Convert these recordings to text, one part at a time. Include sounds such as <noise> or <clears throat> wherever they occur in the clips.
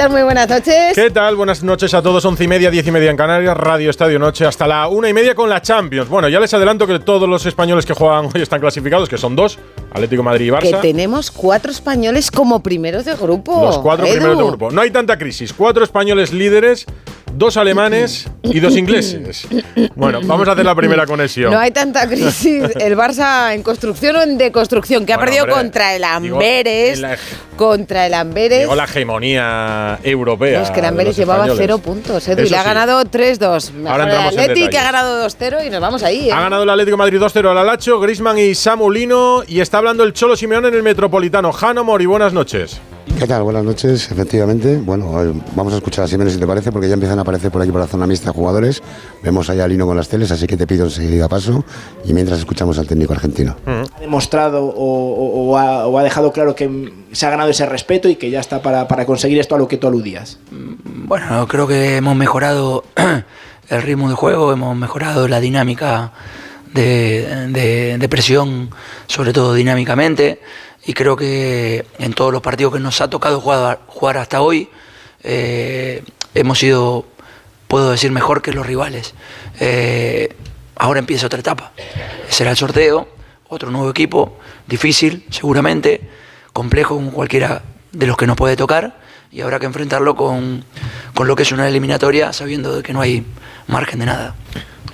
Tal? Muy buenas noches. ¿Qué tal? Buenas noches a todos. Once y media, diez y media en Canarias, Radio Estadio Noche, hasta la una y media con la Champions. Bueno, ya les adelanto que todos los españoles que juegan hoy están clasificados, que son dos, Atlético Madrid y Que Barça. tenemos cuatro españoles como primeros de grupo. Los cuatro Edu. primeros de grupo. No hay tanta crisis. Cuatro españoles líderes, dos alemanes y dos ingleses. Bueno, vamos a hacer la primera conexión. No hay tanta crisis. <laughs> El Barça en construcción o en deconstrucción, que ha perdido hombre, contra el Amberes. contra el Amberes. Llegó la hegemonía europea. No, es que el Amberes llevaba cero puntos, Edu, y le ha ganado 3-2. Mejor Ahora el entramos en Atleti, que ha ganado 2-0 y nos vamos ahí. ¿eh? Ha ganado el Atlético de Madrid 2-0 al Alacho, Grisman y Samulino. Y está hablando el Cholo Simeone en el Metropolitano. Jano Mori, buenas noches. ¿Qué tal? Buenas noches, efectivamente. Bueno, eh, vamos a escuchar a Simeone si te parece, porque ya empiezan a aparecer por aquí por la zona mixta jugadores. Vemos allá a Lino con las teles, así que te pido enseguida paso. Y mientras escuchamos al técnico argentino. ha demostrado o, o- o ha, o ha dejado claro que mm, se ha ganado ese respeto y que ya está para, para conseguir esto a lo que tú aludías. Bueno, creo que hemos mejorado <clears throat> el ritmo de juego, hemos mejorado la dinámica de, de- de presión, sobre todo dinámicamente, y creo que en todos los partidos que nos ha tocado jugar, hasta hoy, eh, hemos sido, puedo decir, mejor que los rivales. Eh, ahora empieza otra etapa, será el sorteo, otro nuevo equipo, difícil seguramente, complejo como cualquiera de los que nos puede tocar y habrá que enfrentarlo con, con lo que es una eliminatoria sabiendo que no hay margen de nada.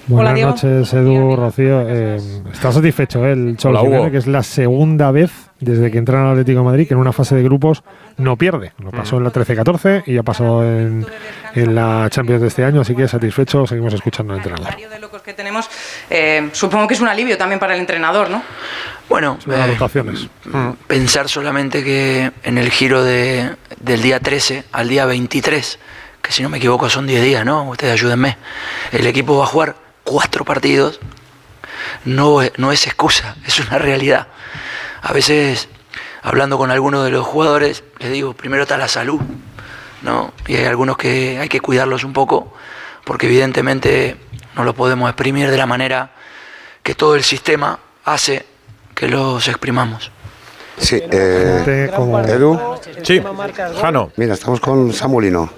Buenas Diego. noches, Edu, Rocío. Eh, está satisfecho eh, el Cholo Hola. Simeone, que es la segunda vez desde que entra en Atlético de Madrid que en una fase de grupos no pierde. Lo pasó en la 13-14 y ya pasó en, en la Champions de este año, así que satisfecho. Seguimos escuchando al entrenador. De locos que tenemos, eh, supongo que es un alivio también para el entrenador, ¿no? Bueno, Las eh, rotaciones. pensar solamente que en el giro de, del día 13 al día 23, que si no me equivoco son 10 días, ¿no? Ustedes ayúdenme. El equipo va a jugar cuatro partidos. No, no es excusa, es una realidad. A veces, hablando con algunos de los jugadores, les digo, primero está la salud, ¿no? Y hay algunos que hay que cuidarlos un poco, porque evidentemente no los podemos exprimir de la manera que todo el sistema hace que los exprimamos. Sí, eh, Edu, Sí, Jano. mira, estamos con Samulino. Ujú.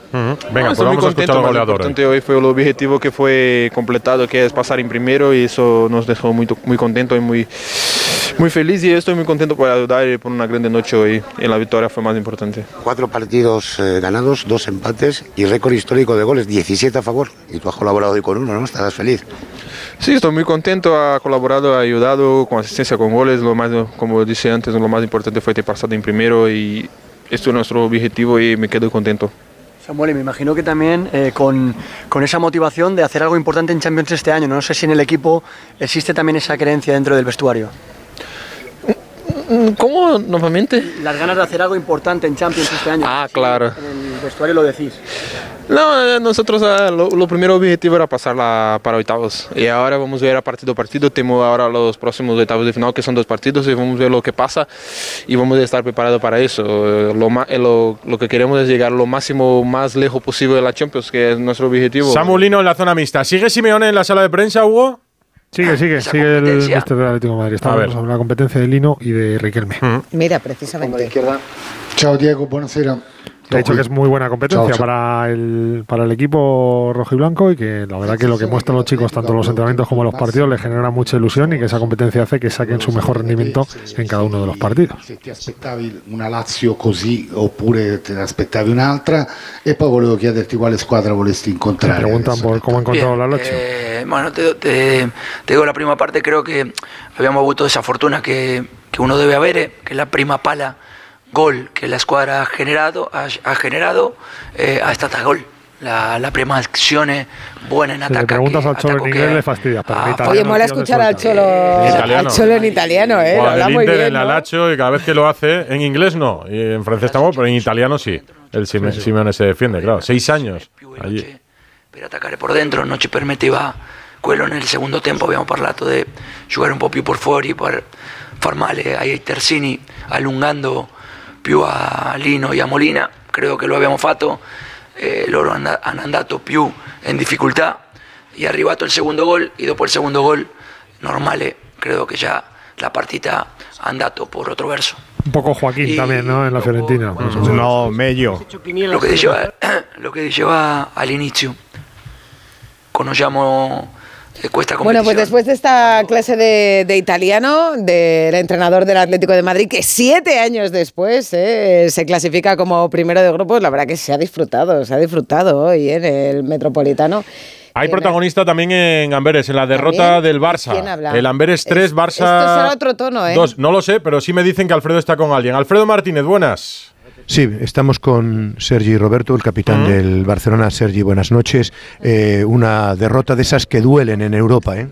Venga, No, pues vamos a escuchar contento, al goleador. hoy fue el objetivo que fue completado, que es pasar en primero y eso nos dejó muy, muy contento y muy, muy feliz y estoy muy contento por ayudar y por una grande noche hoy y la victoria fue más importante. Cuatro partidos eh, ganados, dos empates y récord histórico de goles, 17 a favor. Y tú has colaborado hoy con uno, ¿no? Estarás feliz. Sí, estoy muy contento, ha colaborado, ha ayudado con asistencia, con goles, lo más, como dije antes, lo más importante fue ter pasado en primero y esto es nuestro objetivo y me quedo contento. Samuel, y me imagino que también eh, con, con esa motivación de hacer algo importante en Champions este año. No sé si en el equipo existe también esa creencia dentro del vestuario. ¿Cómo nuevamente? Las ganas de hacer algo importante en Champions este año. Ah, claro. En el vestuario lo decís. No, eh, nosotros ah, lo, lo primero objetivo era pasar la, para octavos y ahora vamos a ver a partido a partido. Tenemos ahora los próximos octavos de final que son dos partidos y vamos a ver lo que pasa y vamos a estar preparados para eso. Eh, Lo, eh, lo, lo que queremos es llegar lo máximo, más lejos posible de la Champions, que es nuestro objetivo. Samulino en la zona mixta. ¿Sigue Simeone en la sala de prensa, Hugo? Sigue, sigue, Esa sigue el mister del Atlético de Madrid. Ver. sobre la competencia de Lino y de Riquelme. Mira, precisamente. Ciao Diego, Ha dicho que es muy buena competencia Chao, chao. para el para el equipo rojo y blanco y que la verdad que lo que muestran los chicos tanto en los entrenamientos como en los partidos les genera mucha ilusión y que esa competencia hace que saquen su mejor rendimiento en cada uno de los partidos. Se ti aspettavi una Lazio così oppure te ne aspettavi un'altra e poi volevo chiederti quale squadra volesti Me incontrare. preguntan adesso. por cómo ha encontrado la Lazio. eh, bueno, te, te- te digo la prima parte, creo que habíamos avuto esa fortuna che, che uno deve avere, che la prima pala gol che la squadra ha generato, ha, ha generato eh, è stata gol. La, la prima azione buena in Si le attacco. preguntas al Cholo en inglés le fastidia, en ha italiano Oye, mola escuchar al. Cholo, En al italiano. Cholo en italiano, ¿eh? Lo habla el muy Inter bien, en la ¿no? Lazio y cada vez que lo hace, en inglés no, y en francés tampoco, pero en italiano sí. El Sime- Simeone se defiende, claro. Seis años allí. per attaccare por dentro, non ci permetteva quello nel secondo tempo abbiamo parlato di giocare un po' più por fuori per far male ai terzini allungando più a Lino e a Molina credo che lo abbiamo fatto eh, loro hanno andato più in difficoltà è arrivato il secondo gol e dopo il secondo gol normale credo che già la partita andato por otro verso Un poco Joaquín también, ¿no? En la Fiorentina. más o menos. No, meglio. lo che diceva, <clears throat> lo che diceva all'inizio conosciamo eh, Bueno, pues después de esta clase de, de italiano del entrenador del Atlético de Madrid, que siete años después eh, se clasifica como primero de grupos, la verdad que se ha disfrutado, se ha disfrutado hoy en el Metropolitano. Hay protagonista también en Amberes, en la derrota ¿También? del Barça. ¿Quién habla? El Amberes 3, Barça. Esto será otro tono, ¿eh? 2. No lo sé, pero sí me dicen que Alfredo está con alguien. Alfredo Martínez, buenas. Sí, estamos con Sergi Roberto, el capitán del Barcelona. Sergi, buenas noches. Eh, una derrota de esas que duelen en Europa, ¿eh?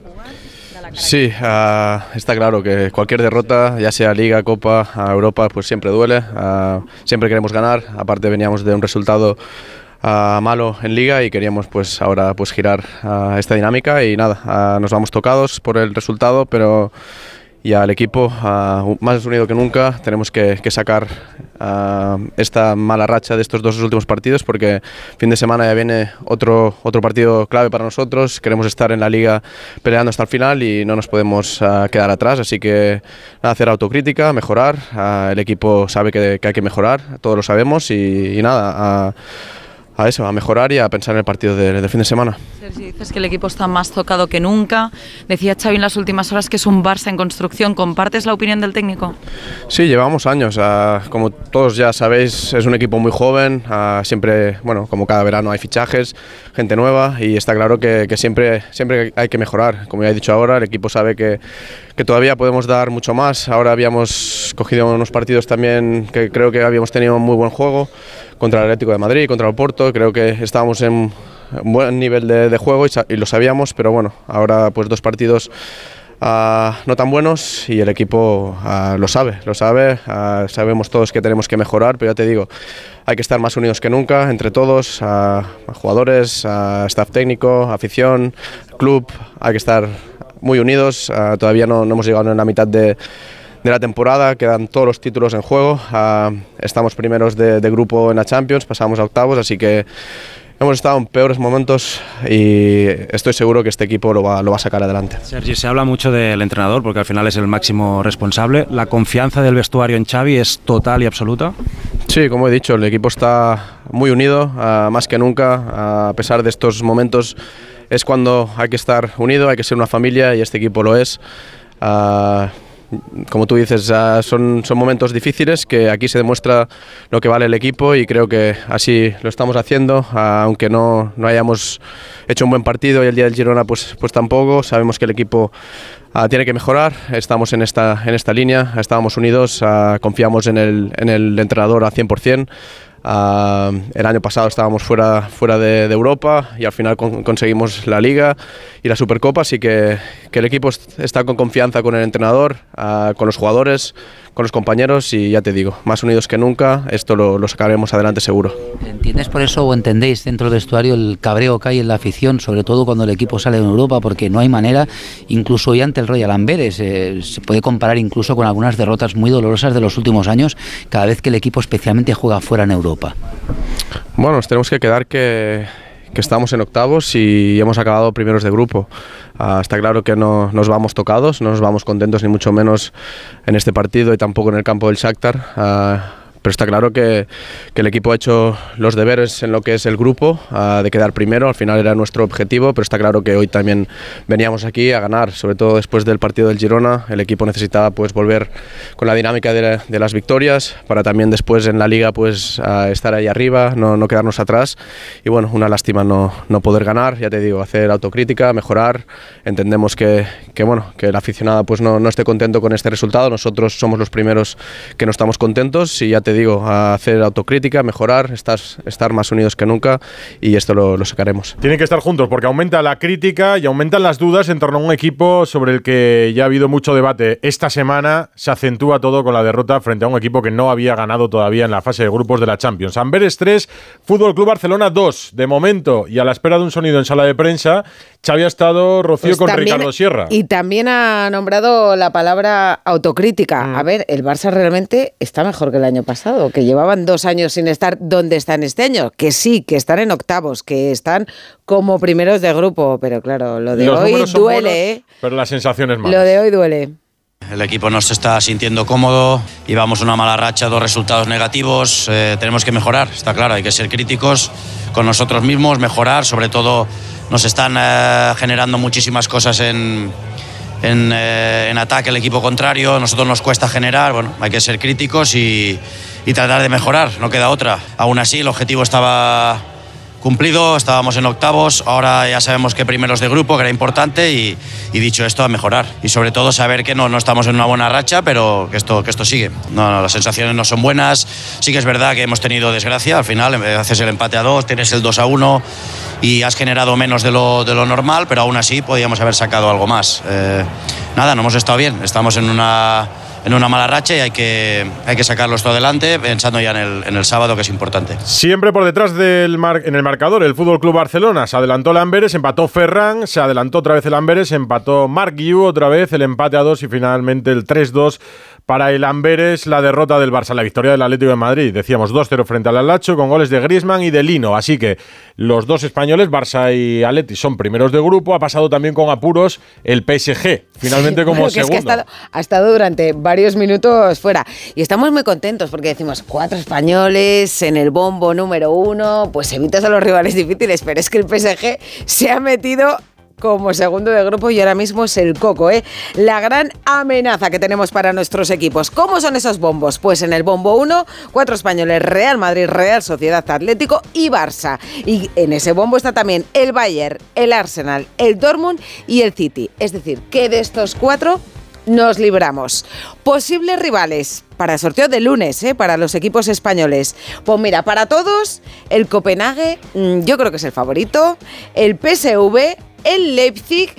Sí, ah, está claro que cualquier derrota, ya sea Liga, Copa, Europa, pues siempre duele. Ah, siempre queremos ganar. Aparte veníamos de un resultado ah, malo en Liga y queríamos pues ahora pues girar ah, esta dinámica y nada, ah, nos vamos tocados por el resultado, pero ya el equipo ah, más unido que nunca tenemos que, que sacar ah, esta mala racha de estos dos últimos partidos porque fin de semana ya viene otro, otro partido clave para nosotros, queremos estar en la liga peleando hasta el final y no nos podemos ah, quedar atrás, así que nada, hacer autocrítica, mejorar, el equipo sabe que, que hay que mejorar, todos lo sabemos y, y nada, a, a eso, a mejorar y a pensar en el partido de- del fin de semana. Sergi, dices que el equipo está más tocado que nunca. Decía Xavi en las últimas horas que es un Barça en construcción. ¿Compartes la opinión del técnico? Sí, llevamos años. ah, como todos ya sabéis, es un equipo muy joven. ah, siempre, bueno, como cada verano hay fichajes, gente nueva y está claro que, que siempre, siempre hay que mejorar. Como ya he dicho ahora, el equipo sabe que, que todavía podemos dar mucho más. Ahora habíamos cogido unos partidos también que creo que habíamos tenido muy buen juego contra el Atlético de Madrid, contra el Porto. Creo que estábamos en buen nivel de, de juego y, y lo sabíamos, pero bueno, ahora pues dos partidos ah, no tan buenos y el equipo ah, lo sabe, lo sabe, ah, sabemos todos que tenemos que mejorar, pero ya te digo, hay que estar más unidos que nunca entre todos, jugadores, staff técnico, afición, club, hay que estar muy unidos, todavía no, no hemos llegado en la mitad de, de la temporada, quedan todos los títulos en juego, ah, estamos primeros de, de grupo en la Champions, pasamos a octavos, así que hemos estado en peores momentos y estoy seguro que este equipo lo va, lo va a sacar adelante. Sergi, se habla mucho del entrenador porque al final es el máximo responsable. ¿La confianza del vestuario en Xavi es total y absoluta? Sí, como he dicho, el equipo está muy unido, ah, más que nunca, a pesar de estos momentos. Es cuando hay que estar unido, hay que ser una familia y este equipo lo es. Ah, como tú dices, son, son momentos difíciles que aquí se demuestra lo que vale el equipo y creo que así lo estamos haciendo, aunque no, no hayamos hecho un buen partido y el día del Girona pues, pues tampoco, sabemos que el equipo ah, tiene que mejorar, estamos en esta, en esta línea, estábamos unidos, ah, confiamos en el, en el entrenador al 100%. Ah, el año pasado estábamos fuera, fuera de, Europa y al final con- conseguimos la Liga y la Supercopa, así que, el equipo est- está con confianza con el entrenador, ah, con los jugadores, con los compañeros y ya te digo, más unidos que nunca, esto lo, lo sacaremos adelante seguro. ¿Entiendes por eso o entendéis dentro del vestuario el cabreo que hay en la afición, sobre todo cuando el equipo sale de Europa? Porque no hay manera, incluso hoy ante el Royal Amberes, eh, se puede comparar incluso con algunas derrotas muy dolorosas de los últimos años, cada vez que el equipo especialmente juega fuera en Europa. Bueno, nos tenemos que quedar que, que estamos en octavos y hemos acabado primeros de grupo. Ah, está claro que no nos vamos tocados, no nos vamos contentos ni mucho menos en este partido y tampoco en el campo del Shakhtar. Ah, pero está claro que, que el equipo ha hecho los deberes en lo que es el grupo, ah, de quedar primero, al final era nuestro objetivo, pero está claro que hoy también veníamos aquí a ganar, sobre todo después del partido del Girona, el equipo necesitaba pues volver con la dinámica de, la- de las victorias, para también después en la liga pues ah, estar ahí arriba, no, no quedarnos atrás, y bueno, una lástima no, no poder ganar, ya te digo, hacer autocrítica, mejorar, entendemos que, que bueno, que el aficionado pues no, no esté contento con este resultado, nosotros somos los primeros que no estamos contentos y ya te digo, a hacer autocrítica, mejorar, estar, estar más unidos que nunca y esto lo, lo sacaremos. Tienen que estar juntos porque aumenta la crítica y aumentan las dudas en torno a un equipo sobre el que ya ha habido mucho debate. Esta semana se acentúa todo con la derrota frente a un equipo que no había ganado todavía en la fase de grupos de la Champions. Amberes 3, Fútbol Club Barcelona 2. De momento, y a la espera de un sonido en sala de prensa, Xavi ha estado Rocío Pues con también- Ricardo Sierra. Y también ha nombrado la palabra autocrítica. Mm. A ver, el Barça realmente está mejor que el año pasado, que llevaban dos años sin estar donde están este año. Que sí, que están en octavos, que están como primeros de grupo. Pero claro, lo de Los hoy duele, buenos, ¿eh? Pero las sensaciones más. Lo de hoy duele. El equipo no se está sintiendo cómodo, llevamos una mala racha, dos resultados negativos, eh, tenemos que mejorar, está claro, hay que ser críticos con nosotros mismos, mejorar, sobre todo nos están eh, generando muchísimas cosas en, en, eh, en ataque el equipo contrario, a nosotros nos cuesta generar, bueno, hay que ser críticos y, y tratar de mejorar, no queda otra. Aún así, el objetivo estaba cumplido, estábamos en octavos, ahora ya sabemos que primeros de grupo, que era importante, y, y dicho esto, a mejorar. Y sobre todo saber que no, no estamos en una buena racha, pero que esto, que esto sigue. No, no, las sensaciones no son buenas, sí que es verdad que hemos tenido desgracia, al final haces el empate a dos, tienes el 2 a 1 y has generado menos de lo, de lo normal, pero aún así podíamos haber sacado algo más. Eh, nada, no hemos estado bien, estamos en una en una mala racha y hay que, hay que sacarlo esto adelante pensando ya en el, en el sábado que es importante. Siempre por detrás del mar- en el marcador, el Fútbol Club Barcelona. Se adelantó el Amberes, empató Ferran, se adelantó otra vez el Amberes, empató Marc Guiu otra vez, el empate a dos y finalmente el 3-2 para el Amberes, la derrota del Barça, la victoria del Atlético de Madrid. Decíamos 2-0 frente al Alacho con goles de Griezmann y de Lino. Así que los dos españoles, Barça y Atleti, son primeros de grupo. Ha pasado también con apuros el PSG, finalmente como Bueno, que es que ha segundo. estado, ha estado durante varios minutos fuera. Y estamos muy contentos porque decimos cuatro españoles en el bombo número uno, pues evitas a los rivales difíciles, pero es que el PSG se ha metido como segundo de grupo y ahora mismo es el coco, ¿eh? La gran amenaza que tenemos para nuestros equipos. ¿Cómo son esos bombos? Pues en el bombo 1, cuatro españoles, Real Madrid, Real Sociedad Atlético y Barça. Y en ese bombo está también el Bayern, el Arsenal, el Dortmund y el City. Es decir, que de estos cuatro nos libramos. Posibles rivales para el sorteo de lunes, ¿eh? para los equipos españoles. Pues mira, para todos, el Copenhague, mm, yo creo que es el favorito, el PSV, el Leipzig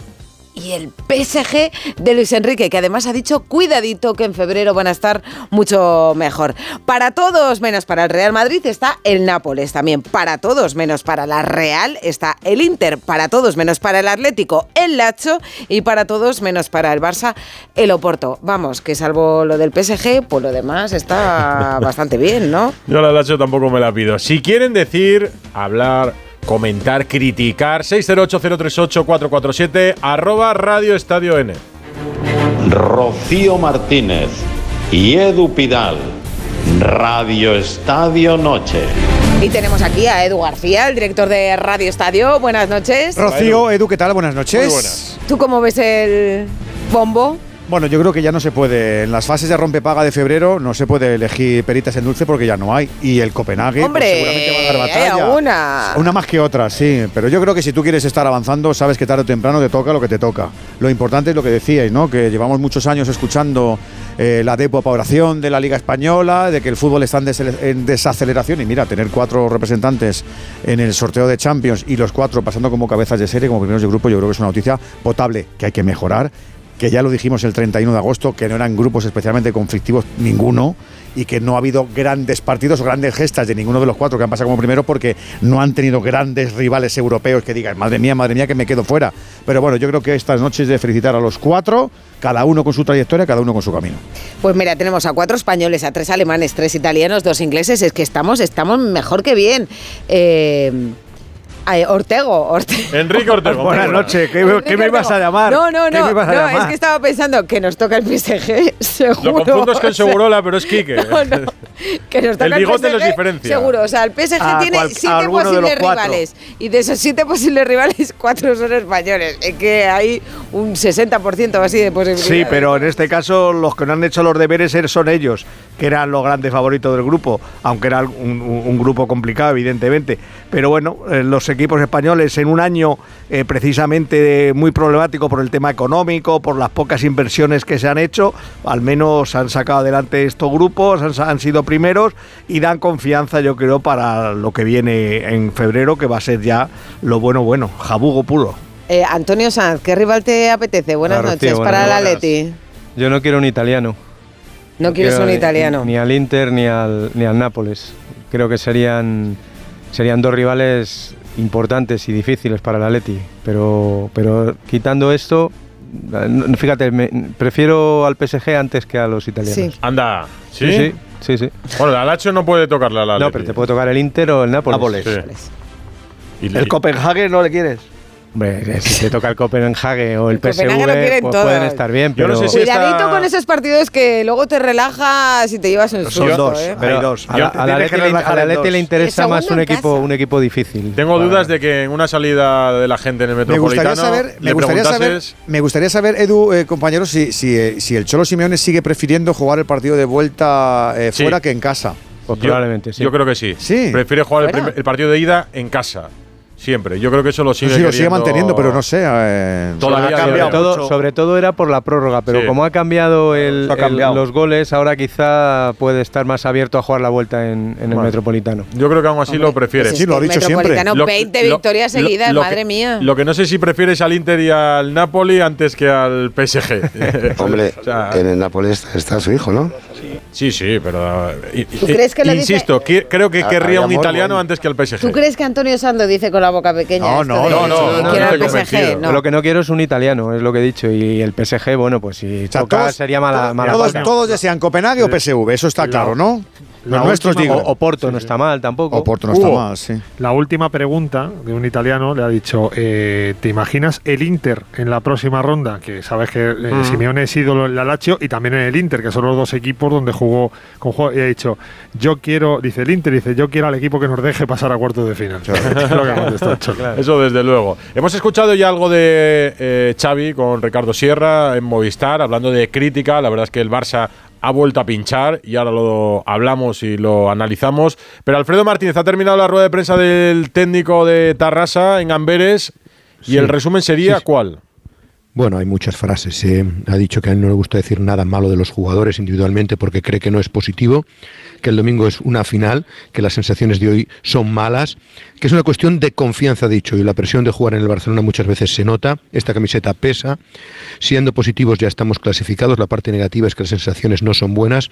y el PSG de Luis Enrique, que además ha dicho, cuidadito, que en febrero van a estar mucho mejor. Para todos, menos para el Real Madrid, está el Nápoles también. Para todos, menos para la Real, está el Inter. Para todos, menos para el Atlético, el Lacho. Y para todos, menos para el Barça, el Oporto. Vamos, que salvo lo del PSG, pues lo demás está <laughs> bastante bien, ¿no? Yo la Lacho tampoco me la pido. Si quieren decir, hablar, comentar, criticar, 608-038-447, arroba Radio Estadio N. Rocío Martínez y Edu Pidal. Radio Estadio Noche. Y tenemos aquí a Edu García, el director de Radio Estadio. Buenas noches. Rocío, Edu, ¿qué tal? Buenas noches. ¿Tú cómo ves el bombo? Bueno, yo creo que ya no se puede. En las fases de rompepaga de febrero no se puede elegir peritas en dulce porque ya no hay. Y el Copenhague. pues, seguramente va a dar hay batalla. alguna. Una más que otra, sí. Pero yo creo que si tú quieres estar avanzando, sabes que tarde o temprano te toca lo que te toca. Lo importante es lo que decíais, ¿no? Que llevamos muchos años escuchando eh, la depopulación de la Liga Española, de que el fútbol está en desaceleración. Y mira, tener cuatro representantes en el sorteo de Champions y los cuatro pasando como cabezas de serie, como primeros de grupo, yo creo que es una noticia potable, que hay que mejorar que ya lo dijimos el 31 de agosto, que no eran grupos especialmente conflictivos ninguno y que no ha habido grandes partidos o grandes gestas de ninguno de los cuatro que han pasado como primero porque no han tenido grandes rivales europeos que digan, madre mía, madre mía, que me quedo fuera. Pero bueno, yo creo que estas noches de felicitar a los cuatro, cada uno con su trayectoria, cada uno con su camino. Pues mira, tenemos a cuatro españoles, a tres alemanes, tres italianos, dos ingleses. Es que estamos, estamos mejor que bien. Eh, ay, Ortego, Ortego. Enrique <laughs> Ortego. Buenas noches, ¿qué, qué me ibas a llamar? No, no, ¿Qué no, me ibas a no, es que estaba pensando que nos toca el PSG, <laughs> seguro. Lo confundo es con Segurola, pero es Quique. <laughs> que nos toca El bigote PSG, los diferencia. Seguro, o sea, el PSG A tiene cual- siete posibles rivales y de esos siete posibles rivales, cuatro son españoles. Es que hay un 60% o así de posibilidades. Sí, pero en este caso los que no han hecho los deberes er- son ellos, que eran los grandes favoritos del grupo, aunque era un, un- un grupo complicado, evidentemente. Pero bueno, eh, los equipos españoles en un año eh, precisamente muy problemático por el tema económico, por las pocas inversiones que se han hecho, al menos han sacado adelante estos grupos, han, sido primeros y dan confianza, yo creo, para lo que viene en febrero, que va a ser ya lo bueno, bueno, jabugo puro. Eh, Antonio Sanz, ¿qué rival te apetece? Buenas Claro, noches tío, para buenas noches. Atleti. Yo no quiero un italiano. No quieres quiero un ni- italiano. Ni, al Inter ni al, ni al Nápoles. Creo que serían, serían dos rivales importantes y difíciles para el Atleti. Pero, pero quitando esto, eh, fíjate, me- prefiero al PSG antes que a los italianos. Anda, ¿sí? Sí, sí, sí. Bueno, el Alacho no puede tocarla la No, pero te puede tocar el Inter o el Nápoles. Nápoles. ¿El Copenhague no le quieres? Hombre, <laughs> si te toca el Copenhague o el, lo PSV, pues pueden estar bien, Yo pero... no sé si Cuidadito con esos partidos que luego te relajas y te llevas un susto, ¿eh? Pero a la- al Atleti le- interesa El más un equipo, un equipo difícil. Tengo Para- dudas de que en una salida de la gente en el Me gustaría Metropolitano saber, me gustaría saber, me gustaría saber, Edu, eh, compañeros, si, si, eh, si el Cholo Simeone sigue prefiriendo jugar el partido de vuelta eh, Sí. fuera que en casa. Pues Yo- Yo creo que sí. Sí. Prefiere jugar el, el partido de ida en casa. Siempre. Yo creo que eso lo sigue Sí, lo sigue manteniendo, pero no sé. eh, Todavía sobre sobre todo, sobre todo era por la prórroga, pero Sí. como ha cambiado, el- ha el- cambiado. los goles, ahora quizá puede estar más abierto a jugar la vuelta en, en el. Metropolitano. Yo creo que aún así lo prefiere. pues es Sí, lo ha que el dicho siempre. Metropolitano, Lo- 20 lo- victorias lo- seguidas, lo madre que- mía. Lo que no sé si prefieres al Inter y al Napoli antes que al PSG. <laughs> Hombre, <laughs> O sea, en el Nápoles está, está su hijo, ¿no? Sí, sí, pero. y- ¿Tú y- crees que lo dice- Insisto, creo que Ah, querría un amor, italiano bueno. antes que al PSG. ¿Tú crees que Antonio Sando dice con la boca pequeña? No, esto no, de- no, no, no, quiero no PSG? No. Lo que no quiero es un italiano, es lo que he dicho. Y el PSG, bueno, pues si sea, toca todos- sería mala, mala todos, todos desean Copenhague o PSV, eso está claro, ¿no? Los nuestros última- digo. O, Porto no está mal tampoco. O Porto no está mal, sí. La última pregunta de un italiano le ha dicho, eh, ¿te imaginas el Inter en la próxima ronda? Que sabes que eh, Mm. Simeone es ídolo en la Lazio y también en el Inter, que son los dos equipos donde jugó con juego. Y ha dicho, yo quiero, dice el Inter, dice, yo quiero al equipo que nos deje pasar a cuartos de final. <laughs> Lo. Eso desde luego. Hemos escuchado ya algo de eh, Xavi con Ricardo Sierra en Movistar, hablando de crítica. La verdad es que el Barça ha vuelto a pinchar y ahora lo hablamos y lo analizamos. Pero Alfredo Martínez ha terminado la rueda de prensa del técnico de Tarrasa en Amberes y Sí. el resumen sería Sí, sí. ¿cuál? Bueno, hay muchas frases. eh. Ha dicho que a él no le gusta decir nada malo de los jugadores individualmente porque cree que no es positivo, que el domingo es una final, que las sensaciones de hoy son malas, que es una cuestión de confianza, ha dicho, y la presión de jugar en el Barcelona muchas veces se nota. Esta camiseta pesa. Siendo positivos ya estamos clasificados. La parte negativa es que las sensaciones no son buenas.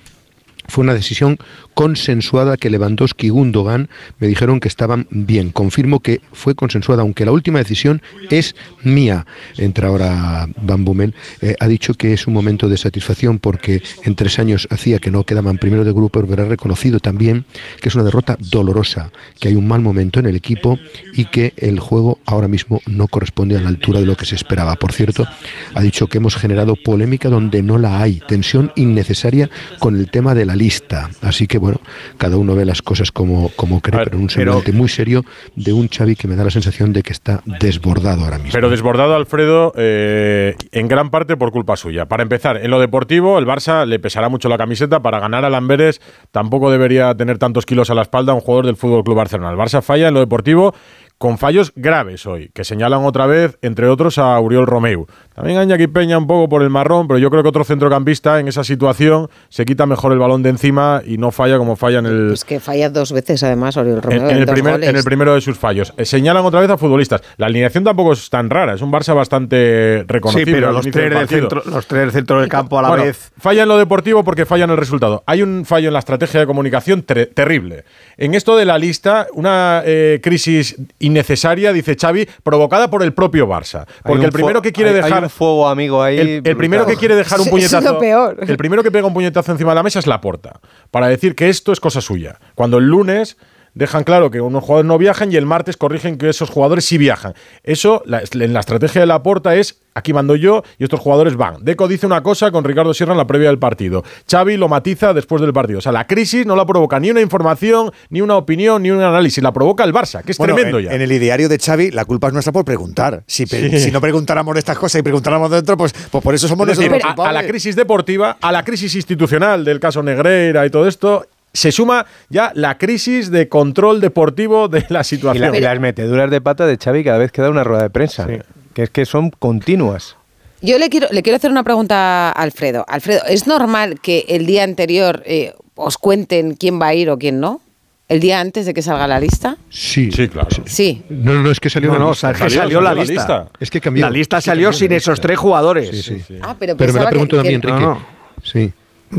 Fue una decisión consensuada que Lewandowski y Gundogan me dijeron que estaban bien. Confirmo que fue consensuada, aunque la última decisión es mía. Entra ahora Van Bommel. Eh, ha dicho que es un momento de satisfacción porque en tres años hacía que no quedaban primero de grupo, pero ha reconocido también que es una derrota dolorosa, que hay un mal momento en el equipo y que el juego ahora mismo no corresponde a la altura de lo que se esperaba. Por cierto, ha dicho que hemos generado polémica donde no la hay, tensión innecesaria con el tema de la lista. Así que bueno, cada uno ve las cosas como, como cree, pero un pero- semblante muy serio de un Xavi que me da la sensación de que está desbordado ahora mismo. Pero desbordado Alfredo eh, en gran parte por culpa suya. Para empezar, en lo deportivo, el Barça le pesará mucho la camiseta. Para ganar al Amberes tampoco debería tener tantos kilos a la espalda un jugador del Fútbol Club Barcelona. El Barça falla en lo deportivo con fallos graves hoy, que señalan otra vez, entre otros, a Uriol Romeu. También a Iñaki Peña un poco por el marrón, pero yo creo que otro centrocampista en esa situación se quita mejor el balón de encima y no falla como falla en el, Pues que falla dos veces además Oriol Romeo en, en el dos primer- goles. en el primero de sus fallos. Eh, señalan otra vez a futbolistas. La alineación tampoco es tan rara, es un Barça bastante Sí, reconocible. pero al los tres, del centro, los tres del centro del campo a la Bueno, vez. Falla en lo deportivo porque falla en el resultado. Hay un fallo en la estrategia de comunicación terrible. En esto de la lista, una eh, crisis innecesaria, dice Xavi, provocada por el propio Barça. Porque el primero que quiere hay- hay dejar. un fuego amigo ahí. El, el primero que quiere dejar un <laughs> Eso es puñetazo. lo peor. El primero que pega un puñetazo encima de la mesa es la porta. Para decir que esto es cosa suya. Cuando el lunes dejan claro que unos jugadores no viajan y el martes corrigen que esos jugadores sí viajan. Eso, la- en la estrategia de la porta es aquí mando yo y estos jugadores van. Deco dice una cosa con Ricardo Sierra en la previa del partido. Xavi lo matiza después del partido. O sea, la crisis no la provoca ni una información, ni una opinión, ni un análisis. La provoca el Barça, que es Bueno, tremendo en, ya. en el ideario de Xavi, la culpa es nuestra por preguntar. Si, Sí. si no preguntáramos de estas cosas y preguntáramos dentro, pues, pues por eso somos Es decir, nosotros a, a la crisis deportiva, a la crisis institucional del caso Negreira y todo esto, se suma ya la crisis de control deportivo de la Y, situación. la- y las meteduras de pata de Xavi cada vez que da una rueda de prensa. Que es que son continuas. Yo le quiero, le quiero hacer una pregunta a Alfredo. Alfredo, ¿es normal que el día anterior, eh, os cuenten quién va a ir o quién no? ¿El día antes de que salga la lista? Sí. Sí, claro. Sí. No, no, no, es que salió No, la no, lista. es que salió la lista. Es que cambió. La lista salió sin la esos lista. tres jugadores. Sí, sí. Ah, pero Pero me pensaba lo ha que- Enrique. No. Sí.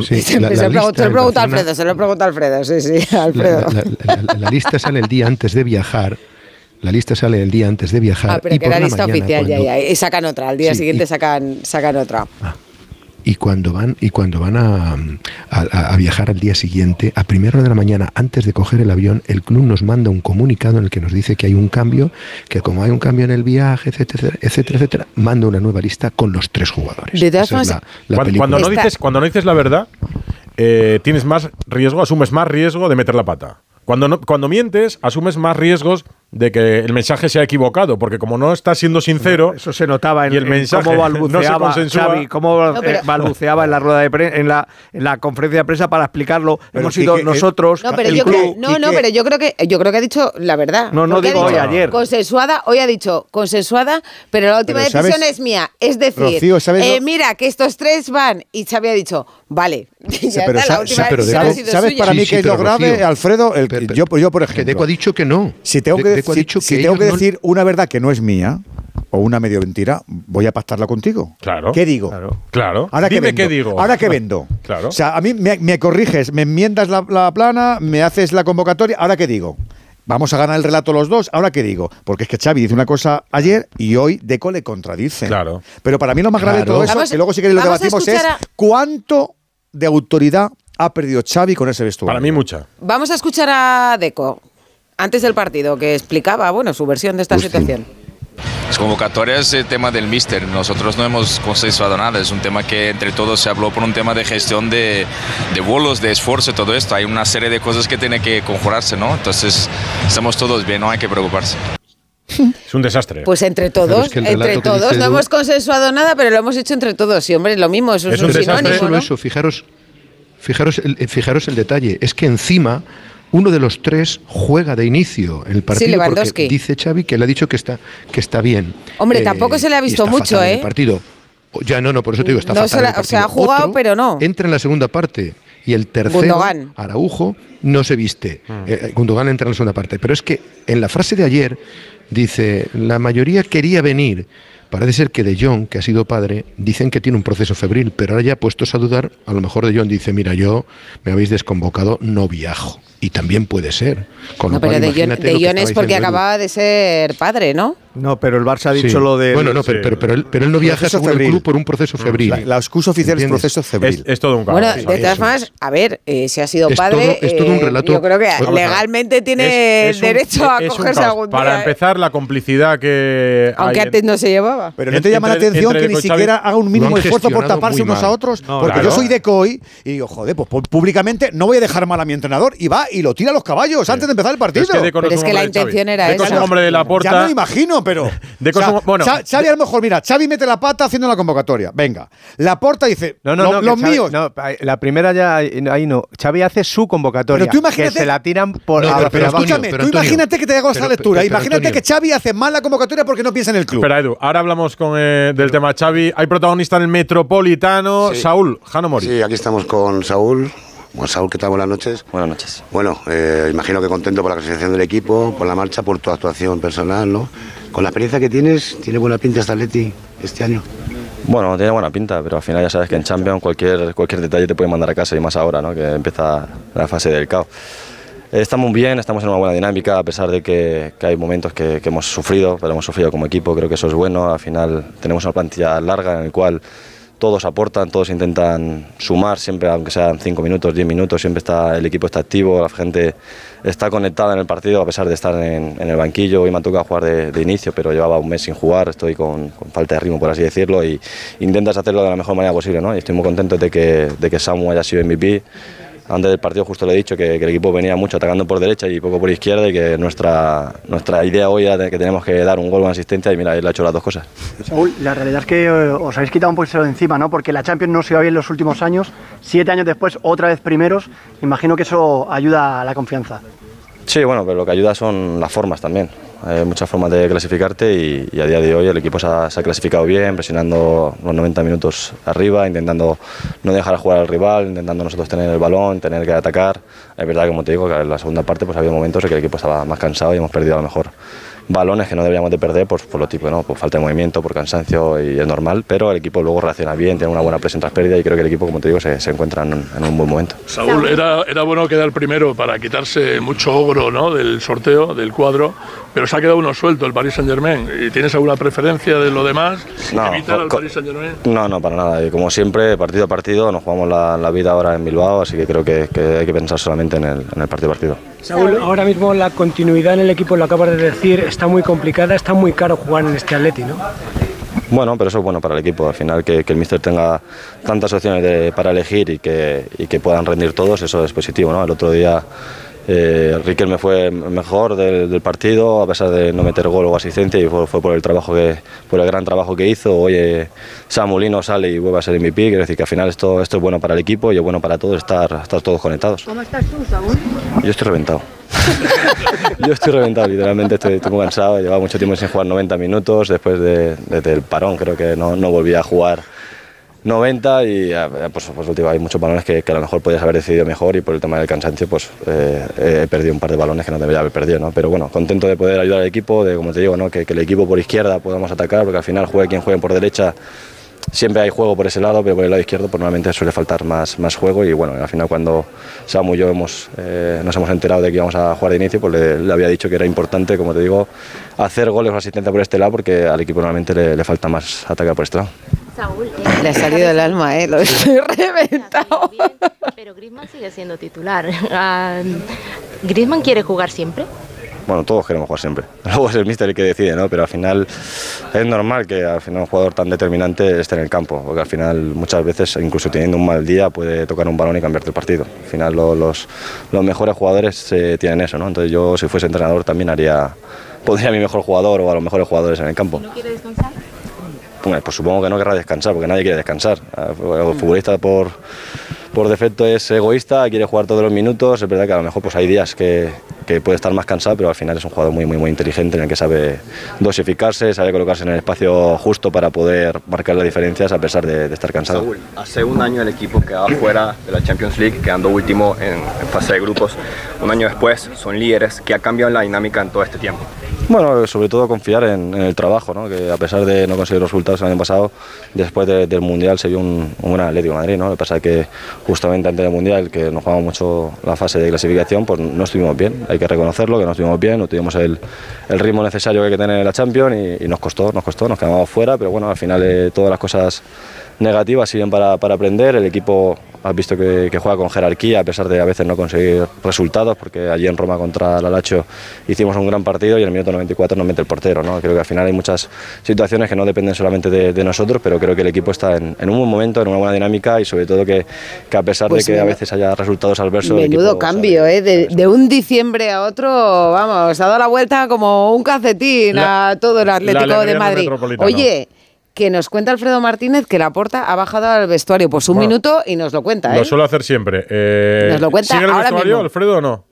Sí. Se, La- se la se lo a Alfredo, se lo pregunta a Alfredo, sí, sí, La, Alfredo. la- la- lista sale el día antes de viajar. La lista sale el día antes de viajar. Ah, pero y que por la lista mañana, oficial, ya, cuando- ya. Y sacan otra, al día Sí, siguiente y- sacan, sacan otra. Y cuando van, y cuando van a, a- a viajar al día siguiente, a primera hora de la mañana, antes de coger el avión, el club nos manda un comunicado en el que nos dice que hay un cambio, que como hay un cambio en el viaje, etcétera, etcétera, etcétera, manda una nueva lista con los tres jugadores. De todas Esa es formas, la- la Cuando, cuando no dices, cuando no dices la verdad, eh, tienes más riesgo, asumes más riesgo de meter la pata. Cuando, no, cuando mientes, asumes más riesgos de que el mensaje sea equivocado, porque como no estás siendo sincero, Eso se notaba en, y el en mensaje cómo no se balbuceaba. Xavi, cómo No, pero- eh, balbuceaba en la rueda de pre- en la en la conferencia de prensa para explicarlo. Hemos sido eh, nosotros, No, pero el yo club. creo, no, no, pero yo creo que yo creo que ha dicho la verdad. No, no ha digo dicho hoy, ayer. Consensuada, hoy ha dicho consensuada, pero la última Pero decisión es mía. Es decir, Rocío, ¿sabes eh, mira que estos tres van y Xavi ha dicho, vale, <laughs> pero ¿sabes, para Sí, mí sí, qué es lo grave, Rocío, Alfredo? El, pero- yo, yo, por ejemplo, Que Deco ha dicho que no. si tengo que, Deco ha si- dicho si que tengo ellos que no- decir una verdad que no es mía o una medio mentira, voy a pactarla contigo. Claro. ¿Qué digo? claro. Ahora Dime que vendo. qué digo. Ahora que vendo. <laughs> Claro. O sea, a mí me, me corriges, me enmiendas la, la plana, me haces la convocatoria. ¿Ahora qué digo? Vamos a ganar el relato los dos. ¿Ahora qué digo? Porque es que Xavi dice una cosa ayer y hoy Deco le contradice. Claro. Pero para mí lo más grave de todo eso, Vamos- que luego si queréis lo debatimos, es a- cuánto de autoridad ha perdido Xavi con ese vestuario. Para mí mucha. Vamos a escuchar a Deco antes del partido que explicaba, bueno, su versión de esta situación. Las convocatorias es el tema del míster. Nosotros no hemos consensuado nada. Es un tema que entre todos se habló por un tema de gestión de, de vuelos, de esfuerzo, todo esto. Hay una serie de cosas que tiene que conjurarse, ¿no? Entonces, estamos todos bien, no hay que preocuparse. Es un desastre. Pues entre todos, es que el entre todos, no Edu- hemos consensuado nada, pero lo hemos hecho entre todos. Y hombre, lo mismo, eso es, Es un un desastre. sinónimo, solo ¿no? eso, fijaros, fijaros, el, eh, fijaros el detalle. Es que encima uno de los tres juega de inicio en el partido Lewandowski. porque dice Xavi que le ha dicho que está, que está bien. Hombre, Eh, tampoco se le ha visto mucho, ¿eh? el partido. Ya no, no, por eso te digo, está No fatal se en la- el o sea, ha jugado, Otro pero no. Entra en la segunda parte y el tercero, Gundogan. Araujo, no se viste. Eh, Gundogan entra en la segunda parte. Pero es que en la frase de ayer dice, la mayoría quería venir. Parece ser que De Jong, que ha sido padre, dicen que tiene un proceso febril, pero ahora ya puestos a dudar, a lo mejor De Jong dice, mira, yo me habéis desconvocado, no viajo. Y también puede ser. Con No, lo cual, pero de Jon imagínate de lo que Jon es porque acababa de ser padre, ¿no? No, pero el Barça ha dicho Sí. lo de. Bueno, no, pero, pero, pero él, pero él no viaja según el febril. club por un proceso febril. La, la excusa oficial es ¿Entiendes? proceso febril. Es, es todo un caos. Bueno, Sí. de todas formas, a ver, eh, si ha sido Es padre, todo- es todo un eh, relato- yo creo que legalmente tiene Es- es un- derecho a es cogerse algún Para día, ¿eh? empezar, la complicidad que Aunque hay en- antes no se llevaba. Pero no te llama la atención que ni siquiera haga un mínimo esfuerzo por taparse unos a otros. No, porque claro. yo soy de COI y digo, joder, pues pu- públicamente no voy a dejar mal a mi entrenador y va y lo tira a los caballos antes de empezar el partido. Es que Pero es la intención era es esa. un hombre de la ya me imagino, pero. O sea, un- bueno, Xa- Xavi a lo mejor, mira, Xavi mete la pata haciendo la convocatoria. Venga. La porta dice, No, no, "Lo- no, los Xavi- míos. no, la primera ya ahí no. Xavi hace su convocatoria. Pero tú imagínate- que se la tiran por No, pero, escúchame, pero tú Antonio, imagínate que te hago esa lectura. pero- pero, imagínate Antonio. que Xavi hace mal la convocatoria porque no piensa en el club. Espera, Edu, ahora hablamos con, eh, del tema Xavi. Hay protagonista en el Metropolitano, Sí. Saúl Jano Mori. Sí, aquí estamos con Saúl. Bueno, Saúl, ¿qué tal? Buenas noches. Buenas noches. Bueno, eh, imagino que contento por la clasificación del equipo, por la marcha, por tu actuación personal, ¿no? Con la experiencia que tienes, ¿tiene buena pinta esta Atleti este año? Bueno, tiene buena pinta, pero al final ya sabes que en Champions cualquier, cualquier detalle te puede mandar a casa y más ahora, ¿no? que empieza la fase del caos. Estamos bien, estamos en una buena dinámica, a pesar de que, que hay momentos que, que hemos sufrido, pero hemos sufrido como equipo, creo que eso es bueno. Al final tenemos una plantilla larga en la cual todos aportan, todos intentan sumar, siempre, aunque sean 5 minutos, 10 minutos, siempre está, el equipo está activo, la gente está conectada en el partido, a pesar de estar en, el banquillo. Hoy me ha tocado jugar de, inicio, pero llevaba un mes sin jugar, estoy con, con falta de ritmo, por así decirlo, y intentas hacerlo de la mejor manera posible. ¿no? Y estoy muy contento de que, de que Samu haya sido MVP. Antes del partido justo le he dicho que, que el equipo venía mucho atacando por derecha y poco por izquierda y que nuestra, nuestra idea hoy era que tenemos que dar un gol una asistencia y mira, él ha hecho las dos cosas. Saúl, la realidad es que eh, os habéis quitado un poquito de encima, ¿no? Porque la Champions no se iba bien los últimos años, siete años después, otra vez primeros. Imagino que eso ayuda a la confianza. Sí, bueno, pero lo que ayuda son las formas también. Hay muchas formas de clasificarte y, y a día de hoy el equipo se ha, se ha clasificado bien, presionando los 90 minutos arriba, intentando no dejar jugar al rival, intentando nosotros tener el balón, tener que atacar. Es verdad como te digo, que en la segunda parte pues, había momentos en que el equipo estaba más cansado y hemos perdido a lo mejor balones que no deberíamos de perder por, por lo tipo, ¿no? por falta de movimiento, por cansancio y es normal, pero el equipo luego reacciona bien, tiene una buena presión tras pérdida y creo que el equipo, como te digo, se, se encuentra en, un- en un buen momento. Saúl, era, era bueno quedar primero para quitarse mucho ogro ¿no? del sorteo, del cuadro, pero se ha quedado uno suelto, el Paris Saint Germain. ¿Y ¿Tienes alguna preferencia de lo demás? No, ¿Evitar al Paris Saint Germain? No, no, para nada. Y como siempre, partido a partido, nos jugamos la, la vida ahora en Bilbao, así que creo que, que hay que pensar solamente en el, en el partido a partido. Saúl, ahora mismo la continuidad en el equipo, lo acabas de decir, está muy complicada, está muy caro jugar en este Atleti, ¿no? Bueno, pero eso es bueno para el equipo. Al final, que, que el míster tenga tantas opciones de- para elegir y que, y que puedan rendir todos, eso es positivo. ¿no? El otro día eh, Riquelme fue mejor del, del partido, a pesar de no meter gol o asistencia, y fue, fue por el trabajo que, por el gran trabajo que hizo. Hoy eh, Samulino sale y vuelve a ser MVP, quiere decir que al final esto, esto es bueno para el equipo y es bueno para todos estar, estar todos conectados. ¿Cómo estás tú, Saúl? Yo estoy reventado. <laughs> Yo estoy reventado, literalmente estoy, estoy muy cansado. Llevaba mucho tiempo sin jugar 90 minutos. Después de, desde el parón, creo que no, no volví a jugar 90 y eh, pues, pues último, hay muchos balones que, a lo mejor podías haber decidido mejor y por el tema del cansancio pues eh, he perdido un par de balones que no debería haber perdido. ¿no? Pero bueno, contento de poder ayudar al equipo, de como te digo, ¿no? que, el equipo por izquierda podamos atacar, porque al final juegue quien juegue por derecha. Siempre hay juego por ese lado, pero por el lado izquierdo pues normalmente suele faltar más, más juego y bueno, al final cuando Samu y yo hemos, eh, nos hemos enterado de que íbamos a jugar de inicio, pues le, le había dicho que era importante, como te digo, hacer goles o asistencia por este lado porque al equipo normalmente le, le falta más atacar por este lado. Saúl, Le ha salido el alma, ¿eh? Lo estoy reventado. pero Griezmann sigue siendo titular. <laughs> Ah, ¿Griezmann quiere jugar siempre? Bueno, todos queremos jugar siempre. <laughs> Luego es el míster el que decide, ¿no? Pero al final es normal que al final un jugador tan determinante esté en el campo, porque al final muchas veces, incluso teniendo un mal día, puede tocar un balón y cambiarte el partido. Al final lo- los, los mejores jugadores eh, tienen eso, ¿no? Entonces yo si fuese entrenador también haría, <laughs> pondría a mi mejor jugador o a los mejores jugadores en el campo. ¿No quiere descansar? Pues supongo que no querrá descansar, porque nadie quiere descansar. El futbolista por, por defecto es egoísta, quiere jugar todos los minutos. Es verdad que a lo mejor pues hay días que, que puede estar más cansado, pero al final es un jugador muy, muy, muy inteligente en el que sabe dosificarse, sabe colocarse en el espacio justo para poder marcar las diferencias a pesar de, de estar cansado. Saúl, hace un año el equipo quedaba fuera de la Champions League, quedando último en, en fase de grupos. Un año después son líderes. ¿Qué ha cambiado en la dinámica en todo este tiempo? Bueno, sobre todo confiar en, el trabajo, ¿no? que a pesar de no conseguir resultados el año pasado, después de- del Mundial se vio un, un gran Atlético Madrid. ¿no? Lo que pasa que justamente antes del Mundial, que nos jugamos mucho la fase de clasificación, pues no estuvimos bien. Hay que reconocerlo, que no estuvimos bien, no tuvimos el, ritmo necesario que hay que tener en la Champions y, y nos costó, nos costó, nos quedamos fuera, pero bueno, al final eh, todas las cosas negativas sirven para, para aprender. El equipo has visto que, que juega con jerarquía a pesar de a veces no conseguir resultados, porque allí en Roma contra el Alacho hicimos un gran partido y en el minuto 94 nos mete el portero. ¿no? Creo que al final hay muchas situaciones que no dependen solamente de, de nosotros, pero creo que el equipo está en, en un buen momento, en una buena dinámica y sobre todo que, que a pesar Pues de que a veces haya resultados adversos, Menudo equipo cambio, ¿eh? De, de un diciembre a otro, vamos, ha dado la vuelta como un calcetín La- a todo el Atlético de Madrid. Oye, que nos cuenta Alfredo Martínez que la porta ha bajado al vestuario pues un Bueno, minuto y nos lo cuenta, ¿eh? Lo suelo hacer siempre. Eh, Nos lo cuenta ¿Sigue el ahora vestuario, mismo. Alfredo, o no?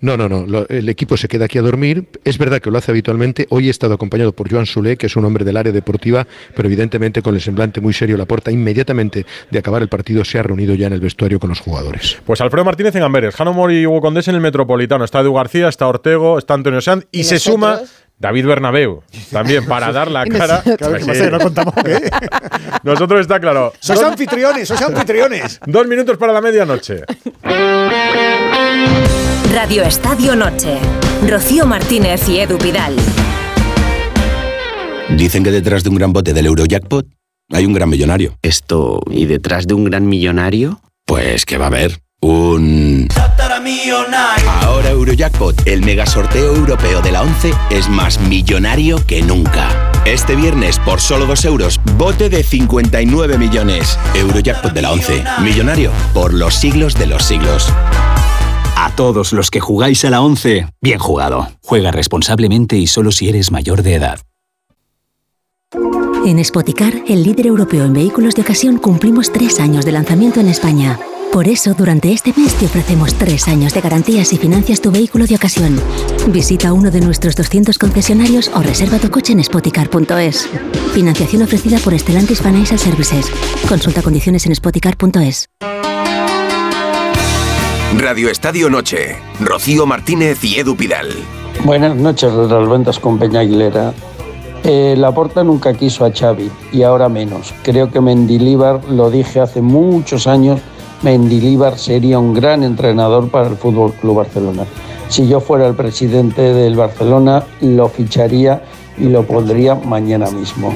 No, no, no. lo- el equipo se queda aquí a dormir. Es verdad que lo hace habitualmente. Hoy he estado acompañado por Joan Solé, que es un hombre del área deportiva, pero evidentemente con el semblante muy serio. La porta inmediatamente de acabar el partido se ha reunido ya en el vestuario con los jugadores. Pues Alfredo Martínez en Amberes, Jano Mori y Hugo Condés en el Metropolitano. Está Edu García, está Ortego, está Antonio Sanz y, ¿Y se nosotros? suma David Bernabeu también para dar la <laughs> cara. ¿No contamos qué? <laughs> Nosotros está claro. Sois Dos- anfitriones, sois anfitriones. <laughs> Dos minutos para la medianoche. Radio Estadio Noche. Rocío Martínez y Edu Pidal. Dicen que detrás de un gran bote del Eurojackpot hay un gran millonario. Esto, ¿y detrás de un gran millonario? Pues que va a haber un... Ahora Eurojackpot, el mega sorteo europeo de la 11, es más millonario que nunca. Este viernes, por solo 2 euros, bote de 59 millones. Eurojackpot de la 11, millonario por los siglos de los siglos. A todos los que jugáis a la 11, bien jugado. Juega responsablemente y solo si eres mayor de edad. En Spoticar, el líder europeo en vehículos de ocasión, cumplimos tres años de lanzamiento en España. Por eso, durante este mes te ofrecemos tres años de garantías si financias tu vehículo de ocasión. Visita uno de nuestros 200 concesionarios o reserva tu coche en spoticar.es. Financiación ofrecida por Stellantis Financial Services. Consulta condiciones en spoticar.es. Radio Estadio Noche. Rocío Martínez y Edu Pidal. Buenas noches, ventas con Peña Aguilera. Eh, Laporta nunca quiso a Xavi y ahora menos. Creo que Mendilíbar, lo dije hace muchos años, Mendilíbar sería un gran entrenador para el Fútbol Club Barcelona. Si yo fuera el presidente del Barcelona, lo ficharía y lo pondría mañana mismo.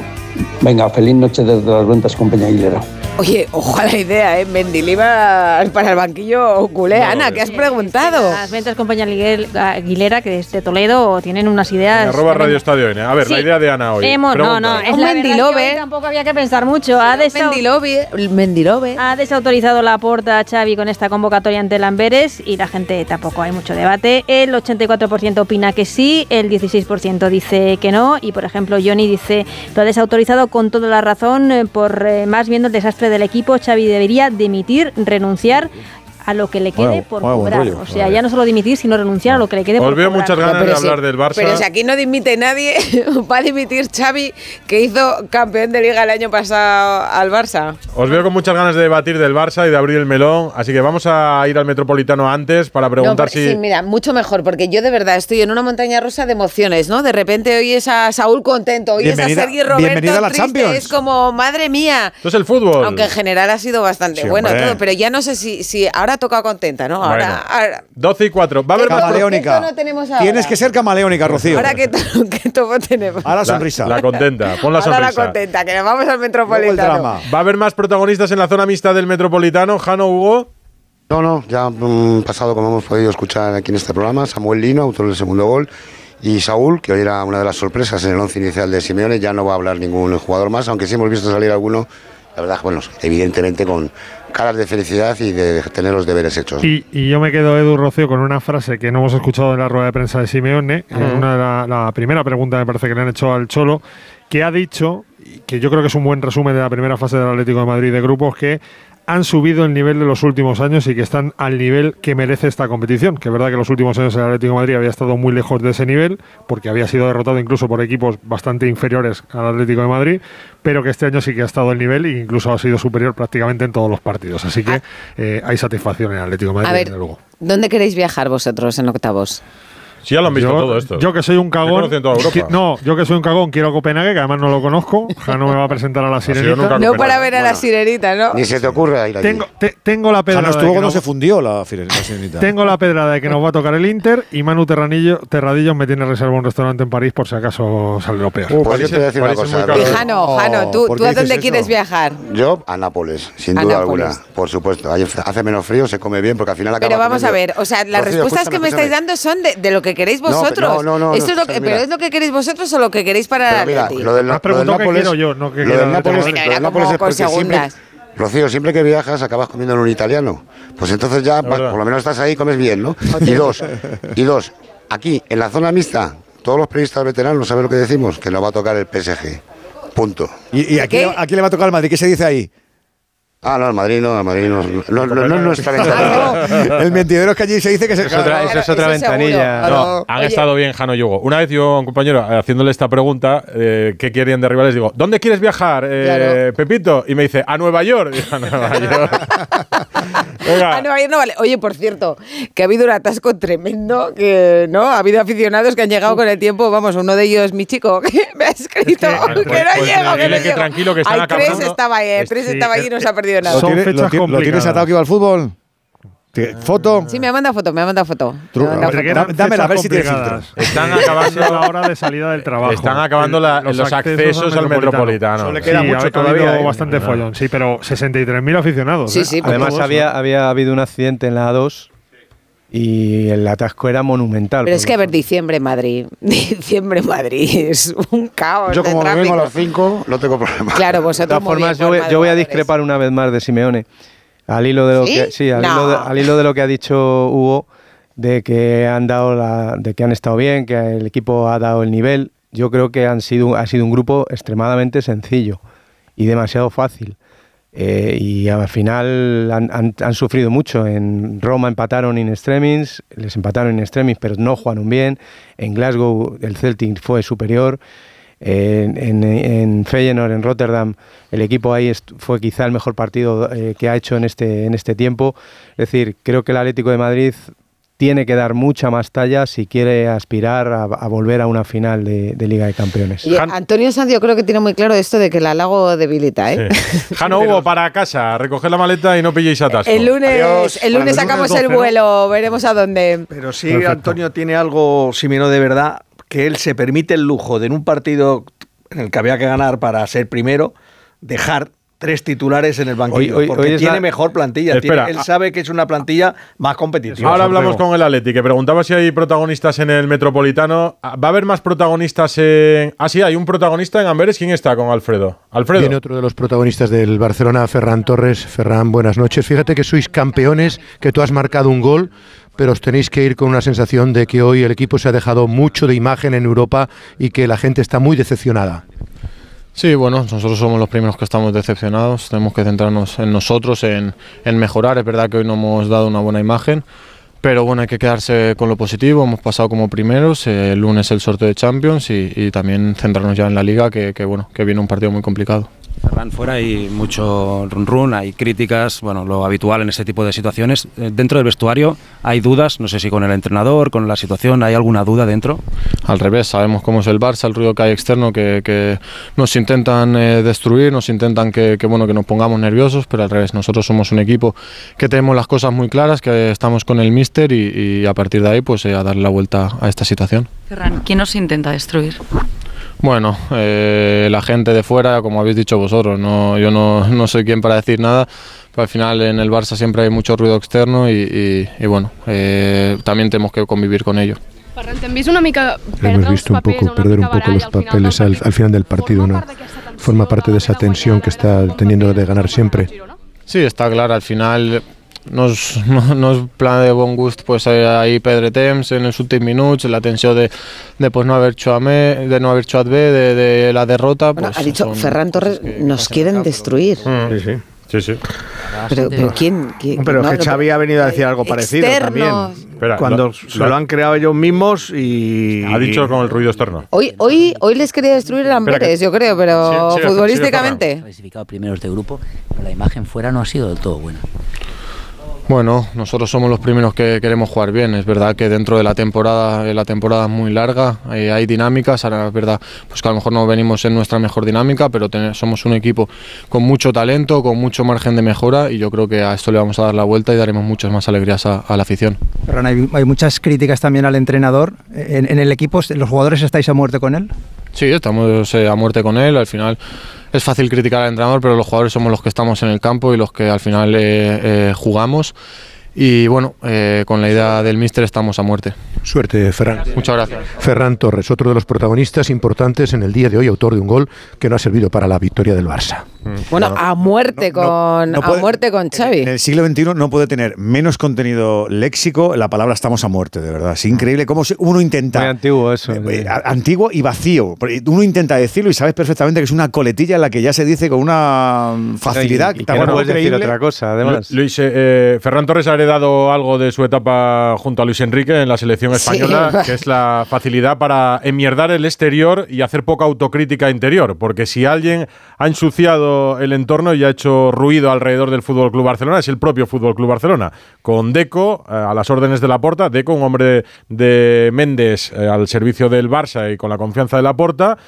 Venga, feliz noche desde las ventas con Peña Aguilera. Oye, ojo a la idea, ¿eh? Mendilibar para el banquillo culé. Ana, ¿qué has preguntado? Las ventas con Peña Aguilera, Aguilera, que es de Toledo, tienen unas ideas. Arroba Radio Estadio N. A ver, la idea de Ana hoy. Hemos- no, no, es Un la que Mendilobe. hoy tampoco había que pensar mucho. Ha, desau- Mendilobe. ha desautorizado la porta a Xavi con esta convocatoria ante Lamberes y la gente tampoco hay mucho debate. El 84% opina que sí, el 16% dice que no y por ejemplo Johnny dice lo ha desautorizado con toda la razón eh, por eh, más viendo el desastre del equipo. Xavi debería dimitir, renunciar a lo que le quede Bueno, por bueno, buen cobrar. rollo. O sea, ya no solo dimitir, sino renunciar a lo que le quede por Os veo cobrar. muchas ganas de hablar del Barça. Pero si aquí no dimite nadie, <laughs> va a dimitir Xavi, que hizo campeón de liga el año pasado al Barça. Os veo con muchas ganas de debatir del Barça y de abrir el melón, así que vamos a ir al Metropolitano antes para preguntar No, si... sí, mira, mucho mejor, porque yo de verdad estoy en una montaña rusa de emociones, ¿no? De repente oyes a Saúl contento, oyes Bienvenida- a Sergi Roberto bienvenida a la triste, Champions. es como, madre mía. Esto es el fútbol. Aunque en general ha sido bastante Sí, bueno hombre. todo, pero ya no sé si, si ahora ha tocado contenta, ¿no? Ahora, Bueno. ahora, 12 y 4. Va a haber más Camaleónica. No tenemos ahora. Tienes que ser camaleónica, Rocío. ahora que, to- <laughs> que todo tenemos. Ahora La- sonrisa. La, contenta, pon la Ahora la sonrisa. contenta, que nos vamos al Metropolitano. Va a haber más protagonistas en la zona mixta del Metropolitano. Jano Hugo. No, no, ya han pasado, como hemos podido escuchar aquí en este programa, Samuel Lino, autor del segundo gol, y Saúl, que hoy era una de las sorpresas en el once inicial de Simeone, ya no va a hablar ningún jugador más, aunque sí hemos visto salir alguno, la verdad, bueno, evidentemente con caras de felicidad y de tener los deberes hechos. Y, y yo me quedo, Edu Rocío, con una frase que no hemos escuchado en la rueda de prensa de Simeone, en Ujú. una de la, la primera pregunta me parece que le han hecho al Cholo, que ha dicho, que yo creo que es un buen resumen de la primera fase del Atlético de Madrid de grupos, que han subido el nivel de los últimos años y que están al nivel que merece esta competición. Que es verdad que los últimos años el Atlético de Madrid había estado muy lejos de ese nivel, porque había sido derrotado incluso por equipos bastante inferiores al Atlético de Madrid, pero que este año sí que ha estado al nivel e incluso ha sido superior prácticamente en todos los partidos. Así que eh, hay satisfacción en el Atlético de Madrid, A ver, desde luego. ¿dónde queréis viajar vosotros en octavos? Sí, ya lo han visto yo, todo esto. Yo que soy un cagón. no, yo que soy un cagón quiero Copenhague, que además no lo conozco. <laughs> Jano me va a presentar a la sirenita. No para ver a la sirenita, ¿no? Ni se te ocurre ir allí. Tengo, te- tengo la Jano pedrada. estuvo cuando nos- se fundió la, sirenita. tengo la pedrada de que nos va a tocar el Inter y Manu Terranillo, Terradillos me tiene reservado un restaurante en París por si acaso sale lo peor. Pues yo te voy a decir una cosa. Y Jano, Jano, ¿tú, ¿por tú qué a dónde quieres eso? viajar? Yo a Nápoles, sin A duda Nápoles. alguna, por supuesto. Hace menos frío, se come bien, porque al final acaba Pero vamos a ver, o sea, las respuestas que me estáis dando son de lo que queréis vosotros. no, no, no, Esto no, es lo que, mira. pero es lo que queréis vosotros o lo que queréis para Pero el mira, lo del, has lo del Nápoles, quiero yo, no qué lo del el Nápoles, de lo del Nápoles es porque siempre, segundas. Rocío, siempre que viajas acabas comiendo en un italiano. Pues entonces ya, vas- por lo menos estás ahí y comes bien, ¿no? Y dos, y dos, aquí, en la zona mixta, todos los periodistas veteranos saben lo que decimos, que nos va a tocar el PSG. Punto. ¿Y, y aquí, aquí le va a tocar al Madrid? ¿Qué se dice ahí? Ah, no, el Madrid no, el Madrid no, no, no, no es nuestra ventana. El mentidero es que allí se dice que se Es otra, esa es otra ventanilla. No, han estado bien Jano y Hugo. Una vez yo a un compañero haciéndole esta pregunta, eh, ¿qué querían de rivales? Digo, ¿dónde quieres viajar, eh, Pepito? Y me dice, a Nueva York. <laughs> Y yo, a Nueva York. Venga. Ah, no, ayer no vale. Oye, por cierto, que ha habido un atasco tremendo, que no, ha habido aficionados que han llegado con el tiempo, vamos, uno de ellos, mi chico, <laughs> que me ha escrito que, pues- no pues llego, que no que llego. tranquilo, que están Ay, Cres acabando. estaba ahí, Cres Sí, estaba ahí y no se ha perdido nada. ¿Lo, Son tiene- fechas lo tiene- ¿Lo tienes atado que iba al fútbol? ¿Te- ¿Foto? Sí, me ha mandado foto, me ha mandado foto. Me ha Tru- mandado Hombre, foto. da- dámela, a ver si tiene complicadas. Están acabando la hora de salida del trabajo. Están acabando la- los accesos al Metropolitano. Solo le queda sí, mucho todavía, habido ¿eh? bastante follón, sí, pero 63.000 aficionados. Sí, ¿eh? sí, Además, Todos, había, ¿no? había habido un accidente en la A2 y el atasco era monumental. Pero es que, a ver, diciembre Madrid. <laughs> Diciembre Madrid es un caos. Yo de como tráfico. vengo a las 5, no tengo problema. Claro, De vosotros todas muy formas, yo, voy- yo voy a discrepar una vez más de Simeone. Al hilo de lo ¿Sí? que sí, al, No. hilo de, al hilo de lo que ha dicho Hugo, de que han dado la, de que han estado bien, que el equipo ha dado el nivel. Yo creo que han sido, ha sido un grupo extremadamente sencillo y demasiado fácil. eh, y al final han, han- han sufrido mucho. En Roma empataron in extremis, les empataron in extremis, pero no jugaron bien. En Glasgow el Celtic fue superior. En, en, en Feyenoord, en Rotterdam, el equipo ahí fue quizá el mejor partido eh, que ha hecho en este, en este tiempo. Es decir, creo que el Atlético de Madrid tiene que dar mucha más talla si quiere aspirar a, a volver a una final de, de Liga de Campeones. Y Antonio Sanz yo creo que tiene muy claro esto de que el halago debilita, ¿eh? <laughs> Jano Hugo, para casa, recoger la maleta y no pilléis atasco. El lunes, el lunes sacamos el vuelo, veremos a dónde. Pero sí, Antonio tiene algo, Simeone, de verdad, que él se permite el lujo de en un partido en el que había que ganar para ser primero, dejar tres titulares en el banquillo. Hoy- hoy- porque hoy tiene la- mejor plantilla. Espera, tiene- él a- sabe que es una plantilla más competitiva. Ahora hablamos con el Atleti, que preguntaba si hay protagonistas en el Metropolitano. ¿Va a haber más protagonistas en...? Ah, sí, hay un protagonista en Amberes. ¿Quién está con Alfredo? Alfredo. Viene otro de los protagonistas del Barcelona, Ferran Torres. Ferran, buenas noches. Fíjate que sois campeones, que tú has marcado un gol, pero os tenéis que ir con una sensación de que hoy el equipo se ha dejado mucho de imagen en Europa y que la gente está muy decepcionada. Sí, bueno, nosotros somos los primeros que estamos decepcionados. Tenemos que centrarnos en nosotros, en, en mejorar. Es verdad que hoy no hemos dado una buena imagen, pero bueno, hay que quedarse con lo positivo. Hemos pasado como primeros. el lunes el sorteo de Champions y, también centrarnos ya en la liga, que, bueno, que viene un partido muy complicado. Ferran, fuera hay mucho run run, hay críticas, bueno, lo habitual en este tipo de situaciones. Eh, Dentro del vestuario hay dudas, no sé si con el entrenador, con la situación, ¿hay alguna duda dentro? Al revés, sabemos cómo es el Barça, el ruido que hay externo, que, que nos intentan eh, destruir, nos intentan que, que, bueno, que nos pongamos nerviosos, pero al revés, nosotros somos un equipo que tenemos las cosas muy claras, que estamos con el míster y, y a partir de ahí pues eh, a darle la vuelta a esta situación. Ferran, ¿quién nos intenta destruir? Bueno, eh, la gente de fuera, como habéis dicho vosotros, no, yo no, no soy quien para decir nada, pero al final en el Barça siempre hay mucho ruido externo y, y- y bueno, eh, también tenemos que convivir con ello. Ferran, t'hem vist una mica Hemos visto un poco, perder un poco los papeles al, al final del partido, ¿no? Forma parte de esa tensión que está teniendo de ganar siempre. Sí, está claro, al final no és, <laughs> no, no és plan de bon gust pues, eh, ahir perdre temps en els últims minuts, la tensió de, de pues, no haver xuat bé, de no haver bé, de, de la derrota. Bueno, pues, ha dicho son- Ferran Torres, nos quieren destruir. Sí, sí. Sí, sí. Pero, pero ¿quién? quién- Pero no, es que Xavi ha venido a decir algo parecido externos. también. Espera, Cuando lo- se lo- lo han creado ellos mismos y... Ha dicho con el ruido externo. Hoy, hoy, hoy les quería destruir el Amberes, yo creo, pero Sí, sigue futbolísticamente. clasificado primeros de grupo, pero la imagen fuera no ha sido del todo buena. Bueno, nosotros somos los primeros que queremos jugar bien. Es verdad que dentro de la temporada, eh, la temporada es muy larga, eh, hay dinámicas. Ahora es verdad pues que a lo mejor no venimos en nuestra mejor dinámica, pero somos un equipo con mucho talento, con mucho margen de mejora y yo creo que a esto le vamos a dar la vuelta y daremos muchas más alegrías a, a la afición. Hay, hay muchas críticas también al entrenador. En, en el equipo, ¿los jugadores estáis a muerte con él? Sí, estamos eh, a muerte con él. Al final es fácil criticar al entrenador, pero los jugadores somos los que estamos en el campo y los que al final eh, eh, jugamos. Y bueno, eh, con la idea del míster estamos a muerte. Suerte, Ferran. Muchas gracias. Ferran Torres, otro de los protagonistas importantes en el día de hoy, autor de un gol que no ha servido para la victoria del Barça. Bueno, a muerte con no a puede- muerte con Xavi. En el siglo XXI no puede tener menos contenido léxico la palabra estamos a muerte, de verdad. Es increíble cómo se- uno intenta... Muy antiguo eso. Eh, a- antiguo y vacío. Uno intenta decirlo y sabes perfectamente que es una coletilla en la que ya se dice con una facilidad Y- y tan que no puedes decir otra cosa, además. Lu- Luis, eh, eh, Ferran Torres heredado algo de su etapa junto a Luis Enrique en la selección Sí. española, que es la facilidad para enmierdar el exterior y hacer poca autocrítica interior. Porque si alguien ha ensuciado el entorno y ha hecho ruido alrededor del Fútbol Club Barcelona, es el propio Fútbol Club Barcelona. Con Deco eh, a las órdenes de la Porta, Deco, un hombre de Méndez eh, al servicio del Barça y con la confianza de la Porta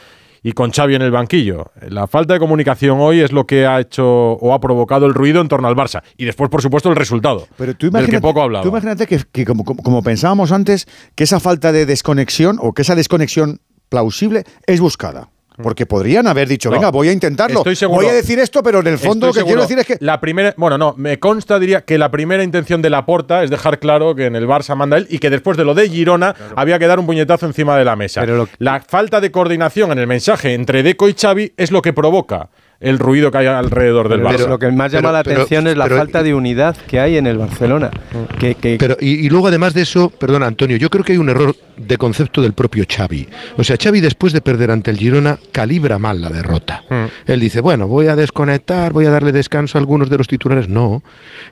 y con Xavi en el banquillo. La falta de comunicación hoy es lo que ha hecho o ha provocado el ruido en torno al Barça. Y después, por supuesto, el resultado. Pero tú del imagínate, que poco hablaba. tú imagínate que, que como, como- como pensábamos antes, que esa falta de desconexión o que esa desconexión plausible es buscada. Porque podrían haber dicho, No. venga, voy a intentarlo. Estoy seguro. Voy a decir esto, pero en el fondo lo que quiero decir es que La primera, bueno, no, me consta, diría, que la primera intención de Laporta es dejar claro que en el Barça manda él y que después de lo de Girona había que dar un puñetazo encima de la mesa. La falta de coordinación en el mensaje entre Deco y Xavi es lo que provoca el ruido que hay alrededor del Pero Barça. lo que más llama pero- la pero- atención es la pero- falta de unidad que hay en el Barcelona. Que, que- Pero, y, y luego, además de eso, perdón, Antonio, yo creo que hay un error de concepto del propio Xavi. O sea, Xavi, después de perder ante el Girona, calibra mal la derrota. Él dice, bueno, voy a desconectar, voy a darle descanso a algunos de los titulares. No,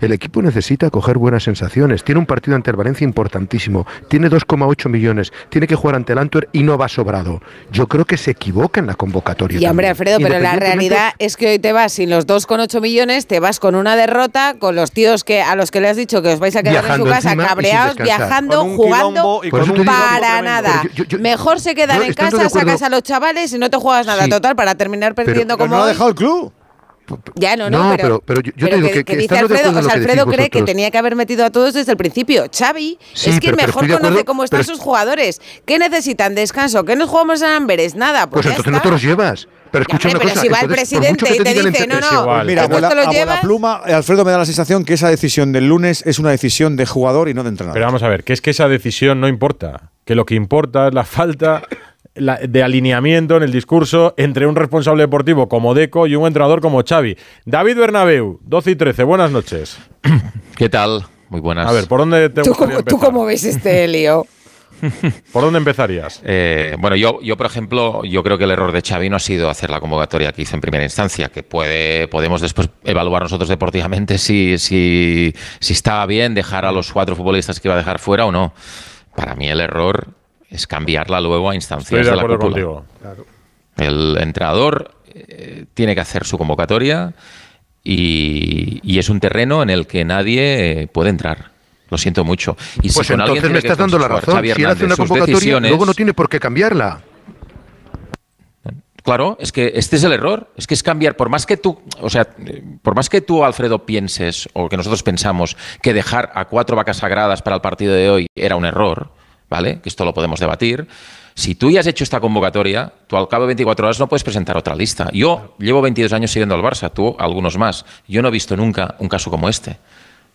el equipo necesita coger buenas sensaciones. Tiene un partido ante el Valencia importantísimo. Tiene 2,8 millones. Tiene que jugar ante el Antwerp y no va sobrado. Yo creo que se equivoca en la convocatoria. Y hombre, también. Alfredo, pero la realidad es que hoy te vas sin los 2,8 millones, te vas con una derrota, con los tíos que a los que le has dicho que os vais a quedar en su casa, cabreados, viajando, jugando, y con eso un para tremendo. nada. Pero yo- yo- Mejor se quedan en casa, sacas a los chavales y no te juegas nada Sí. total para terminar perdiendo pero como no ha dejado el club. Ya, no, no, No, pero, pero- pero yo- yo te pero digo que, que- dice Alfredo, o en sea, lo que Alfredo cree que tenía que haber metido a todos desde el principio. Xavi Sí, es que pero- pero mejor conoce acuerdo, cómo están pero- sus jugadores. ¿Qué necesitan? Descanso. ¿Qué nos jugamos en Amberes? Nada, pues, Pues entonces está. no te los llevas. Pero escucha una pero cosa. si va el presidente y te dice, no, no, igual. Mira, a ¿Estos bola, te los a bola llevas? pluma, eh, Alfredo me da la sensación que esa decisión del lunes es una decisión de jugador y no de entrenador. Pero vamos a ver, que es que esa decisión no importa. Que lo que importa es la falta la- de alineamiento en el discurso entre un responsable deportivo como Deco y un entrenador como Xavi. David Bernabeu, 12 y 13, buenas noches. <clears throat> ¿Qué tal? Muy buenas. A ver, ¿por dónde te ¿Tú gustaría cómo, ¿Tú cómo ves este <laughs> lío? ¿Por dónde empezarías? Eh, bueno, yo, yo, por ejemplo, yo creo que el error de Xavi no ha sido hacer la convocatoria que hizo en primera instancia, que puede, podemos después evaluar nosotros deportivamente si, si, si estaba bien dejar a los cuatro futbolistas que iba a dejar fuera o no. Para mí el error es cambiarla luego a instancias Estoy de de la acuerdo cúpula. contigo. El entrenador eh, tiene que hacer su convocatoria y, y es un terreno en el que nadie eh, puede entrar. Lo siento mucho. Y Pues entonces me estás dando la razón. Xavi Si él hace una convocatoria, decisiones- luego no tiene por qué cambiarla. Claro, es que este es el error. Es que es cambiar, por más que tú, o sea, por más que tú, Alfredo, pienses, o que nosotros pensamos, que dejar a cuatro vacas sagradas para el partido de hoy era un error, ¿vale? Que esto lo podemos debatir. Si tú ya has hecho esta convocatoria, tú al cabo de 24 horas no puedes presentar otra lista. Yo llevo 22 años siguiendo al Barça, tú algunos más. Yo no he visto nunca un caso como este.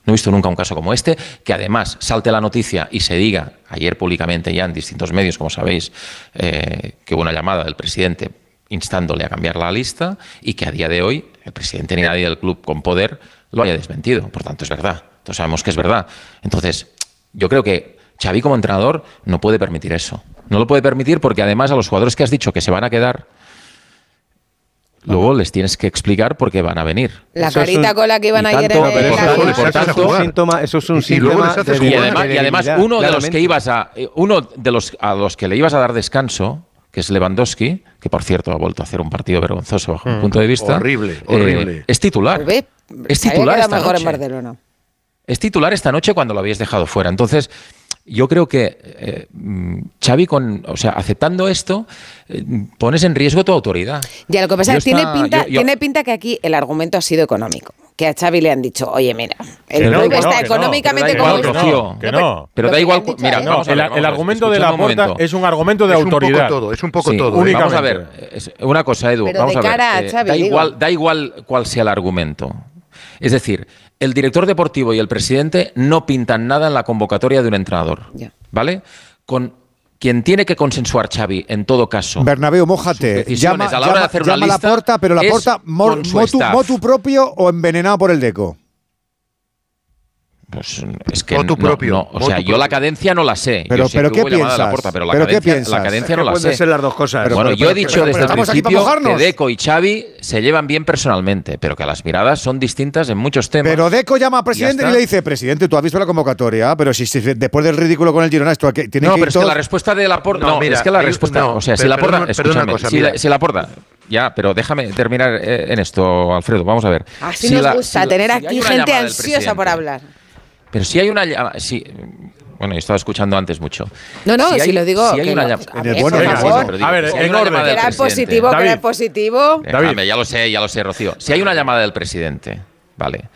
No he visto nunca un caso como este, que además salte la noticia y se diga, ayer públicamente ya en distintos medios, como sabéis, eh, que hubo una llamada del presidente instándole a cambiar la lista y que a día de hoy el presidente ni nadie del club con poder lo haya desmentido. Por tanto, es verdad. Todos sabemos que es verdad. Entonces, yo creo que Xavi como entrenador no puede permitir eso. No lo puede permitir porque además a los jugadores que has dicho que se van a quedar, luego les tienes que explicar por qué van a venir. La Eso carita un- con la que iban y ayer tanto, en pero el eso- es un síntoma, eso es un Y además, y además debilidad, uno de los que ibas a eh, uno de los a los que le ibas a dar descanso que es Lewandowski, que por cierto ha vuelto a hacer un partido vergonzoso bajo mi Mm. punto de vista. Horrible, eh, horrible. es titular. Ve, Es titular esta mejor en noche. Barcelona. Es titular esta noche cuando lo habías dejado fuera. Entonces, yo creo que eh, Xavi, con, o sea, aceptando esto, eh, pones en riesgo tu autoridad. Ya, lo que pasa Yo es que tiene pinta, yo- yo- tiene pinta que aquí el argumento ha sido económico. Que a Xavi le han dicho, oye, mira, el no, club no, está no, económicamente pero da como que no. Pero Lo da igual, dicho mira, a el, ver, vamos argumento de la puerta es un argumento de Es un poco autoridad. todo, es un poco Sí, todo. Vamos a ver, una cosa, Edu. Pero vamos de a ver, cara a eh, da, igual, da igual cuál sea el argumento. Es decir, el director deportivo y el presidente no pintan nada en la convocatoria de un entrenador. Ya. ¿Vale? Con quien tiene que consensuar Xavi, en todo caso. Bernabéu, mójate. Llama, a la hora llama- de hacer una llama a la porta, pero la porta motu, motu propio o envenenado por el deco. Pues es que Motu no, propio, no, o sea, yo la cadencia no la sé. Pero- yo sé pero que ¿qué a la piensas? puerta, pero la ¿Pero qué cadencia, piensas? la cadencia no la pueden sé. ser las dos cosas. Pero- bueno, pero- yo he dicho pero- desde pero el principio que Deco y Xavi se llevan bien personalmente, pero que las miradas son distintas en muchos temas. Pero Deco llama al presidente y le dice, presidente, tú has visto la convocatoria, pero si, si después del ridículo con el Girona esto aquí- tiene no, que ir pero es que todos- la respuesta de la porta. No, No, mira, es que la respuesta. no, o sea, si la porta. Escúchame, si, la, porta. Ya, pero déjame terminar eh, en esto, Alfredo. Vamos a ver. Así Si nos la- gusta, si- tener si aquí gente ansiosa por hablar. Pero si hay una llama- si- bueno, he estado escuchando antes mucho. No, no, si, hay- lo digo. si hay que una no, llama- a ver, bueno, por en el favor. bueno, pero digo, A ver, si en orden. Que era positivo, que era David. positivo. David. Déjame, ya lo sé, ya lo sé, Rocío. Si hay una llamada del presidente, ¿vale?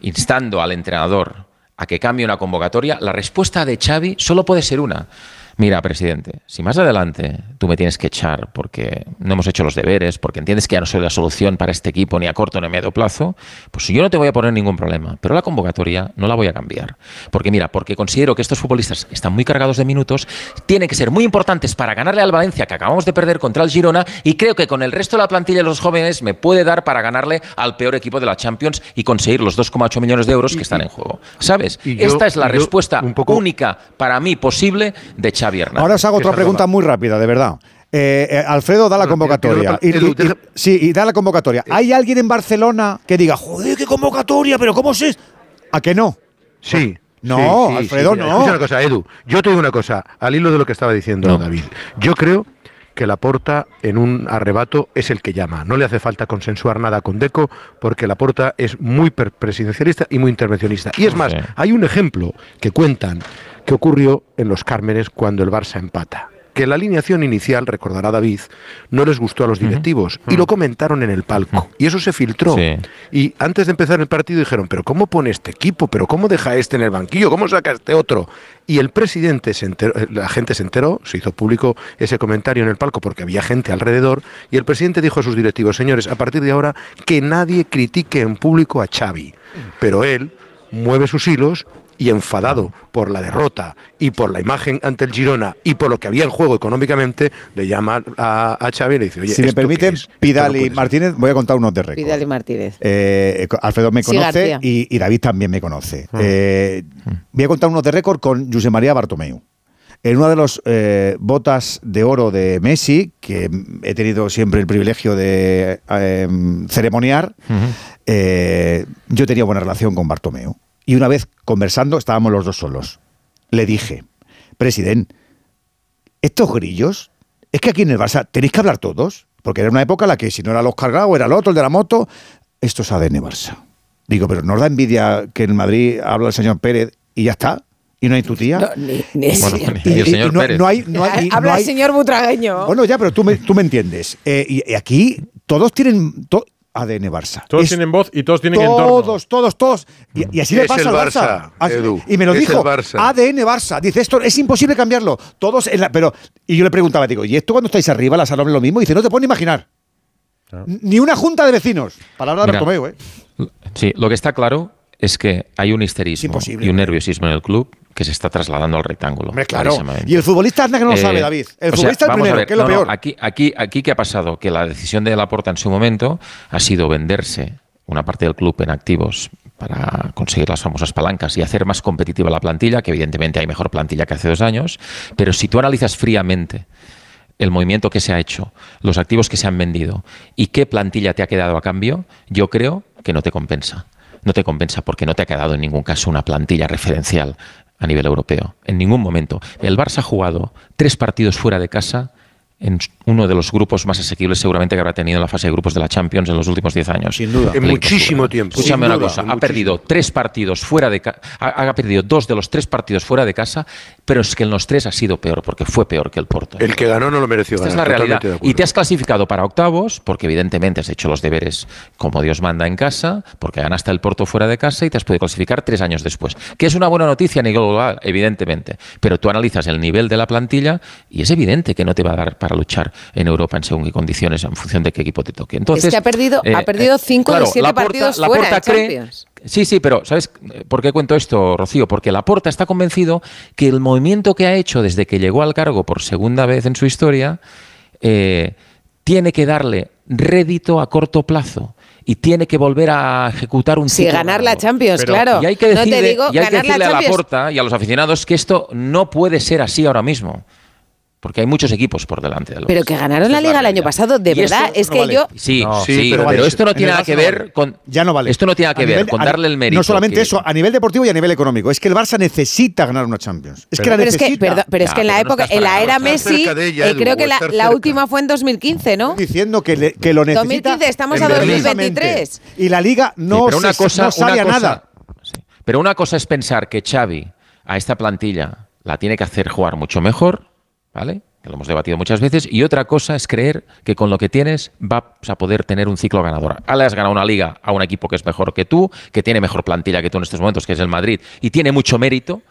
Instando al entrenador a que cambie una convocatoria, la respuesta de Xavi solo puede ser una. Mira, presidente, si más adelante tú me tienes que echar porque no hemos hecho los deberes, porque entiendes que ya no soy la solución para este equipo ni a corto ni a medio plazo, pues yo no te voy a poner ningún problema. Pero la convocatoria no la voy a cambiar. Porque mira, porque considero que estos futbolistas están muy cargados de minutos, tienen que ser muy importantes para ganarle al Valencia, que acabamos de perder contra el Girona, y creo que con el resto de la plantilla de los jóvenes me puede dar para ganarle al peor equipo de la Champions y conseguir los 2,8 millones de euros que están en juego. ¿Sabes? Esta es la respuesta única para mí posible de Xavi Hernández. Ahora os hago otra pregunta muy rápida, de verdad. Eh, eh, Alfredo, da la convocatoria. Y- Edu, y- y- sí, y da la convocatoria. ¿Hay alguien en Barcelona que diga, joder, qué convocatoria, pero cómo se...? ¿A que no? Sí. No, sí, sí, Alfredo, sí, no. Escucha una cosa, Edu. Yo te digo una cosa, al hilo de lo que estaba diciendo David. Yo creo que Laporta en un arrebato es el que llama. No le hace falta consensuar nada con Deco porque Laporta es muy presidencialista y muy intervencionista. Y es más, hay un ejemplo que cuentan que ocurrió en los Cármenes cuando el Barça empata. Que la alineación inicial, recordará David, no les gustó a los directivos y lo comentaron en el palco. Y eso se filtró. Sí. Y antes de empezar el partido dijeron, pero ¿cómo pone este equipo? ¿Pero cómo deja este en el banquillo? ¿Cómo saca este otro? Y el presidente se enteró, eh, la gente se enteró, se hizo público ese comentario en el palco porque había gente alrededor, y el presidente dijo a sus directivos, señores, a partir de ahora que nadie critique en público a Xavi. Pero él mueve sus hilos y enfadado por la derrota y por la imagen ante el Girona y por lo que había en juego económicamente, le llama a, a Xavi y le dice, oye, si me ¿esto qué permiten? Pidal y Martínez, voy a contar unos de récord. Vidal y Martínez. Eh, Alfredo me conoce y, y David también me conoce. Eh, voy a contar unos de récord con José María Bartomeu. En una de las botas de oro de Messi, que he tenido siempre el privilegio de eh, ceremoniar, eh, yo tenía buena relación con Bartomeu. Y una vez conversando, estábamos los dos solos. Le dije, presidente, estos grillos, es que aquí en el Barça tenéis que hablar todos, porque era una época en la que si no era el Oscar Grau, era el otro, el de la moto, esto es ADN Barça. Digo, pero ¿nos da envidia que en Madrid habla el señor Pérez y ya está? ¿Y no hay tu tía? No, ni- ni el Bueno, señor y el Pérez. señor no, <laughs> Pérez. no hay, no hay- y Habla no el hay- señor Butragueño. Bueno, ya, pero tú me, tú me entiendes. Eh, y, y aquí todos tienen to- ADN Barça. Todos Es- tienen voz y todos tienen entorno. todos, todos, todos. Y, y así le pasa al Barça, Barça. Así- Edu, y me lo dijo. Barça. ADN Barça. Dice, esto es imposible cambiarlo. Todos en la. Pero. Y yo le preguntaba, digo, ¿y esto cuando estáis arriba, la sala lo mismo? Y dice, no te puedes ni imaginar. Ni una junta de vecinos. Palabra de Bartomeu, ¿eh? Sí, lo que está claro es que hay un histerismo imposible, y un nerviosismo en el club que se está trasladando al rectángulo. Hombre, claro. Y el futbolista anda que no lo Eh, sabe, David. El o sea, futbolista el primero, que es lo no, no, peor. aquí, aquí, aquí, ¿qué ha pasado? Que la decisión de Laporta en su momento ha sido venderse una parte del club en activos para conseguir las famosas palancas y hacer más competitiva la plantilla, que evidentemente hay mejor plantilla que hace dos años, pero si tú analizas fríamente el movimiento que se ha hecho, los activos que se han vendido y qué plantilla te ha quedado a cambio, yo creo que no te compensa. No te compensa porque no te ha quedado en ningún caso una plantilla referencial a nivel europeo. En ningún momento. El Barça ha jugado tres partidos fuera de casa en uno de los grupos más asequibles seguramente que habrá tenido en la fase de grupos de la Champions en los últimos 10 años. Sin duda. En muchísimo tiempo. Escúchame una cosa, ha muchísimo. perdido tres partidos fuera de casa, ha, ha perdido dos de los tres partidos fuera de casa, pero es que en los tres ha sido peor, porque fue peor que el Porto. El que ganó no lo mereció Esta es la realidad. Y te has clasificado para octavos, porque evidentemente has hecho los deberes como Dios manda en casa, porque ganaste el Porto fuera de casa y te has podido clasificar tres años después. Que es una buena noticia a nivel global, evidentemente. Pero tú analizas el nivel de la plantilla y es evidente que no te va a dar para luchar en Europa en según qué condiciones, en función de qué equipo te toque. Entonces, es que ha perdido, eh, ha perdido eh, cinco claro, de siete Laporta- partidos Laporta fuera en cree- Champions. Sí, sí, pero ¿sabes por qué cuento esto, Rocío? Porque Laporta está convencido que el movimiento que ha hecho desde que llegó al cargo por segunda vez en su historia eh, tiene que darle rédito a corto plazo y tiene que volver a ejecutar un Sí, ganar la. Champions, Pero- claro. Y hay que no decirle, te digo y hay que la decirle a Champions. Laporta y a los aficionados que esto no puede ser así ahora mismo. Porque hay muchos equipos por delante del Pero que ganaron la liga el año pasado, de verdad, es no que vale. yo... Sí, No, sí, sí, pero, pero esto no En tiene nada que ver con. Ya no vale. Esto no tiene nada que A ver nivel- con darle el mérito. No solamente que- eso, a nivel deportivo y a nivel económico. Es que el Barça necesita ganar una Champions. Es que la pero es que, necesita. perdón, pero es que en la época, en la era Messi, eh, creo que la, la última fue en 2015, ¿no? diciendo que, le- que lo necesita. 2015, estamos a en Berlín. 2023. Y la liga no, pero una se- cosa, no sabe a nada. Pero una cosa es pensar que Xavi a esta plantilla la tiene que hacer jugar mucho mejor, ¿vale? Lo hemos debatido muchas veces. Y otra cosa es creer que con lo que tienes vas a poder tener un ciclo ganador. Ahora has ganado una liga a un equipo que es mejor que tú, que tiene mejor plantilla que tú en estos momentos, que es el Madrid, y tiene mucho mérito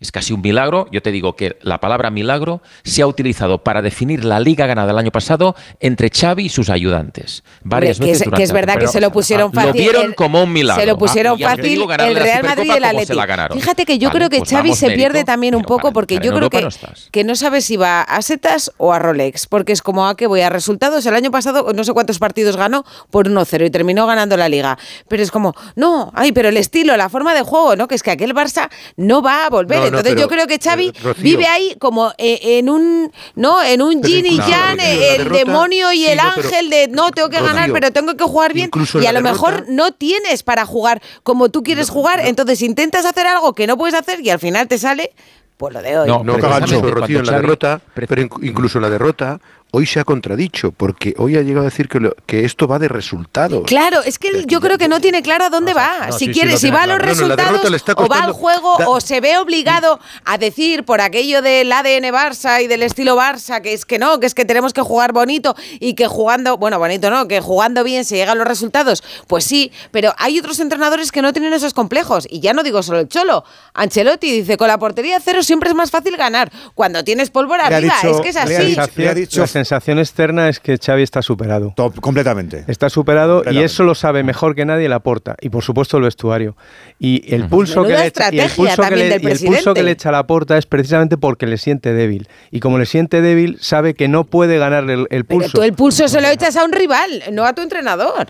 es casi un milagro. Yo te digo que la palabra milagro se ha utilizado para definir la liga ganada el año pasado entre Xavi y sus ayudantes. Varias que veces. Es, que es verdad que se lo pusieron ah, fácil. Lo vieron como un milagro. Se lo pusieron fácil el Real Madrid y el pues, Atleti. Fíjate que yo creo que pues Xavi se pierde también un poco porque yo creo que no, que no sabe si va a setas o a Rolex, porque es como a que voy a resultados. El año pasado no sé cuántos partidos ganó por 1-0 y terminó ganando la liga. Pero es como, no, ay, pero el estilo, la forma de juego, ¿no? Que es que aquel Barça no va a volver. Entonces yo creo que eh, Xavi vive ahí como eh, en un no en un yin y yang, eh, el demonio y el ángel de no tengo que ganar, pero tengo que jugar bien y a lo mejor no tienes para jugar como tú quieres jugar, entonces intentas hacer algo que no puedes hacer y al final te sale pues lo de hoy. No, no en la derrota, pero incluso la derrota hoy se ha contradicho, porque hoy ha llegado a decir que, lo, que esto va de resultados. Claro, es que yo creo que no tiene claro a dónde va. Si sí, quiere, si va a los resultados, o va al juego, o se ve obligado a decir por aquello del ADN Barça y del estilo Barça, que es que no, que es que tenemos que jugar bonito y que jugando, bueno, bonito no, que jugando bien se llegan los resultados. Pues sí, pero hay otros entrenadores que no tienen esos complejos. Y ya no digo solo el Cholo. Ancelotti dice, con la portería cero siempre es más fácil ganar. Cuando tienes pólvora viva, es que es así. Le ha dicho, le ha dicho sensación externa es que Xavi está superado. Top, completamente. Está superado completamente. y eso lo sabe mejor que nadie la porta. Y por supuesto el vestuario. Y el pulso, que le, echa, y el pulso, que le, y el pulso que le echa la porta es precisamente porque le siente débil. Y como le siente débil, sabe que no puede ganar el, el pulso. Pero tú el pulso se lo echas a un rival, no a tu entrenador.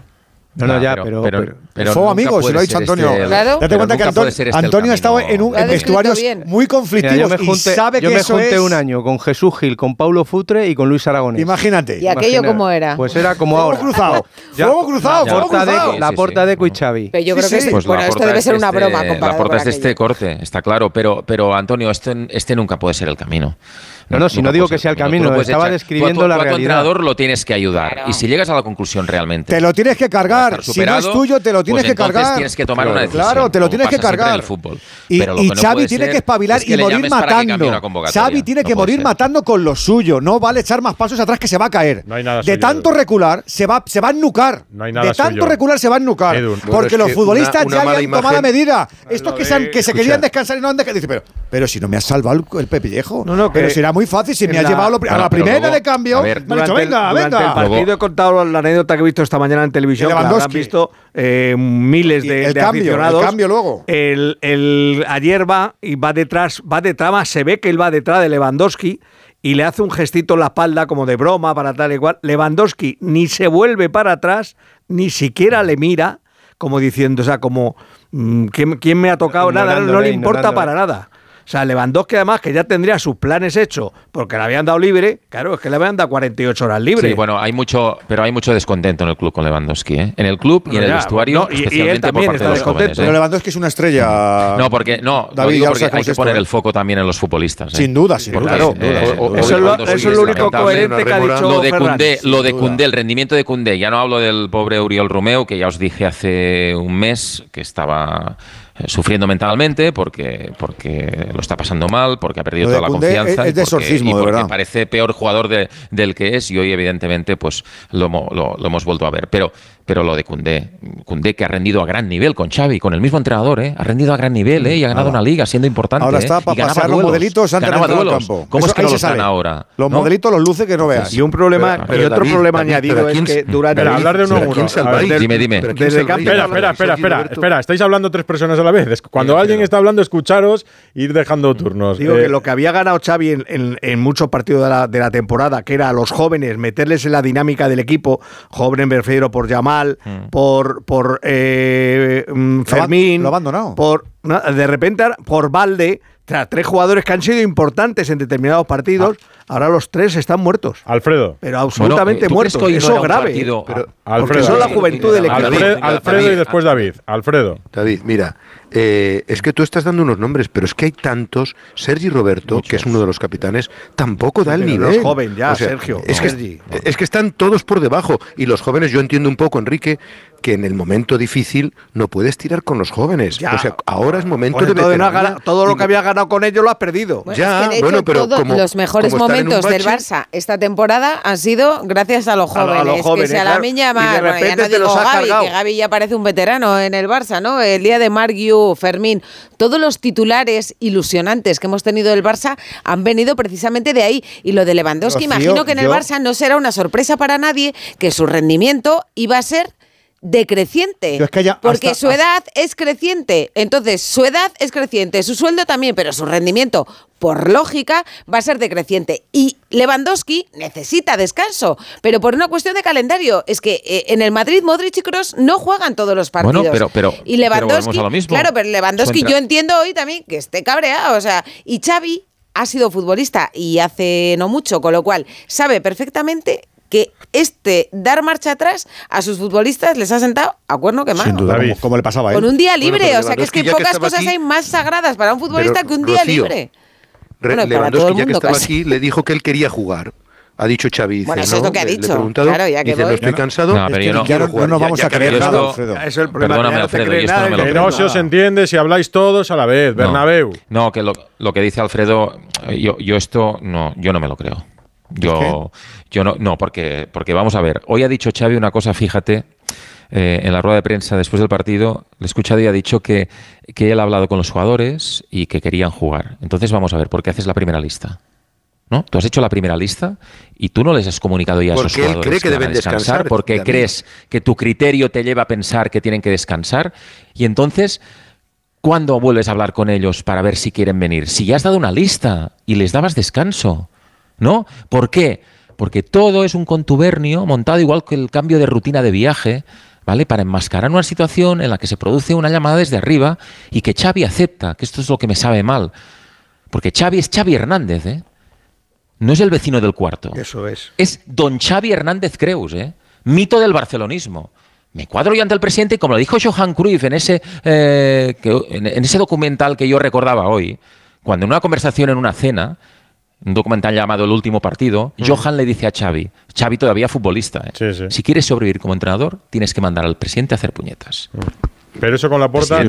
No, no, ya, pero. pero, pero, pero fue amigo, se lo ha dicho este Antonio. Este, claro. Date cuenta que este Antonio, este ha estado en, un, en vestuarios muy conflictivos Mira, yo me junté, y sabe que me eso junté es... un año con Jesús Gil, con Paulo Futre y con Luis Aragonés. Imagínate. ¿Y aquello cómo era? Pues era como ahora. <laughs> Fuego cruzado. fuego cruzado, fuego la puerta de Cuichavi. Pero yo creo que este, pues bueno, esto debe ser una este- broma. La puerta es de este corte, está claro. Pero, pero Antonio, este nunca puede ser el camino. No, no, si no digo que sea el camino, no estaba describiendo la realidad. A entrenador lo tienes que ayudar. Y si llegas a la conclusión realmente. Te lo tienes que cargar. Si no es tuyo, te lo tienes pues que cargar. tienes que tomar una decisión. Claro, te lo tienes que cargar. Fútbol. Y, Pero lo Xavi tiene que espabilar y morir matando. Xavi tiene que morir matando con lo suyo. No vale echar más pasos atrás que se va a caer. No hay nada de tanto recular, se va, se va a ennucar. De tanto recular, se va a ennucar. Porque los futbolistas ya habían tomado medida. Estos que se querían descansar y no han descansado. Pero si no me has salvado el pepillejo. No, no, pero será muy muy fácil. Si me ha llevado a la primera de cambio, me han dicho, venga, el, venga. El partido he contado la anécdota que he visto esta mañana en televisión. han visto eh, miles de, cambio, aficionados. Luego. El, ayer va y va detrás, va detrás, se ve que él va detrás de Lewandowski y le hace un gestito en la espalda como de broma para tal y cual. Lewandowski ni se vuelve para atrás, ni siquiera le mira, como diciendo, o sea, como mm, ¿quién, me ha tocado? Nada, no, le importa para nada sea, Lewandowski además que ya tendría sus planes hechos porque le habían dado libre, claro, es que le habían dado 48 horas libre. Sí, bueno, hay mucho, pero hay mucho descontento en el club con Lewandowski, ¿eh? En el club y pero en ya, el vestuario, no, y, especialmente y él también por parte está de los jóvenes, ¿eh? Pero Lewandowski es una estrella. No, porque no, David, digo porque hay que poner el foco también en los futbolistas. ¿eh? Sin duda, sin duda. Claro, eh, eso, es lo único coherente que ha dicho lo de Cundé, lo de Cundé, el rendimiento de Cundé, ya no hablo del pobre Uriol Romeo que ya os dije hace un mes que estaba eh, sufriendo mentalmente porque, porque lo está pasando mal, porque ha perdido toda la confianza. Es, de exorcismo, porque, parece peor jugador de, del que es y hoy, evidentemente, pues lo, lo, lo hemos vuelto a ver. Pero pero lo de Cundé, Cundé que ha rendido a gran nivel con Xavi, con el mismo entrenador, ¿eh? ha rendido a gran nivel ¿eh? y ha ganado una liga siendo importante. Ahora ¿eh? está para pasar duelos, los modelitos antes de campo. ¿Cómo Eso, es que no están ahora? Los ¿no? modelitos los luces que no veas. Y un problema pero, y otro problema añadido es que durante pero hablar de uno a uno. Dime, dime. Espera, espera, espera, espera, espera. Estáis hablando tres personas a la vez. Cuando alguien está hablando, escucharos, ir dejando turnos. Digo que eh, lo que había ganado Xavi en muchos partidos de la temporada, que era a los jóvenes, meterles en la dinámica del equipo, joven me refiero por llamar Mm. Por, por eh, mm, Fermín. Lo, abandonado. Por, de repente, por Valde, tras tres jugadores que han sido importantes en determinados partidos. Ah. Ahora los tres están muertos. Alfredo. Pero absolutamente bueno, muertos. Eso no grave. Pero, Alfredo, porque son la juventud del equipo. Alfredo, Alfredo, y después David. Alfredo. David, mira, eh, es que tú estás dando unos nombres, pero es que hay tantos. Sergi Roberto, que es uno de los capitanes, tampoco da el nivel. Es joven ya, Sergio. Es que están todos por debajo. Y los jóvenes, yo entiendo un poco, Enrique, que en el momento difícil no puedes tirar con los jóvenes. Ya. O sea, ahora es momento Pues de no ganado- todo lo que había ganado con ellos lo has perdido. Bueno, es que de hecho, todos los mejores como momentos del Barça esta temporada han sido gracias a los A lo- a jóvenes. los jóvenes, que si a la claro. miña Y de más, bueno, ya no te los digo Gaby, cargado. que Gaby ya parece un veterano en el Barça, ¿no? El día de Edu, Fermín, todos los titulares ilusionantes que hemos tenido del Barça han venido precisamente de ahí. Y lo de Lewandowski, Rocío, imagino que en el yo- Barça no será una sorpresa para nadie que su rendimiento iba a ser decreciente. Yo es que ya porque hasta- su edad es creciente. Entonces, su edad es creciente, su sueldo también, pero su rendimiento, por lógica, va a ser decreciente. Y Lewandowski necesita descanso, pero por una cuestión de calendario. Es que eh, en el Madrid, Modric y Kroos no juegan todos los partidos. Bueno, pero- pero- y Lewandowski, volvemos a lo mismo. claro, pero Lewandowski yo entiendo hoy también que esté cabreado, o sea, y Xavi ha sido futbolista y hace no mucho, con lo cual sabe perfectamente que este dar marcha atrás a sus futbolistas les ha sentado a cuerno quemado. Sin duda, como, como le pasaba a él. Con un día Bueno, libre, pero o sea que es que ya que pocas cosas aquí- hay más sagradas para un futbolista Pero, que un día Rocío, libre. Re- Bueno, para todo Lewandowski, ya que estaba casi. aquí, le dijo que él quería jugar. Ha dicho Xavi. dice, Bueno, eso es lo que ha Le- le he dicho. preguntado, Claro, ya que dice, voy. no estoy cansado. no, pero es yo que no- quiero no- jugar, no nos ya- vamos ya a que creer nada, estado- Alfredo. Eso es el problema. Perdóname, no Alfredo, yo esto no me lo Que no se os entiende si habláis todos a la vez. No. Bernabéu. No, que lo, lo que dice Alfredo, yo, yo esto no, yo no me lo creo. Yo, yo no, no, porque, porque vamos a ver. Hoy ha dicho Xavi una cosa, fíjate, eh, en la rueda de prensa después del partido, le he escuchado y ha dicho que, que él ha hablado con los jugadores y que querían jugar. Entonces vamos a ver, ¿por qué haces la primera lista? ¿No? Tú has hecho la primera lista y tú no les has comunicado ya a esos Porque él jugadores cree que deben descansar, porque David. crees que tu criterio te lleva a pensar que tienen que descansar y entonces ¿Cuándo vuelves a hablar con ellos para ver si quieren venir? Si ya has dado una lista y les dabas descanso, ¿no? ¿Por qué? Porque todo es un contubernio montado igual que el cambio de rutina de viaje, ¿vale? Para enmascarar una situación en la que se produce una llamada desde arriba y que Xavi acepta, que esto es lo que me sabe mal. Porque Xavi es Xavi Hernández, ¿eh? No es el vecino del cuarto. Eso es. Es don Xavi Hernández Creus, ¿eh? Mito del barcelonismo. Me cuadro yo ante el presidente y como lo dijo Johan Cruyff en ese, eh, que- en, en ese documental que yo recordaba hoy, cuando en una conversación en una cena, un documental llamado El último partido, Johan le dice a Xavi, Xavi todavía futbolista, ¿eh? si quieres sobrevivir como entrenador, tienes que mandar al presidente a hacer puñetas. Pero eso con la porta.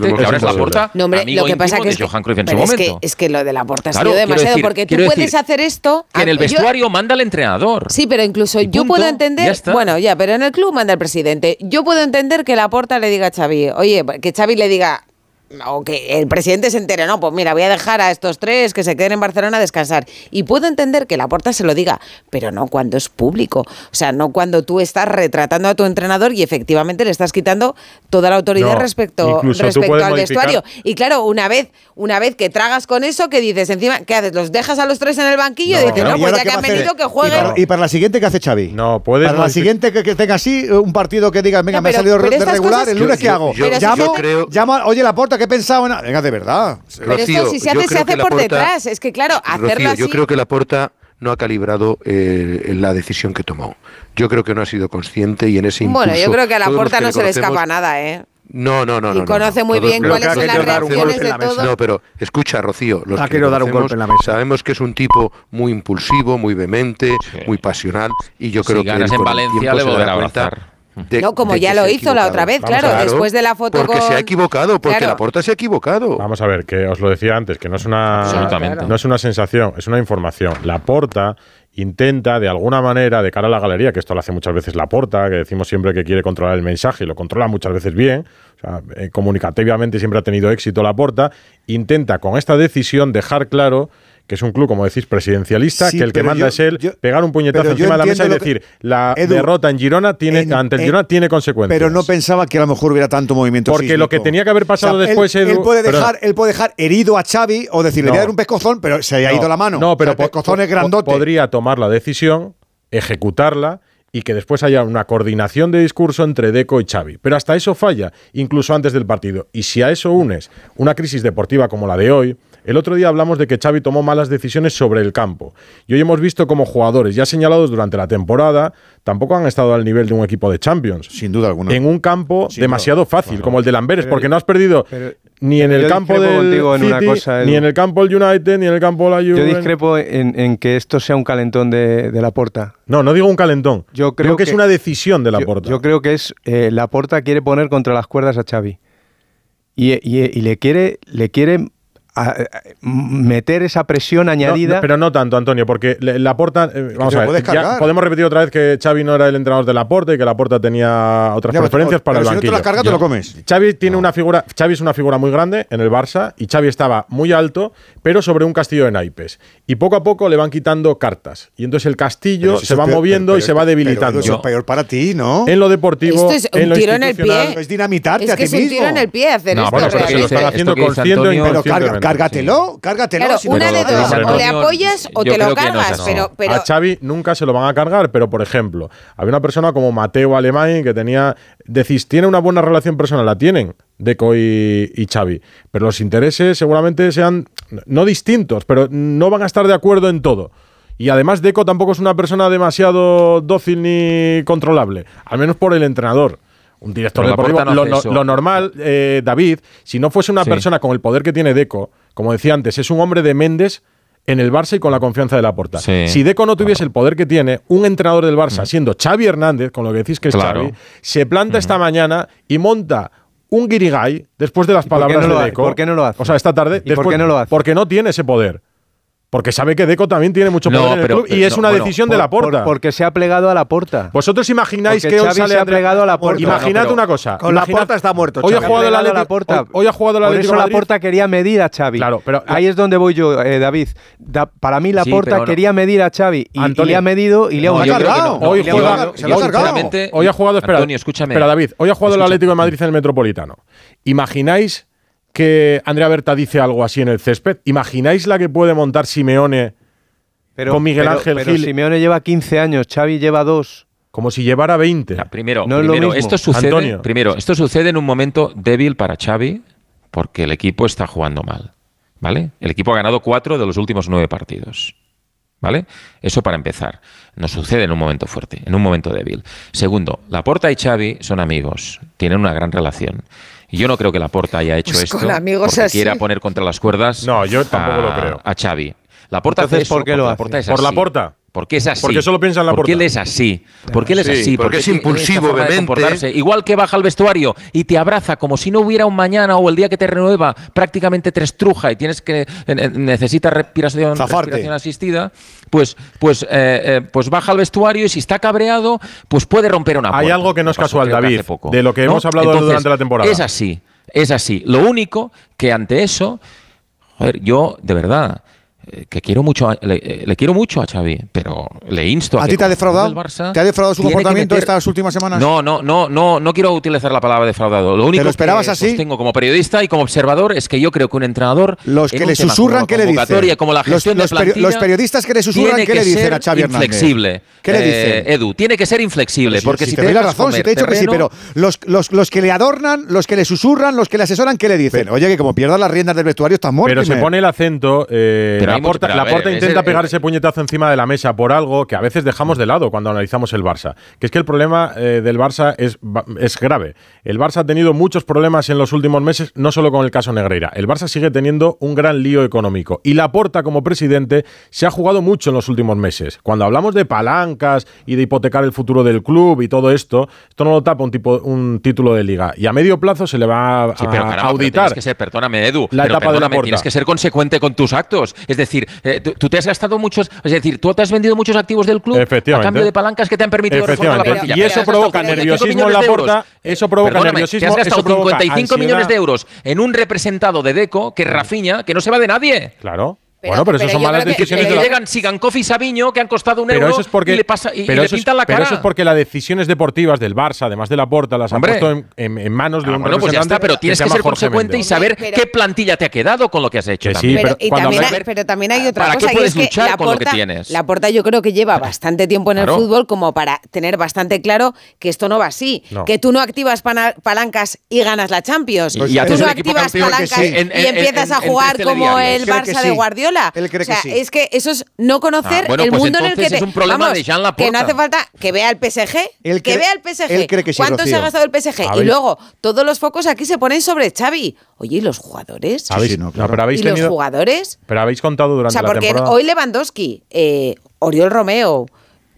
Porta, No, hombre, amigo lo que pasa que es que, Johan Cruyff en su es que, momento. es que lo de la porta ha Claro, sido demasiado, decir- porque tú puedes decir hacer esto. Que en el yo- vestuario manda el entrenador. Sí, pero incluso yo punto, puedo entender, bueno, ya, pero en el club manda el presidente. Yo puedo entender que la porta le diga a Xavi, oye, que Xavi le diga, o que el presidente se entere, no, pues mira, voy a dejar a estos tres que se queden en Barcelona a descansar. Y puedo entender que la porta se lo diga, pero no cuando es público. O sea, no cuando tú estás retratando a tu entrenador y efectivamente le estás quitando toda la autoridad No, respecto, respecto al modificar- vestuario. Y claro, una vez, una vez que tragas con eso, que dices encima, ¿qué haces? ¿Los dejas a los tres en el banquillo? y dices, no, ¿Y pues ya que han venido, que ¿Y jueguen. para, y para la siguiente qué hace Xavi? No, puedes Para la siguiente que, que tenga así un partido que diga, venga, No, me ha salido de regular, cosas- el lunes Yo- ¿qué hago? yo- llamo, yo creo- llamo, oye, la porta, ¿qué he pensado en...? Venga, de verdad. Pero esto Rocío, si se yo hace, se creo hace que por Laporta- detrás. Es que claro, hacerlo Rocío, así. yo creo que Laporta no ha calibrado eh, la decisión que tomó. Yo creo que no ha sido consciente y en ese impulso... Bueno, yo creo que a la porta que no se le escapa nada, ¿eh? No, no, no. Y no, conoce no, muy bien cuáles que son las reacciones de todo. No, pero escucha, Rocío, los Ah, que quiero dar un golpe en la mesa. Sabemos que es un tipo muy impulsivo, muy vehemente, muy pasional y yo Si creo ganas que él en Valencia, le cuenta abrazar. De- No, como ya lo hizo la otra vez, claro, después de la foto Porque con- se ha equivocado, porque Claro. la porta se ha equivocado. Vamos a ver, que os lo decía antes, que no es una, Absolutamente. no es una sensación, es una información. La porta intenta, de alguna manera, de cara a la galería, que esto lo hace muchas veces la porta, que decimos siempre que quiere controlar el mensaje y lo controla muchas veces bien, o sea, eh, comunicativamente siempre ha tenido éxito la porta, intenta con esta decisión dejar claro que es un club, como decís, presidencialista, Sí, que el que manda yo- es él, yo- pegar un puñetazo encima de la mesa y que- decir, la Edu, derrota en Girona tiene, en- ante el en- Girona tiene consecuencias. Pero no pensaba que a lo mejor hubiera tanto movimiento Porque lo que tenía que haber pasado él- después, él, Edu- puede perdona. dejar, él puede dejar herido a Xavi o decirle, No. voy a dar un pescozón, pero se ha No, ido la mano. No, pero O sea, el po- pescozón es po- grandote. podría tomar la decisión, ejecutarla y que después haya una coordinación de discurso entre Deco y Xavi. Pero hasta eso falla, incluso antes del partido. Y si a eso unes una crisis deportiva como la de hoy, el otro día hablamos de que Xavi tomó malas decisiones sobre el campo. Y hoy hemos visto como jugadores ya señalados durante la temporada tampoco han estado al nivel de un equipo de Champions. Sin duda alguna. En un campo demasiado fácil, como el de Lamberes, Pero- porque no has perdido pero- ni en el campo del contigo en una City, cosa, ni en el campo del United, ni en el campo de la Juve. Yo discrepo en, en que esto sea un calentón de, de la porta. No, no digo un calentón. Yo creo que, es una decisión de la yo, porta. yo creo que es eh, la porta quiere poner contra las cuerdas a Xavi y, y- y le quiere le quiere meter esa presión añadida. Pero no tanto, Antonio, porque la porta. Eh, vamos a ver, ya podemos repetir otra vez que Xavi no era el entrenador de la porta y que la porta tenía otras ya, preferencias para pero el si banquillo. No te las cargas, te lo comes. Xavi tiene una figura. Xavi es una figura muy grande en el Barça y Xavi estaba muy alto, pero sobre un castillo de naipes. Y poco a poco le van quitando cartas. Y entonces el castillo se va moviendo y se va debilitando. Eso es peor para ti, ¿no? En lo deportivo. Esto es un tiro en el pie. Es dinamitarte es que es un tiro en el pie hacer no. Bueno, pero se lo están haciendo consciente e inconscientemente. Cárgatelo, cárgatelo. Una de dos, o le apoyas o te lo cargas. No, pero, pero, A Xavi nunca se lo van a cargar, pero por ejemplo, había una persona como Mateo Alemán que tenía. Decís, tiene una buena relación personal, la tienen. Deco y, y, Xavi. Pero los intereses seguramente sean no distintos, pero no van a estar de acuerdo en todo. Y además Deco tampoco es una persona demasiado dócil ni controlable, al menos por el entrenador un director deportivo. Lo, normal, eh, David, si no fuese una persona con el poder que tiene Deco, como decía antes, es un hombre de Méndez en el Barça y con la confianza de la porta. Si Deco no tuviese el poder que tiene, un entrenador del Barça, siendo Xavi Hernández, con lo que decís que es. Xavi, se planta esta mañana y monta un guirigay después de las palabras de Deco. ¿Por qué no lo hace? O sea, esta tarde. ¿Por qué no lo hace? Porque no tiene ese poder. Porque sabe que Deco también tiene mucho poder en el club y eh, es una decisión de la porta. Porque se ha plegado a la porta. Vosotros imagináis que Xavi hoy se ha plegado a la porta. Imaginad una cosa. Con la porta está muerto. Hoy ha jugado el Atlético, la porta. Hoy, ha jugado el Por eso la porta quería medir a Xavi. Claro, pero ahí es donde voy yo, eh, David. Para mí la sí, porta quería medir a Xavi y, le ha medido y le ha cargado. Hoy juega. Hoy ha jugado. Espera, David. Hoy ha jugado el Atlético de Madrid en el Metropolitano. Imagináis que Andrea Berta dice algo así en el césped? ¿Imagináis la que puede montar Simeone pero, con Miguel Ángel pero Gil? Simeone lleva 15 años, Xavi lleva 2. Como si llevara 20. Primero, no lo mismo. Esto sucede, Antonio. primero, esto sucede en un momento débil para Xavi porque el equipo está jugando mal. ¿Vale? El equipo ha ganado 4 de los últimos 9 partidos. ¿Vale? Eso para empezar. No sucede en un momento fuerte, en un momento débil. Segundo, Laporta y Xavi son amigos, tienen una gran relación. Yo no creo que Laporta haya hecho pues esto amigos porque quiera poner contra las cuerdas. No, yo tampoco a, lo creo. A Xavi. Laporta hace eso, ¿por qué lo hace? Por Laporta. ¿Por qué es así? Porque solo piensa en la ¿Por qué él es así? ¿Por qué él es así? Porque, es impulsivo, obviamente. Igual que baja al vestuario y te abraza como si no hubiera un mañana o el día que te renueva, prácticamente te estruja y tienes que eh, eh, necesitas respiración, respiración asistida, pues, pues, eh, pues baja al vestuario y si está cabreado, pues puede romper una puerta. Hay algo que no es casual, David, de lo que hemos hablado Entonces, durante la temporada. Es así, es así. Lo único que ante eso, joder, yo de verdad eh, que quiero mucho a, le, eh, le, quiero mucho a Xavi, pero le insto a, ¿A ti te ha defraudado? El Barça, ¿Te ha defraudado su comportamiento meter... estas últimas semanas? No, no, no, no, no quiero utilizar la palabra defraudado. Lo único ¿Te lo esperabas que así? tengo como periodista y como observador es que yo creo que un entrenador los que en le susurran qué le dicen, como la gestión los, los, de plantilla, los periodistas que le susurran qué le dicen a Xavi Hernández. Flexible. ¿Qué le dicen? Eh, Edu, tiene que ser inflexible pues porque si, si te, te doy la razón, si te he dicho que sí, pero los, los, los que le adornan, los que le susurran, los que le asesoran, ¿qué le dicen? Oye, que como pierdas las riendas del vestuario estás muerto. Pero se pone el acento eh, la, porta, la Porta intenta pegar ese puñetazo encima de la mesa por algo que a veces dejamos de lado cuando analizamos el Barça. Que es que el problema eh, del Barça es, es grave. El Barça ha tenido muchos problemas en los últimos meses, no solo con el caso Negreira. El Barça sigue teniendo un gran lío económico. Y la Porta, como presidente, se ha jugado mucho en los últimos meses. Cuando hablamos de palancas y de hipotecar el futuro del club y todo esto, esto no lo tapa un, tipo, un título de liga. Y a medio plazo se le va a, auditar. Pero tienes que ser, perdóname, Edu, la etapa de la Porta. tienes que ser consecuente con tus actos. Es decir, eh, tú, te has gastado muchos, es decir, tú te has vendido muchos activos del club a cambio de palancas que te han permitido reformar la plantilla. Y eso provoca nerviosismo en la puerta, eso provoca nerviosismo. Te has gastado 55 ansiedad. millones de euros en un representado de Deco que Rafiña, que no se va de nadie. Claro. Bueno, pero, eso son malas decisiones. De llegan Sigankov y Sabiño, que han costado un pero euro, eso es porque, y le, pasa, y, le pintan la cara. Pero eso es porque las decisiones deportivas del Barça, además de la Porta, las Hombre. han puesto en, manos de ah, un bueno, pues ya está, pero tienes que, se ser consecuente y saber qué plantilla te ha quedado con lo que has hecho. Sí, también. Pero, también hay, pero, también otra ¿para cosa. Qué puedes luchar que con lo que tienes? La Porta yo creo que lleva bastante tiempo en el fútbol como para tener bastante claro que esto no va así. Que tú no activas palancas y ganas la Champions. y Tú no activas palancas y empiezas a jugar como el Barça de Guardiola él cree que sí. Es que eso es no conocer ah, el pues mundo en el que te... es Vamos. Que no hace falta que vea el PSG. Que vea el PSG. Él que ¿Cuánto se ha gastado el PSG? Y luego, todos los focos aquí se ponen sobre Xavi. Oye, ¿y los jugadores? Sí, sí, no, claro. pero habéis ¿Y tenido... los jugadores? Pero habéis contado durante o sea, porque hoy Lewandowski, eh, Oriol Romeo...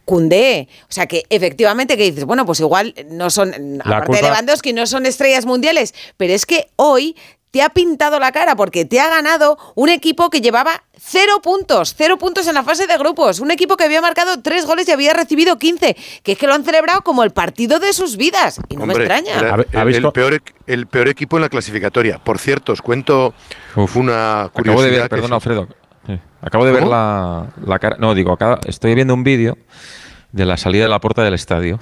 Cundé. O sea, que efectivamente que dices, bueno, pues igual no son, aparte de Lewandowski, no son estrellas mundiales, pero es que hoy te ha pintado la cara porque te ha ganado un equipo que llevaba cero puntos, cero puntos en la fase de grupos, un equipo que había marcado tres goles y había recibido 15, que es que lo han celebrado como el partido de sus vidas. Y no me Hombre, extraña. era el, el peor, equ- el peor equipo en la clasificatoria. Por cierto, os cuento una curiosidad. Acabo de ver, sí. Alfredo. Acabo de ver la, la cara. No, digo, acá estoy viendo un vídeo de la salida de la puerta del estadio.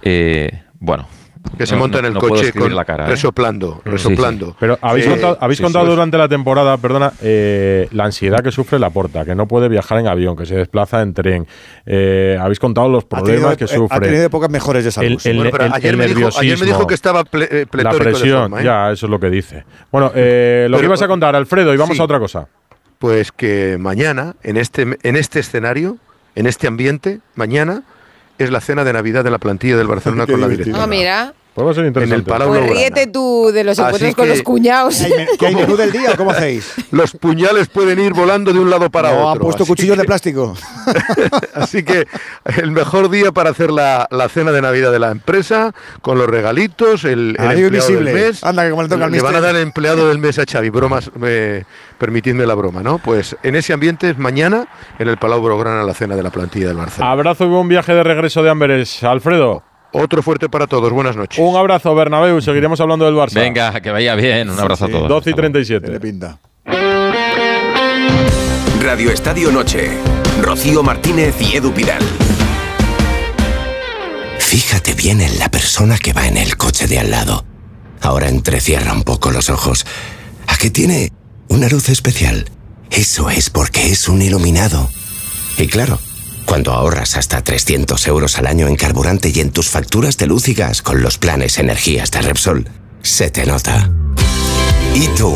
Eh, bueno. Que se no- monta en el no coche con- la cara, ¿eh? resoplando, resoplando. sí. Pero habéis Sí, contado, habéis sí, contado sí. durante la temporada, perdona, eh, la ansiedad que sufre la porta, que no puede viajar en avión, que se desplaza en tren. Eh, habéis contado los problemas tenido- que sufre. Ha tenido épocas mejores de salud. El, el- Bueno, pero el- ayer el me dijo- ayer me dijo nerviosismo, que estaba ple- la de presión, forma, ¿eh? ya, eso es lo que dice. Bueno, eh, lo que ibas a contar, Alfredo, y vamos Sí. a otra cosa. Pues que mañana, en este, en este escenario, en este ambiente, mañana es la cena de Navidad de la plantilla del Barcelona <laughs> con la dirección. Ah, mira. Pues va a ser En interesante. el Palau Pues ríete tú de los Así encuentros con los cuñados. ¿Qué hay menú del día? ¿Cómo hacéis? <laughs> Los puñales pueden ir volando de un lado para No, otro. han puesto cuchillos de plástico. <laughs> Así que el mejor día para hacer la, la cena de Navidad de la empresa, con los regalitos, el, empleado del mes. Anda, que como le toca al Le van a dar el empleado del mes a Xavi. Bromas, me- permitidme la broma, ¿no? Pues en ese ambiente es mañana en el Palau Blaugrana la cena de la plantilla del Barcelona. Abrazo y buen viaje de regreso de Amberes. Alfredo. Otro fuerte para todos. Buenas noches. Un abrazo, Bernabéu. Seguiremos hablando del Barça. Venga, que vaya bien. Un abrazo a todos. 12 y 37. pinta. Radio Estadio Noche. Rocío Martínez y Edu Pidal. Fíjate bien en la persona que va en el coche de al lado. Ahora entrecierra un poco los ojos. ¿A qué tiene una luz especial? Eso es porque es un iluminado. Y claro, cuando ahorras hasta 300 euros al año en carburante y en tus facturas de luz y gas con los planes energías de Repsol, se te nota. ¿Y tú?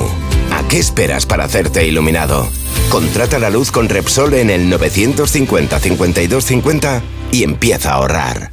¿A qué esperas para hacerte iluminado? Contrata la luz con Repsol en el 950 52 50 y empieza a ahorrar.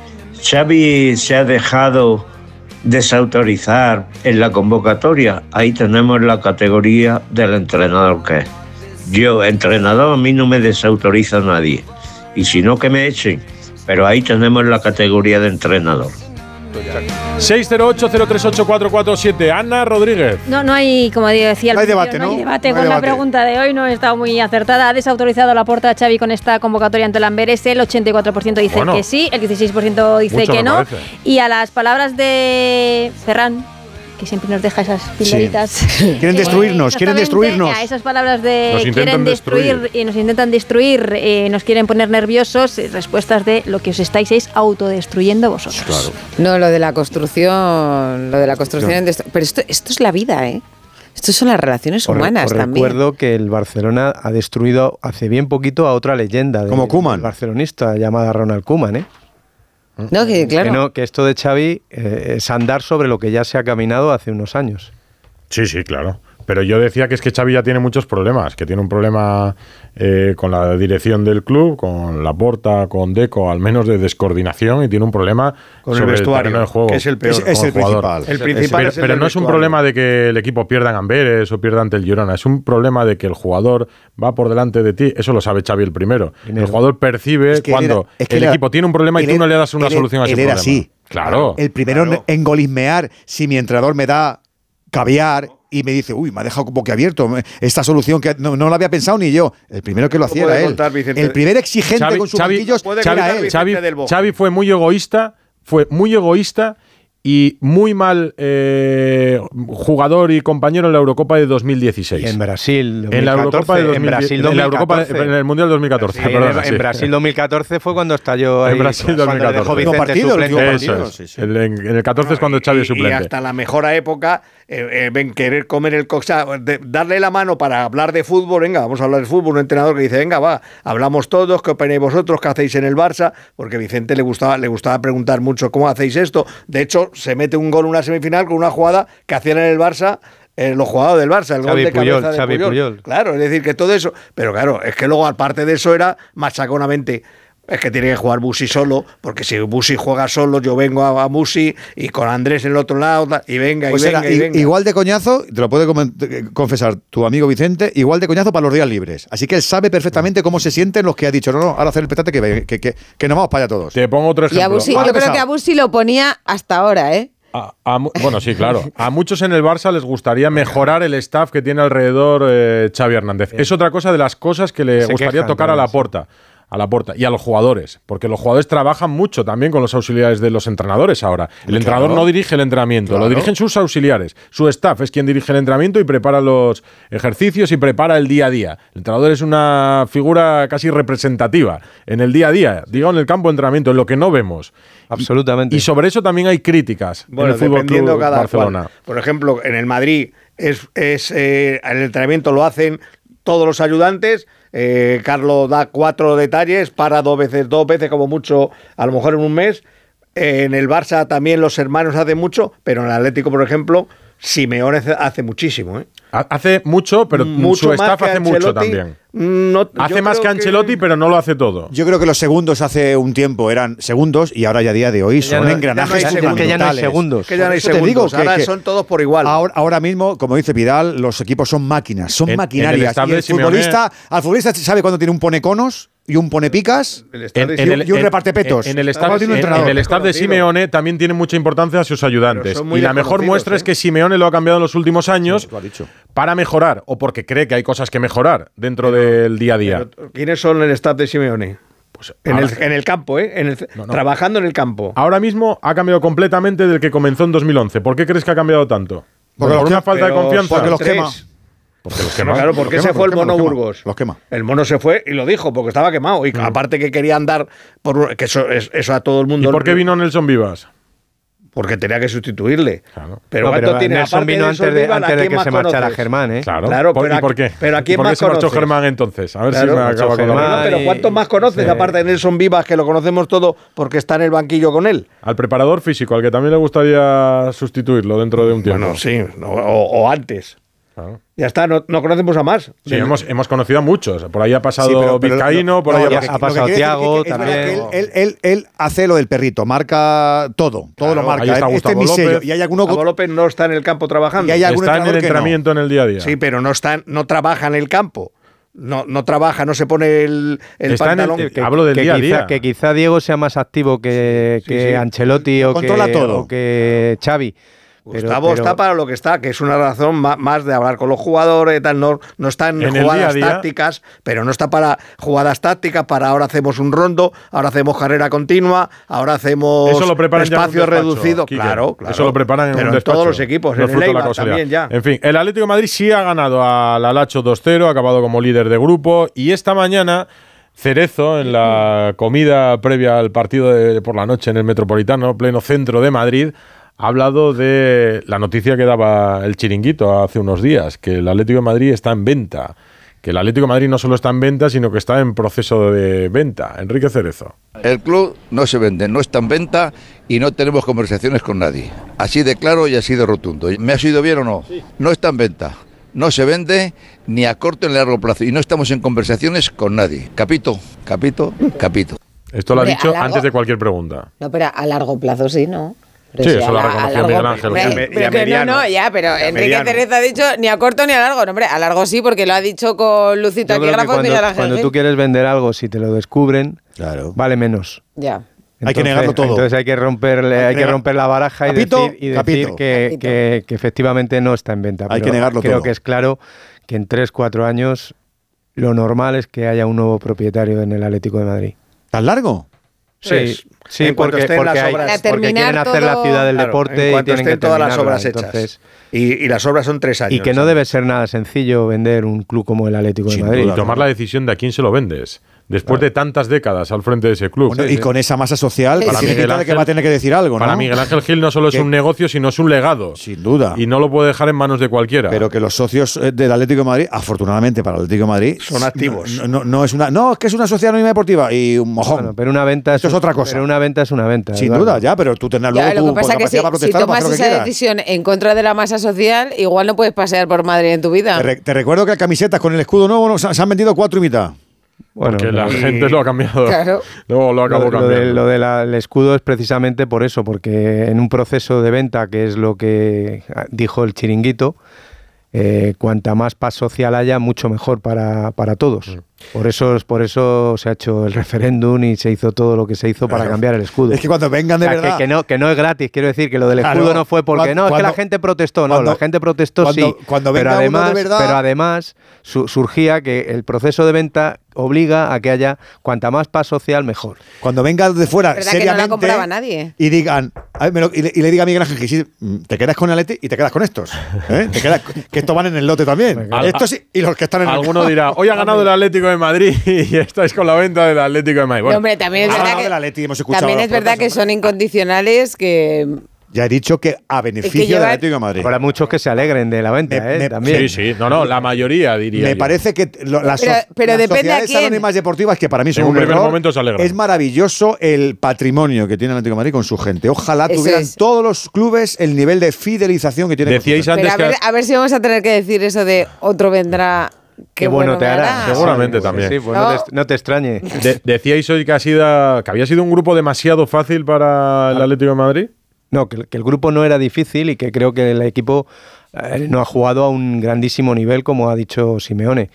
Xavi se ha dejado desautorizar en la convocatoria, ahí tenemos la categoría del entrenador que es. Yo, entrenador, a mí no me desautoriza nadie. Y si no, que me echen. Pero ahí tenemos la categoría de entrenador. 608-038-447. Ana Rodríguez. No, no hay, como decía, al No hay principio, debate, no hay ¿no? debate No hay con la pregunta de hoy, no he estado muy acertada. Ha desautorizado la puerta Xavi con esta convocatoria ante el Amberes. El 84% dice Bueno. que sí, el 16% dice que no. parece. Y a las palabras de Ferran, que siempre nos deja esas pildoritas. <laughs> Quieren <laughs> destruirnos, quieren destruirnos. a esas palabras de Nos intentan quieren destruir, destruir. y nos intentan destruir, eh, nos quieren poner nerviosos, eh, respuestas de lo que os estáis es autodestruyendo vosotros. No, lo de la construcción, lo de la construcción. Pero esto, esto es la vida, ¿eh? Esto son las relaciones humanas os también. recuerdo que el Barcelona ha destruido hace bien poquito a otra leyenda. Como del barcelonista llamada Ronald Koeman, ¿eh? No, que claro. Que, no, que esto de Xavi eh, es andar sobre lo que ya se ha caminado hace unos años. Sí, sí, claro. Pero yo decía que es que Xavi ya tiene muchos problemas, que tiene un problema eh, con la dirección del club, con la porta, con Deco, al menos de descoordinación, y tiene un problema Con el vestuario, de juego. que es el peor. Es- el jugador. principal. El pero es el pero del no es un vestuario. problema de que el equipo pierda en Amberes o pierda ante el Girona, es un problema de que el jugador va por delante de ti, eso lo sabe Xavi el primero. El jugador percibe Es que él cuando era- es que el era- equipo tiene un problema y tú no le das una él- solución a ese él era problema. así. Claro. El primero en- en golismear, si mi entrenador me da caviar y me dice, uy, me ha dejado boquiabierto, esta solución que no, no la había pensado ni yo. El primero que lo hacía era él. Vicente. El primer exigente Xavi- con sus Xavi- banquillos Xavi- era él. Xavi, Xavi fue muy egoísta, fue muy egoísta y muy mal eh, jugador y compañero en la Eurocopa de 2016. Y en Brasil, En la 2014, Eurocopa de en 2010 Brasil en la Eurocopa, 2014. en el Mundial 2014. Sí, en- perdona, en, sí. Brasil 2014 fue cuando estalló ahí, En Brasil cuando le 2014. dejó Vicente partido, suplente. en, en el 14 es cuando Xavi es y suplente. hasta la mejor época eh, eh, ven, querer comer el co- o sea, de- darle la mano para hablar de fútbol, venga, vamos a hablar de fútbol, un entrenador que dice, venga, va, hablamos todos, ¿qué opináis vosotros? ¿Qué hacéis en el Barça? Porque Vicente le gustaba, le gustaba preguntar mucho cómo hacéis esto. De hecho, se mete un gol en una semifinal con una jugada que hacían en el Barça. eh, los jugadores del Barça, el Xavi gol de Puyol, cabeza de Xavi Puyol. Puyol. Claro, es decir, que todo eso. Pero claro, es que luego, aparte de eso, era machaconamente. Es que tiene que jugar Busi solo, porque si Busi juega solo, yo vengo a, a Busi y con Andrés en el otro lado, y venga, y Pues venga, era y i- venga. igual de coñazo, te lo puede eh, confesar tu amigo Vicente, igual de coñazo para los días libres. Así que él sabe perfectamente cómo se sienten los que ha dicho, no, no, ahora hacer el petate que, que, que, que nos vamos para allá todos. Te pongo otro Y ejemplo. a Busi, yo creo que a Busi lo ponía hasta ahora, ¿eh? A- bueno, sí, claro. A muchos en el Barça les gustaría mejorar el staff que tiene alrededor eh, Xavi Hernández. Es otra cosa de las cosas que le Se gustaría quejan tocar a la porta. A la porta y a los jugadores, porque los jugadores trabajan mucho también con los auxiliares de los entrenadores ahora. El entrenador no dirige el entrenamiento, Claro. lo dirigen sus auxiliares. Su staff es quien dirige el entrenamiento y prepara los ejercicios y prepara el día a día. El entrenador es una figura casi representativa en el día a día, digo en el campo de entrenamiento, en lo que no vemos. Absolutamente. Y sobre eso también hay críticas Bueno, en el Fútbol dependiendo Club cada Barcelona. cual. Por ejemplo, en el Madrid es, es eh, el entrenamiento lo hacen todos los ayudantes. Eh, Carlos da cuatro detalles, para dos veces, dos veces como mucho, a lo mejor en un mes. Eh, en el Barça también los hermanos hacen mucho, pero en el Atlético, por ejemplo, Simeone hace- hace muchísimo. ¿eh? Ha- Hace mucho, pero Mucho su staff hace mucho también. No, Hace más que Ancelotti, pero no lo hace todo. Yo creo que los segundos hace un tiempo eran segundos y ahora ya a día de hoy son no- engranajes ya no hay segundos. Que ya no hay fundamentales. segundos. Que ya no Por hay eso te digo que- ahora que son todos por igual. Ahora, ahora mismo, como dice Vidal, los equipos son máquinas, son En- en el maquinarias. y el Simeone- futbolista, al futbolista sabe cuando tiene un pone conos y un pone picas En, el, y un en- repartepetos. En, en el staff, un en- el staff de. Simeone también tiene mucha importancia a sus ayudantes. Y la mejor muestra ¿eh? es que Simeone lo ha cambiado en los últimos años lo ha dicho. para mejorar o porque cree que hay cosas que mejorar dentro del día a día. Pero, ¿Quiénes son el staff de Simeone? Pues ahora- el, en el campo, ¿eh? En el- No, no. Trabajando en el campo. Ahora mismo ha cambiado completamente del que comenzó en 2011. ¿Por qué crees que ha cambiado tanto? Porque ¿Por una falta de confianza? porque los tres. quema. Porque los Pero quema. claro, ¿por qué se quema, fue el mono los quema. Burgos? Los quema. El mono se fue y lo dijo, porque estaba quemado. Y aparte que quería andar por que eso, es- eso a todo el ¿Y mundo. por qué vino Nelson Vivas? Porque tenía que sustituirle. Claro. Pero No, ¿cuánto pero tiene? Nelson vino antes de, Vival, ¿a antes de que se marchara? Germán, ¿eh? Claro. Claro, ¿Por, pero ¿Y por qué? pero ¿a quién ¿Por qué más se marchó? Germán entonces? A ver Claro, si me acaba con. No, pero y- ¿cuántos más conoces Sí. aparte de Nelson Vivas, que lo conocemos todo porque está en el banquillo con él? Al preparador físico, al que también le gustaría sustituirlo dentro de un tiempo. Bueno, sí, no, o, o antes. Claro. Ya está, no, no conocemos a más. Sí, hemos, hemos conocido a muchos. Por ahí ha pasado Sí, pero- pero Vizcaíno, lo- por no, ahí lo ha que- ha lo que pasado verdad también. Él, él, él, él hace lo del perrito, marca todo, todo lo ahí marca. está Este es Gustavo mi sello. López. Y hay alguno López no está en el campo trabajando. Y hay algún Está en el entrenamiento en el día a día. Sí, pero no está, no trabaja en el campo. No, no trabaja, no se pone el, el Está en el- pantalón. que- Hablo del que día a quizá, día. Que quizá Diego sea más activo que, que sí. Ancelotti o Controla que, todo. o que Xavi. Pero- Gustavo pero- está para lo que está, que es una razón más de hablar con los jugadores tal. No, no está en, En jugadas día a día. tácticas, pero no está para jugadas tácticas, para ahora hacemos un rondo, ahora hacemos carrera continua, ahora hacemos Eso lo preparan ya en un espacio reducido. Quique. Claro, claro. Eso lo preparan en pero un despacho. todos los equipos, No en el Eibar también ya. En fin, el Atlético de Madrid sí ha ganado al Alacho 2-0, ha acabado como líder de grupo y esta mañana Cerezo, en la comida previa al partido de por la noche en el Metropolitano, pleno centro de Madrid, ha hablado de la noticia que daba el chiringuito hace unos días, que el Atlético de Madrid está en venta. Que el Atlético de Madrid no solo está en venta, sino que está en proceso de venta. Enrique Cerezo. El club no se vende, no está en venta y no tenemos conversaciones con nadie. Así de claro y así de rotundo. ¿Me ha sido bien o no? No está en venta. No se vende ni a corto ni a largo plazo y no estamos en conversaciones con nadie. Capito, capito, capito. Esto lo ha dicho largo- antes de cualquier pregunta. No, pero a largo plazo sí, ¿no? Pero Sí, si eso a lo ha la- largo- Miguel Ángel. Pero que mediano. no, no, ya, pero Enrique mediano. Tereza ha dicho ni a corto ni a largo. No, hombre, a largo sí, porque lo ha dicho con que Taquígrafos cuando, Miguel Ángel cuando Gil. tú quieres vender algo, si te lo descubren, Claro. vale menos. Ya. Hay que negarlo todo. Entonces hay que romperle, hay que romper la baraja y Capito, decir, y decir capito. que, que- que efectivamente no está en venta. Hay Pero que negarlo creo todo. que es claro que en 3, 4 años lo normal es que haya un nuevo propietario en el Atlético de Madrid. ¿Tan largo? Sí, sí, en cuanto porque, estén porque las obras- porque quieren hacer la ciudad del Claro, deporte en y tienen que todas las obras hechas. Entonces, Y, y las obras son tres años. y que no debe ser nada sencillo vender un club como el Atlético de Sin Madrid. Y duda. tomar la decisión de a quién se lo vendes. Después de tantas décadas al frente de ese club. Bueno, y con esa masa social, Para Miguel de que Ángel- va a tener que decir algo, ¿no? Para Miguel Ángel Gil no solo es Que- un negocio, sino es un legado. Sin duda. Y no lo puede dejar en manos de cualquiera. Pero que los socios eh, del Atlético de Madrid, afortunadamente para el Atlético de Madrid, Son activos. No, no- no es una, no, es que es una sociedad anónima deportiva y un mojón. Bueno, pero una venta Esto es otra cosa. Pero una venta es una venta. Sin duda, ya, pero tú tendrás Ya, luego lo tu que pasa es que si, tomas lo esa quieras. decisión en contra de la masa social, igual no puedes pasear por Madrid en tu vida. Te, re- te recuerdo que camisetas con el escudo nuevo se han vendido cuatro y mitad. Bueno, Porque la y- gente lo ha cambiado. Claro. <laughs> Luego lo acabó lo cambiando. de- lo del escudo es precisamente por eso, porque en un proceso de venta, que es lo que ah, dijo el chiringuito, eh, cuanta más paz social haya, mucho mejor para, para todos. Mm. Por eso, por eso se ha hecho el referéndum y se hizo todo lo que se hizo para cambiar el escudo. Es que cuando vengan de O sea, que- verdad. Que, no, que no es gratis, quiero decir que lo del Claro. escudo no fue porque Cuando- no, es que la gente protestó, no, la gente protestó cuando- sí. cuando pero venga uno de además, verdad- pero además su- surgía que el proceso de venta obliga a que haya cuanta más paz social mejor. Cuando vengan de fuera ¿Verdad que no la seriamente compraba nadie? y digan a ver, me lo- y, le, y le diga a Miguel Ángel Gil, sí, mm, te quedas con Aleti y te quedas con estos. ¿eh? Te quedas- que estos van en el lote también. <laughs> Al- estos sí, y los que están en el Alguno dirá, hoy ha ganado el Atlético de Madrid <laughs> y estáis con la venta del Atlético de Madrid. No, hombre, también es ha verdad que, el Atleti, hemos escuchado también los es verdad que protestos, son incondicionales que Ya he dicho que a beneficio del Atlético de Madrid. Habrá muchos que se alegren de la venta, Me- ¿eh? me- También. sí, sí. No, no, la mayoría diría. Me yo. parece que lo- las, Pero- so- pero las depende sociedades anónimas deportivas, que para mí son En un primer error, momento se alegran. es maravilloso el patrimonio que tiene el Atlético de Madrid con su gente. Ojalá Eso tuvieran es. todos los clubes el nivel de fidelización que tiene Decíais Pero antes a que. a ver si vamos a tener que decir eso de otro vendrá. Qué, bueno te hará. Seguramente Sí, también. Sí, pues No. no, te, no te extrañe. de- decíais hoy que, ha sido, que había sido un grupo demasiado fácil para Ah. el Atlético de Madrid. No, que, que el grupo no era difícil y que creo que el equipo eh, no ha jugado a un grandísimo nivel, como ha dicho Simeone.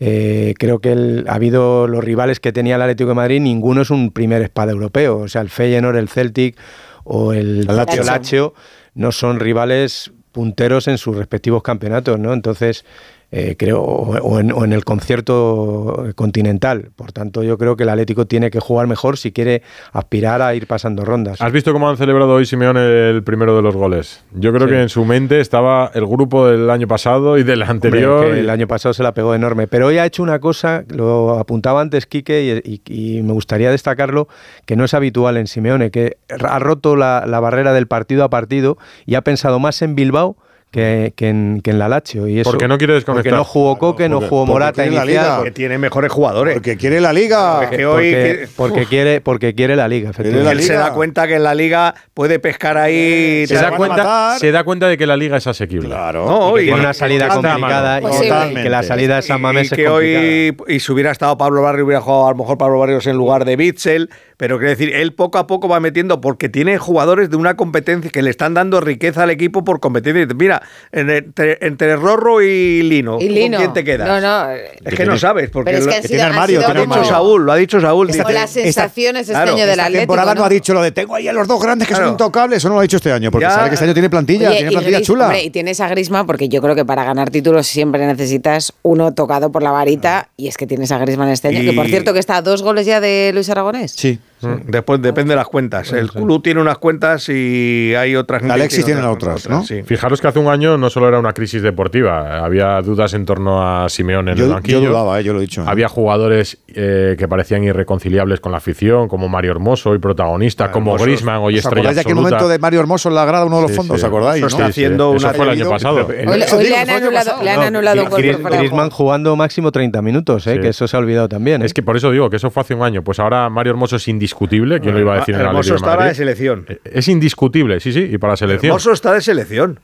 Eh, creo que el- ha habido los rivales que tenía el Atlético de Madrid, ninguno es un primer espada europeo. O sea, el Feyenoord, el Celtic o el El Lazio. Lazio no son rivales punteros en sus respectivos campeonatos, ¿no? Entonces, eh, creo, o, o en, o en el concierto continental. Por tanto, yo creo que el Atlético tiene que jugar mejor si quiere aspirar a ir pasando rondas. ¿Has visto cómo han celebrado hoy Simeone el primero de los goles? Yo creo Sí. que en su mente estaba el grupo del año pasado y del Hombre, anterior. que el año pasado se la pegó enorme. Pero hoy ha hecho una cosa, lo apuntaba antes Quique y, y- y me gustaría destacarlo, que no es habitual en Simeone, que ha roto la, la barrera del partido a partido y ha pensado más en Bilbao que, que en, que en la Lazio. Y eso, Porque no quiere desconectar. Porque no jugó Coque, no porque- jugó porque Morata quiere la inicial. Liga. por- que tiene mejores jugadores. Porque quiere la liga. Es que hoy porque, porque quiere, porque quiere la liga, Quiere efectivamente. la él se da cuenta que en la liga puede pescar ahí. se, la da cuenta, se da cuenta de que la liga es asequible. Claro. No, Y y- una salida complicada mano. y que- Totalmente. y que la salida de San Mamés y es que complicada. hoy, y si hubiera estado Pablo Barrio, hubiera jugado a lo mejor Pablo Barrios en lugar de Bitzel. Pero quiero decir, él poco a poco va metiendo, porque tiene jugadores de una competencia que le están dando riqueza al equipo por competencia. Mira, en- entre, entre Rorro y Lino, Y ¿con Lino. quién te quedas? No, no. Es que no sabes, porque Pero es que sido- tiene armario, lo tiene ha dicho como-. Saúl, lo ha dicho Saúl. Esta- como las esta- sensaciones este claro, año del Esta Atlético. temporada no ¿no? ha dicho lo de tengo ahí a los dos grandes que Claro. son intocables. Eso no lo ha dicho este año, porque Ya- sabe que este año tiene plantilla, Oye, tiene y plantilla Gris- chula. hombre, y tienes a Grisma porque yo creo que para ganar títulos siempre necesitas uno tocado por la varita y es que tienes a Grisman este año, que por Y- cierto que está a dos goles ya de Luis Aragonés. Sí. Mm, Después depende de las cuentas. El club tiene unas cuentas y hay otras. Alexis tienen tiene otras, ¿no? sí. Fijaros que hace un año no solo era una crisis deportiva, había dudas en torno a Simeone en el Yo, banquillo. yo dudaba, eh, yo lo he dicho. Había jugadores eh, que parecían irreconciliables con la afición, como Mario Hermoso, hoy protagonista, como Hermoso. Griezmann, hoy ¿Os estrella de aquel momento de Mario Hermoso en la grada, uno de los Sí, fondos? sí. ¿Os acordáis? Eso no? está haciendo Eso una fue el año pasado. Hoy, Eso le, han fue el año anulado, Griezmann jugando máximo 30 minutos, ¿eh? Sí. que eso se ha olvidado también. ¿eh? Es que por eso digo que eso fue hace un año. Pues ahora Mario Hermoso es indiscutible. ¿Quién lo iba a decir en el Hermoso de está ahora de Madrid? selección. Eh, Es indiscutible, sí, sí, y para la selección. Hermoso está de selección.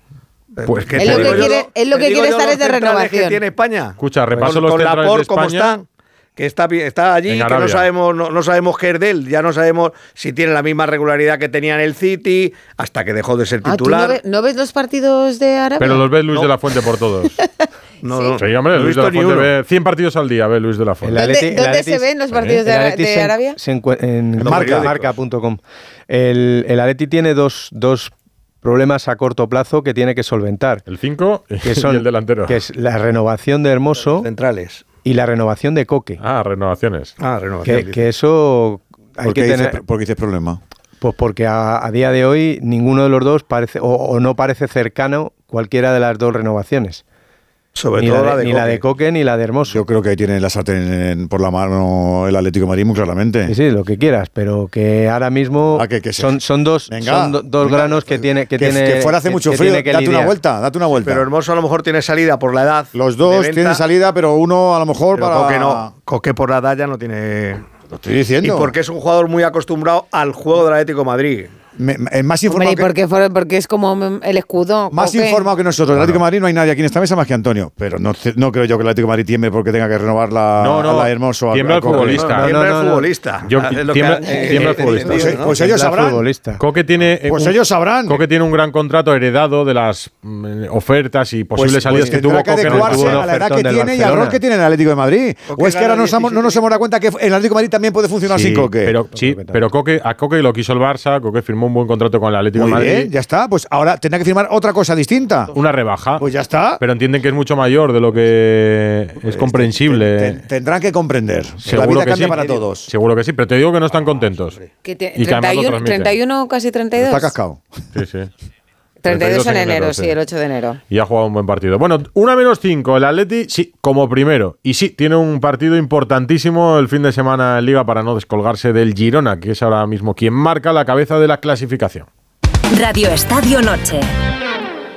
Pues que Él te lo que digo yo quiere- él lo que quiere estar es de renovación. que tiene España. Escucha, repaso con, los con centrales Laporte de como España. están, que está, está allí, que no sabemos, no, no sabemos qué es de él, ya no sabemos si tiene la misma regularidad que tenía en el City, hasta que dejó de ser Ah, ¿tú no, titular. ve- no ves los partidos de Arabia? Pero los ve Luis de la Fuente por todos. <laughs> No, no, Sí, hombre, Luis de la Fuente ve 100 partidos al día, ve Luis de la Fuente. ¿Dónde, Atleti- se ven los partidos de, Ara- Arabia? se en marca, marca.com. El, el Atleti tiene dos, dos problemas a corto plazo que tiene que solventar. El 5 Que son, <laughs> y el delantero. Que es la renovación de Hermoso Centrales. y la renovación de Coque. Ah, renovaciones. Ah, renovación. Que, que eso hay ¿Por que qué tener. dices, ¿Por qué dices problema? Pues porque a, a día de hoy ninguno de los dos parece o, o no parece cercano cualquiera de las dos renovaciones. Sobre ni todo la la de ni la de Coque ni la de Hermoso. Yo creo que ahí tiene la sartén en- por la mano el Atlético de Madrid muy claramente. Sí, sí, lo que quieras, pero que ahora mismo son, son dos, Venga, son do- dos venga, granos que tiene que, que, tiene que fuera hace mucho que frío, que date una vuelta, date una vuelta. Pero Hermoso a lo mejor tiene salida por la edad. Los dos tienen salida, pero uno a lo mejor pero para... Coque no. Coque por la edad ya no tiene. Lo estoy diciendo. Y porque es un jugador muy acostumbrado al juego del Atlético de Madrid. Me- me- más Hombre, informado ¿y que, por qué fueron? Porque es como el escudo. más informado que nosotros. El Atlético de Madrid no hay nadie aquí en esta mesa más que Antonio. Pero no, no creo yo que el Atlético de Madrid tiemble porque tenga que renovar la, No, no, a la Hermoso. tiembla el futbolista. Tiembla No, el futbolista. Tiembla- ha- tiembla el eh, futbolista. Pues, pues ellos sabrán. Coque tiene eh, Pues un- ellos sabrán. Coque tiene un gran contrato heredado de las mm, ofertas y posibles Pues- salidas pues que tuvo tendrá que Coque adecuarse a la edad que tiene y al rol que tiene en el Atlético de Madrid. Coque o es que ahora no nos, hemos- no nos hemos dado cuenta que el Atlético de Madrid también puede funcionar sin Coque. Pero, sí, pero Coque, a Coque lo quiso el Barça, Coque firmó un buen contrato con el Atlético Muy de Madrid. bien, ya está. Pues ahora tendrá que firmar otra cosa distinta. Una rebaja. Pues ya está. Pero entienden que es mucho mayor de lo que es comprensible. Ten- tendrán que comprender. que la Seguro vida que cambia sí. para todos. Seguro que sí, pero te digo que no están contentos. Que te- Y que además lo 31, transmiten. 31, casi 32. Está cascado. Sí, sí. 32 en enero, sí. sí, el 8 de enero. Y ha jugado un buen partido. Bueno, una menos cinco. El Atleti, sí, como primero. Y sí, tiene un partido importantísimo el fin de semana en Liga para no descolgarse del Girona, que es ahora mismo quien marca la cabeza de la clasificación. Radio Estadio Noche.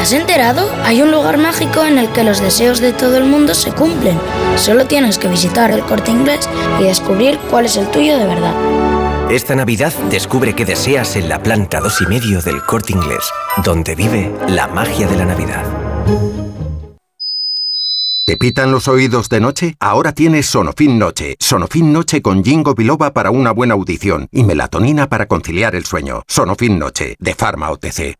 ¿Te has enterado? Hay un lugar mágico en el que los deseos de todo el mundo se cumplen. Solo tienes que visitar el corte inglés y descubrir cuál es el tuyo de verdad. Esta Navidad descubre qué deseas en la planta 2 y medio del Corte Inglés, donde vive la magia de la Navidad. ¿Te pitan los oídos de noche? Ahora tienes Sonofin Noche. Sonofin Noche con Jingo Biloba para una buena audición y melatonina para conciliar el sueño. Sonofin Noche, de Pharma OTC.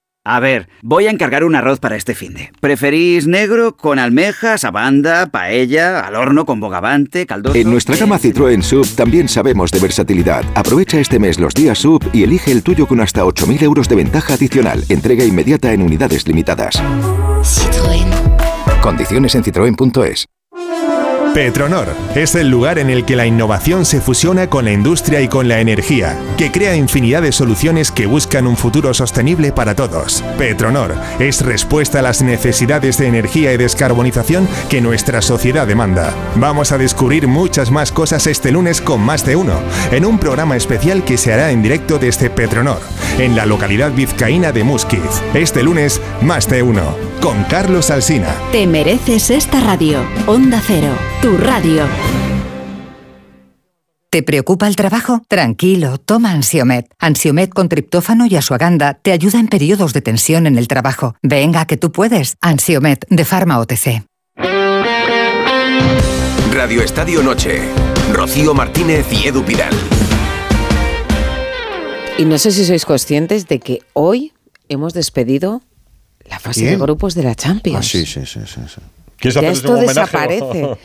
A ver, voy a encargar un arroz para este finde. ¿Preferís negro con almejas, abanda, paella, al horno con bogavante, caldoso? En nuestra gama Citroën Sub también sabemos de versatilidad. Aprovecha este mes los días Sub y elige el tuyo con hasta 8.000 euros de ventaja adicional. Entrega inmediata en unidades limitadas. Citroën. Condiciones en citroen.es. Petronor es el lugar en el que la innovación se fusiona con la industria y con la energía, que crea infinidad de soluciones que buscan un futuro sostenible para todos. Petronor es respuesta a las necesidades de energía y descarbonización que nuestra sociedad demanda. Vamos a descubrir muchas más cosas este lunes con más de uno, en un programa especial que se hará en directo desde Petronor, en la localidad vizcaína de Musquiz. Este lunes, más de uno, con Carlos Alsina. Te mereces esta radio. Onda Cero, tu radio. ¿Te preocupa el trabajo? Tranquilo, toma Ansiomet. Ansiomet con triptófano y asuaganda te ayuda en periodos de tensión en el trabajo. Venga, que tú puedes. Ansiomet de Pharma OTC. Radio Estadio Noche. Rocío Martínez y Edu Pidal. Y no sé si sois conscientes de que hoy hemos despedido la fase ¿Quién? de grupos de la Champions. Ah, sí, sí, sí, sí. sí. ¿Quieres Ya hacerles esto un desaparece.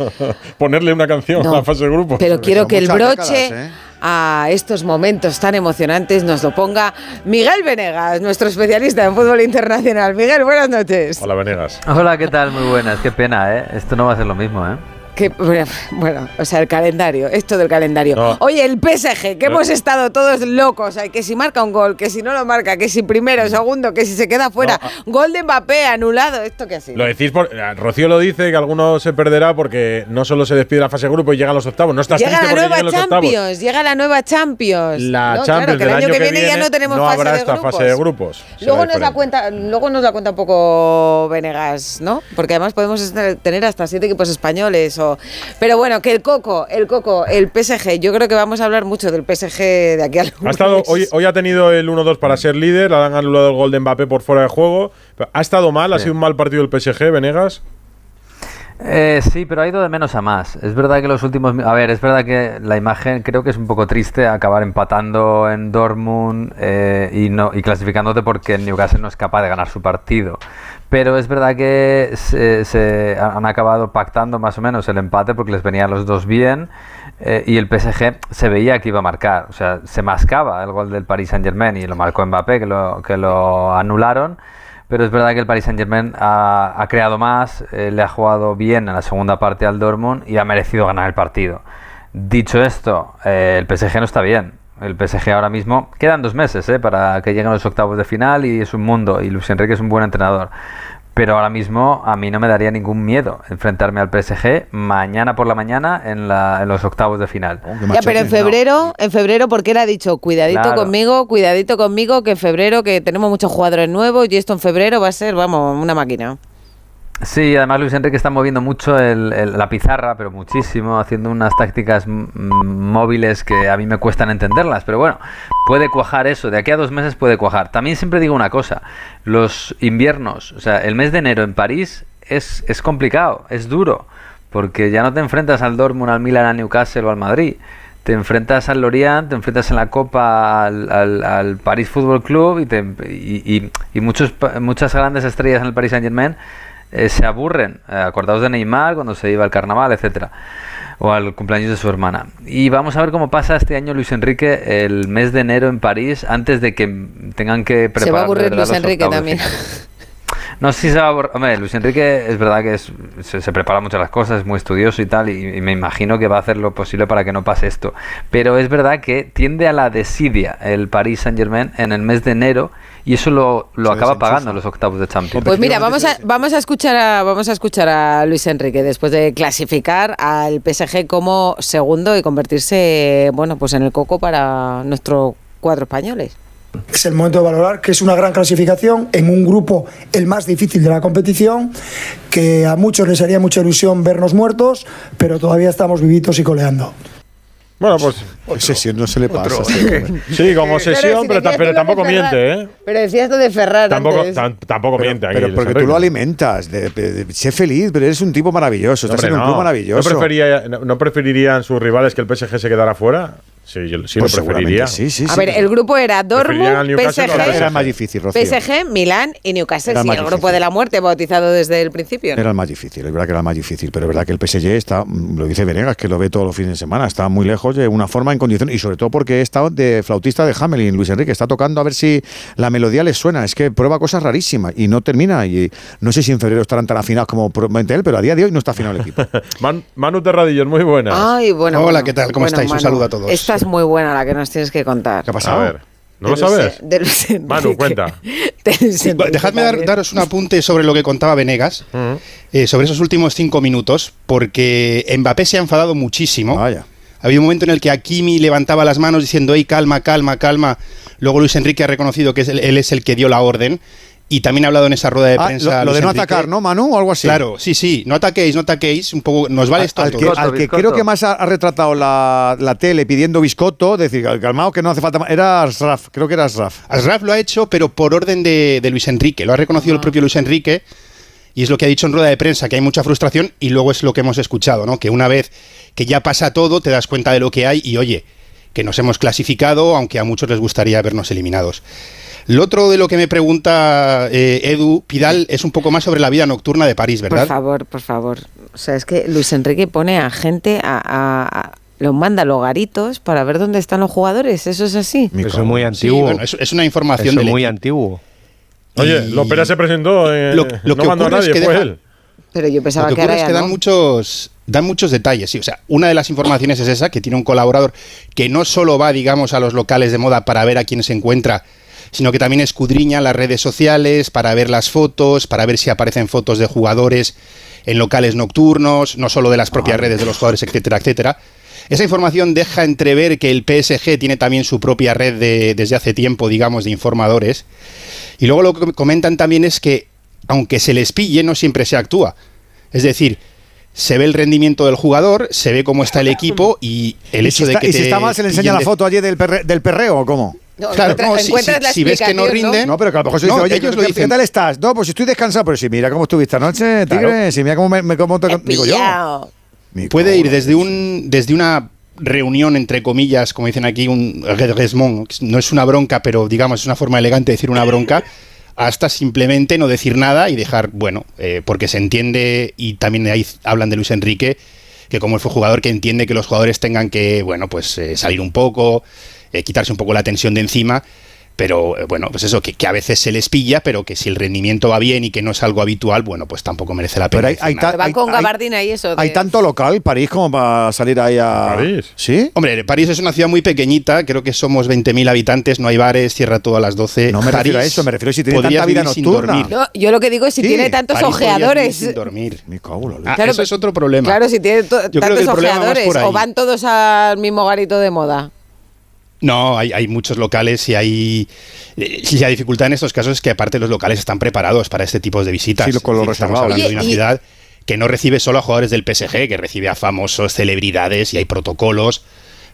<laughs> Ponerle una canción No, a la fase de grupos. Pero quiero que el broche décadas, ¿eh? a estos momentos tan emocionantes nos lo ponga Miguel Venegas, nuestro especialista en fútbol internacional. Miguel, buenas noches. Hola, Venegas. Hola, ¿qué tal? Muy buenas. Qué pena, ¿eh? Esto no va a ser lo mismo, ¿eh? Que, bueno, o sea, el calendario, esto del calendario. No. Oye, el PSG, que No. hemos estado todos locos, que si marca un gol, que si no lo marca, que si primero, segundo, que si se queda fuera, gol de Mbappé anulado, ¿esto qué ha sido? Lo decís por. eh, Rocío lo dice que alguno se perderá porque no solo se despide la fase de grupo y llega a los octavos. No estás Llega triste la porque nueva los octavos. Champions, llega la nueva Champions. La Champions claro, que el año que viene, ya no tenemos fase habrá de esta grupos. fase de grupos. Luego nos, la cuenta, luego nos la cuenta un poco Venegas, ¿no? Porque además podemos tener hasta siete equipos españoles. O... Pero bueno, que el Coco, el Coco, el PSG, yo creo que vamos a hablar mucho del PSG de aquí al Ha estado, hoy, hoy ha tenido el 1-2 para ser líder, le han anulado el gol de Mbappé por fuera de juego. ¿Ha estado mal? ¿Ha sido un mal partido el PSG, Venegas? Eh, sí, pero ha ido de menos a más. Es verdad que los últimos... A ver, es verdad que la imagen creo que es un poco triste acabar empatando en Dortmund eh, y, clasificándote porque el Newcastle no es capaz de ganar su partido. Pero es verdad que se, han acabado pactando más o menos el empate porque les venían los dos bien eh, y el PSG se veía que iba a marcar. O sea, se mascaba el gol del Paris Saint Germain y lo marcó Mbappé, que lo, que lo anularon pero es verdad que el Paris Saint Germain ha, ha creado más, eh, le ha jugado bien en la segunda parte al Dortmund y ha merecido ganar el partido. Dicho esto, eh, el PSG no está bien. El PSG ahora mismo quedan dos meses eh, para que lleguen los octavos de final y es un mundo y Luis Enrique es un buen entrenador. Pero ahora mismo a mí no me daría ningún miedo enfrentarme al PSG mañana por la mañana en, la, en los octavos de final. Ya, pero en febrero, en febrero, porque él ha dicho, cuidadito Claro. conmigo, cuidadito conmigo, que en febrero, que tenemos muchos jugadores nuevos y esto en febrero va a ser, vamos, una máquina. Sí, además Luis Enrique está moviendo mucho el- la pizarra, pero muchísimo, haciendo unas tácticas móviles que a mí me cuestan entenderlas, pero bueno, puede cuajar eso, de aquí a dos meses puede cuajar. También siempre digo una cosa, los inviernos, o sea, el mes de enero en París es, es complicado, es duro, porque ya no te enfrentas al Dortmund, al Milan, al Newcastle o al Madrid. Te enfrentas al Lorient, te enfrentas en la Copa al, al, al París Fútbol Club y, te- y, y- y muchos, muchas grandes estrellas en el Paris Saint Germain eh, se aburren. Eh, acordaos de Neymar cuando se iba al carnaval, etcétera o al cumpleaños de su hermana. Y vamos a ver cómo pasa este año Luis Enrique el mes de enero en París antes de que tengan que preparar Se va a aburrir Luis Enrique también. No sé si se va a aburrir. Hombre, Luis Enrique es verdad que es- se, se prepara mucho las cosas, es muy estudioso y tal, y, y me imagino que va a hacer lo posible para que no pase esto. Pero es verdad que tiende a la desidia el Paris Saint Germain en el mes de enero y eso lo, lo acaba pagando en los octavos de Champions. Pues mira, vamos a, vamos a escuchar a vamos a escuchar a Luis Enrique después de clasificar al PSG como segundo y convertirse bueno pues en el coco para nuestros cuatro españoles. Es el momento de valorar que es una gran clasificación en un grupo el más difícil de la competición, que a muchos les haría mucha ilusión vernos muertos, pero todavía estamos vivitos y coleando. Bueno, pues. Sesión no se le pasa. <laughs> Sí, como Pero sesión, si pero, lo tampoco miente, ¿eh? Pero decías esto de Ferrar Tampoco, tampoco miente. Pero porque tú lo alimentas. De, de- de- sé feliz, pero eres un tipo maravilloso. Estás en un club maravilloso. ¿No, prefería- no- no preferirían sus rivales que el PSG se quedara fuera? Sí, yo sí Pues lo preferiría. seguramente sí, sí, a ver, el grupo era Dortmund, PSG, Era más difícil, Rocío. PSG, Milán y Newcastle. Era Sí, el grupo de la muerte bautizado desde el principio. ¿no? Era el más difícil, es verdad que era el más difícil, pero es verdad que el PSG está, mm, lo dice Venegas, que lo ve todos los fines de semana, está muy lejos de una forma en condición y sobre todo porque está de flautista de Hamelin, Luis Enrique, está tocando a ver si la melodía le suena, es que prueba cosas rarísimas y no termina y no sé si en febrero estarán tan afinados como promete él, pero a día de hoy no está afinado el equipo. <laughs> Man- Manu Terradillos, muy buenas. Ay, bueno. Hola, bueno. ¿qué tal? ¿Cómo Bueno, estáis? Un Manu, saludo a todos. Esta es muy buena la que nos tienes que contar. ¿Qué ha A ver, ¿no lo sabes? de Luis Enrique. Manu, cuenta. De Luis Sí, Enrique dejadme dar- daros un apunte sobre lo que contaba Venegas, eh, sobre esos últimos cinco minutos, porque Mbappé se ha enfadado muchísimo. Vaya. Había un momento en el que Hakimi levantaba las manos diciendo, hey, calma, calma, calma. Luego Luis Enrique ha reconocido que él es el que dio la orden. Y también ha hablado en esa rueda de Ah, prensa. lo, de no Enrique. atacar, ¿no, Manu? O algo así. Claro, sí, sí. No ataquéis, no ataquéis. Un poco, nos vale esto a al que, todos. al que creo que más ha, ha retratado la, la tele pidiendo biscotto, decir, calmado que no hace falta más. Era Asraf, creo que era Asraf. Asraf lo ha hecho, pero por orden de, de Luis Enrique. Lo ha reconocido el propio Luis Enrique. Y es lo que ha dicho en rueda de prensa, que hay mucha frustración. Y luego es lo que hemos escuchado, ¿no? Que una vez que ya pasa todo, te das cuenta de lo que hay. Y oye, que nos hemos clasificado, aunque a muchos les gustaría vernos eliminados. Lo otro de lo que me pregunta eh, Edu Pidal es un poco más sobre la vida nocturna de París, Por ¿verdad? favor, por favor. O sea, es que Luis Enrique pone a gente a. a- a- los manda a los garitos para ver dónde están los jugadores. ¿Eso es así? Eso es muy Sí, antiguo. bueno, es, es una información Eso es muy antiguo. Oye, Y- Lopera se presentó, eh, Lo- lo no que mandó a ocurre es nadie, que fue deja- él. Pero yo pensaba Lo que que, ahora es que dan no. muchos, dan muchos detalles. Sí. O sea, una de las informaciones es esa, que tiene un colaborador que no solo va, digamos, a los locales de moda para ver a quién se encuentra, sino que también escudriña las redes sociales para ver las fotos, para ver si aparecen fotos de jugadores en locales nocturnos, no solo de las propias redes de los jugadores, etcétera, etcétera. Esa información deja entrever que el PSG tiene también su propia red de- desde hace tiempo, digamos, de informadores. Y luego lo que comentan también es que, aunque se les pille, no siempre se actúa. Es decir, se ve el rendimiento del jugador, se ve cómo está el equipo y el ¿Y hecho si de está, que y si te está mal, se le enseña la de- foto allí del, perre- del perreo o cómo? No, claro, encuentras, no, si, ves que no rinden. No, pero que a lo mejor se dice, no, oye, ellos lo dicen. ¿qué tal estás? No, pues si estoy descansado, pues pero si mira cómo estuviste anoche, tigre, claro. si mira cómo me, me te, digo yo. Puede ir desde un desde una reunión entre comillas, como dicen aquí, un no es una bronca, pero digamos es una forma elegante de decir una bronca. hasta simplemente no decir nada y dejar, bueno, eh, porque se entiende, y también ahí hablan de Luis Enrique, que como él fue jugador que entiende que los jugadores tengan que, bueno, pues eh, salir un poco, eh, quitarse un poco la tensión de encima. Pero eh, bueno, pues eso, que, a veces se les pilla, pero que si el rendimiento va bien y que no es algo habitual, bueno, pues tampoco merece la pena. Pero hay, hay, ta, con gabardina y eso. Hay tanto local París como para salir ahí a. ¿París? Sí. Hombre, París es una ciudad muy pequeñita, creo que somos 20.000 habitantes, no hay bares, cierra todo a las 12. No me París, refiero a eso, me refiero a si tiene tanta vida nocturna. No, yo lo que digo es si tiene tantos ojeadores. Sin dormir. Mi ah, eso es otro problema. Claro, si tiene tantos ojeadores, o van todos al mismo garito de moda. No, hay, muchos locales y hay. Eh, si la dificultad en estos casos es que, aparte, los locales están preparados para este tipo de visitas. Sí, lo, Estamos hablando de una ciudad que no recibe solo a jugadores del PSG, que recibe a famosos, celebridades y hay protocolos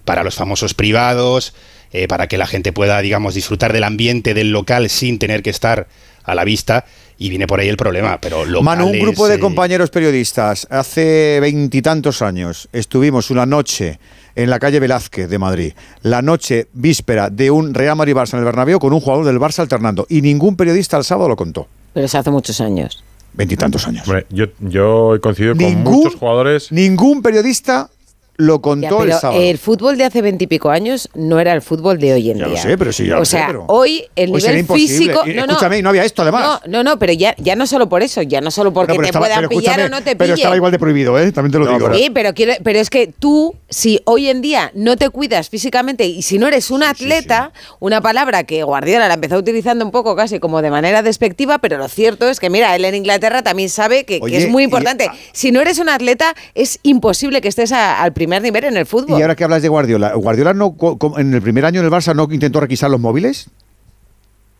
para los famosos privados, eh, para que la gente pueda, digamos, disfrutar del ambiente del local sin tener que estar a la vista y viene por ahí el problema. Pero locales, Manu, un grupo de eh, compañeros periodistas, hace veintitantos años, estuvimos una noche en la calle Velázquez de Madrid, la noche víspera de un Real Madrid-Barça en el Bernabéu con un jugador del Barça alternando. Y ningún periodista al sábado lo contó. Pero se hace muchos años. Veintitantos años. Yo, yo coincido con muchos jugadores. Ningún periodista lo contó el sábado. El fútbol de hace veintipico años no era el fútbol de hoy en ya día. Lo sé, pero sí, ya o lo sea, sé, pero hoy el nivel físico. No, no, escúchame, no había esto además. No, no, no, pero ya, ya no solo por eso, ya no solo porque te estaba, puedan pillar o no te pillen. Pero estaba igual de prohibido, ¿eh? También te lo digo. ¿eh? Sí, pero, quiero, pero es que tú, si hoy en día no te cuidas físicamente y si no eres un atleta, una palabra que Guardiola la empezó utilizando un poco casi como de manera despectiva, pero lo cierto es que, mira, él en Inglaterra también sabe que, es muy importante. Si no eres un atleta, es imposible que estés al principio primer nivel en el fútbol. Y ahora que hablas de Guardiola, ¿Guardiola no, en el primer año en el Barça no intentó requisar los móviles?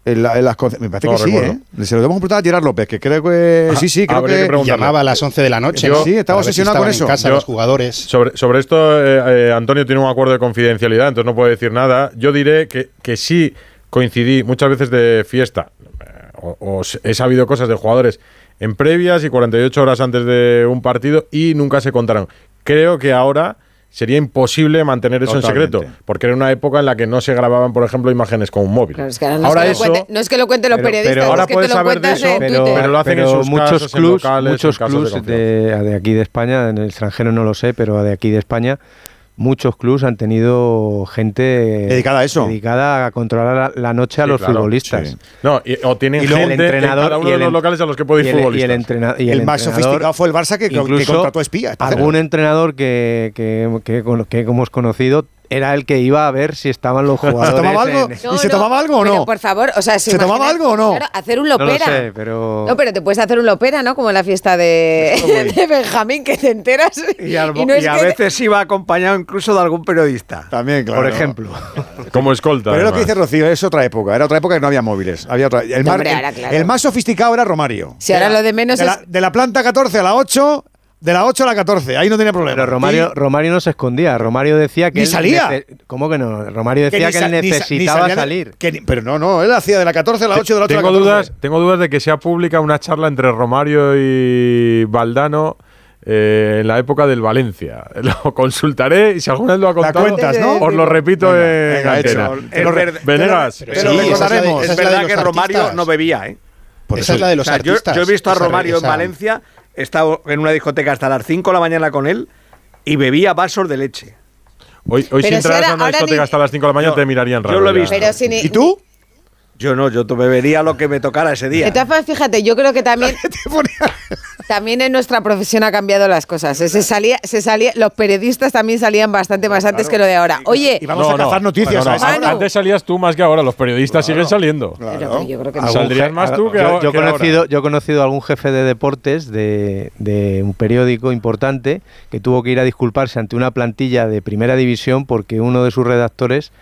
En la, en las, me parece que sí, ¿eh? Se lo debemos preguntar a Gerard López, que creo que. Sí, sí, ah, creo que. que llamaba a las 11 de la noche. Sí, estaba obsesionado con eso. En casa, Yo, los jugadores. Sobre, sobre esto, eh, eh, Antonio tiene un acuerdo de confidencialidad, entonces no puede decir nada. Yo diré que, que sí coincidí muchas veces de fiesta, eh, o he sabido cosas de jugadores en previas y 48 horas antes de un partido y nunca se contaron creo que ahora sería imposible mantener eso en secreto, porque era una época en la que no se grababan, por ejemplo, imágenes con un móvil. Ahora no, es que eso, no es que lo cuenten los periodistas, pero ahora es puedes saber de eso, pero, lo hacen en sus muchos clubs, locales, muchos en clubs de, de, aquí de España, en el extranjero no lo sé, pero de aquí de España muchos clubs han tenido gente dedicada a eso, dedicada a controlar la, noche a los futbolistas. No, y, o tienen y gente cada uno de los locales a los que puede ir el, futbolistas. Y el, e- entrena, más sofisticado fue el Barça que, que contrató espías. Algún entrenador que, que, que, hemos conocido era el que iba a ver si estaban los jugadores. <laughs> ¿Se tomaba algo? En... No, se no, tomaba algo o no? Por favor, o sea, ¿se, tomaba algo o no? Claro, hacer un lopera. No, pero... no, pero te puedes hacer un lopera, ¿no? Como en la fiesta de, <laughs> de Benjamín, que te enteras. Y, a veces iba acompañado incluso de algún periodista. También, claro. Por ejemplo. Como escolta. Pero además. lo que dice Rocío es otra época. Era otra época que no había móviles. Había el, más sofisticado era Romario. Si ahora lo de menos es... la, de la planta 14 a la 8 de las 8 a las 14, ahí no tenía problema. Pero Romario, ¿Sí? Romario no se escondía, Romario decía que... Ni él salía. ¿Cómo que no? Romario decía que, que él necesitaba ni salir. Que ni, pero no, no, él hacía de las 14 a las 8, de las 8 tengo a las 14. Dudas, tengo dudas de que sea pública una charla entre Romario y Valdano eh, en la época del Valencia. <laughs> Lo consultaré y si alguna vez lo ha contado, cuentas, ¿no? os lo repito venga, en venga, antena. Eh, Venegas. Pero, pero sí, recordaremos. Es, es verdad que Romario no bebía, ¿eh? Por esa eso, es la de los o sea, artistas. Yo, yo, he visto a Romario esa, en Valencia he estado en una discoteca hasta las 5 de la mañana con él y bebía vasos de leche. Hoy, hoy si entraras si a una discoteca hasta las 5 de la mañana te mirarían raro. Yo lo he visto. ¿Y tú? Yo no, yo bebería lo que me tocara ese día. Entonces, fíjate, yo creo que también. <laughs> también en nuestra profesión ha cambiado las cosas. Se salía, se salía, los periodistas también salían bastante más antes que lo de ahora. Oye. Y vamos a cazar noticias. Antes salías tú más que ahora, los periodistas siguen saliendo. Yo creo que ah, Saldrías más ah, tú que yo, yo que conocido. Yo he conocido a algún jefe de deportes de un periódico importante que tuvo que ir a disculparse ante una plantilla de primera división porque uno de sus redactores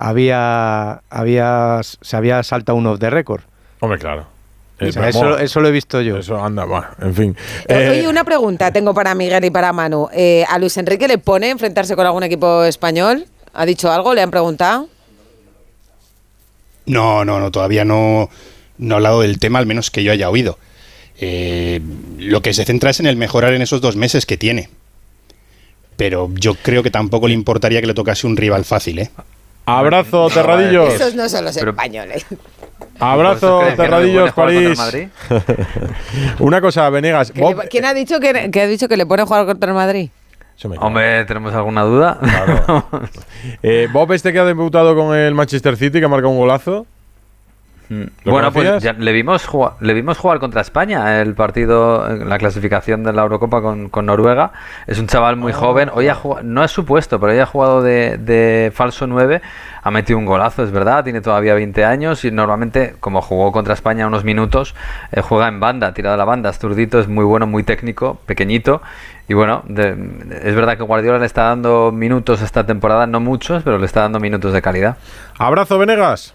había, había, se había saltado un off the record. Hombre, claro. Eh, eso, eso, lo he visto yo. Eso anda, va, en fin. Eh, Oye, una pregunta tengo para Miguel y para Manu. Eh, ¿A Luis Enrique le pone enfrentarse con algún equipo español? ¿Ha dicho algo? ¿Le han preguntado? No, no, no, todavía no, no he hablado del tema, al menos que yo haya oído. Eh, lo que se centra es en el mejorar en esos dos meses que tiene. Pero yo creo que tampoco le importaría que le tocase un rival fácil, ¿eh? Abrazo, Terradillos. Esos no son los españoles. Abrazo, ¿Crees que le Terradillos, París. <laughs> Una cosa, Venegas. ¿Que Bob- le- ¿Quién ha dicho que, que ha dicho que le pone a jugar contra el Madrid? Hombre, ¿tenemos alguna duda? <laughs> eh, Bob este que ha debutado con el Manchester City, que ha marcado un golazo. ¿Lo Bueno, pues ya le vimos, jugar, le vimos jugar contra España el partido la clasificación de la Eurocopa con, con Noruega. Es un chaval muy joven. Hoy ha jugado, no es su puesto, pero hoy ha jugado de, de falso 9. Ha metido un golazo, es verdad. Tiene todavía 20 años y normalmente, como jugó contra España unos minutos, eh, juega en banda, tirado a la banda. Es zurdito, es muy bueno, muy técnico, pequeñito. Y bueno, de- es verdad que Guardiola le está dando minutos esta temporada, no muchos, pero le está dando minutos de calidad. Abrazo, Venegas.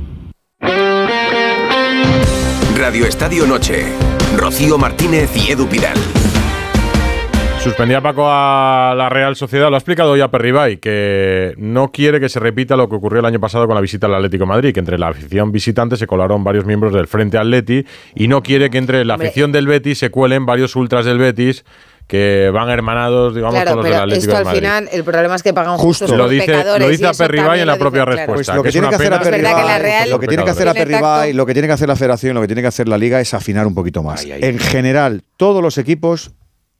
Radio Estadio Noche. Rocío Martínez y Edu Pidal. Suspendía Paco a la Real Sociedad, lo ha explicado hoy a Perribay, que no quiere que se repita lo que ocurrió el año pasado con la visita al Atlético de Madrid, que entre la afición visitante se colaron varios miembros del Frente Atleti y no quiere que entre la afición del Betis se cuelen varios ultras del Betis que van hermanados, digamos, Claro, con los del pero Atlético esto de al Madrid. final, el problema es que pagan Justo. justos Lo dice- pecadores. lo dice y a Perribay en la propia claro. respuesta. Pues lo que, tiene que hacer a Perribay, lo que tiene que hacer a Perribay, lo que tiene que hacer la Federación, lo que tiene que hacer la Liga es afinar un poquito más. En general, todos los equipos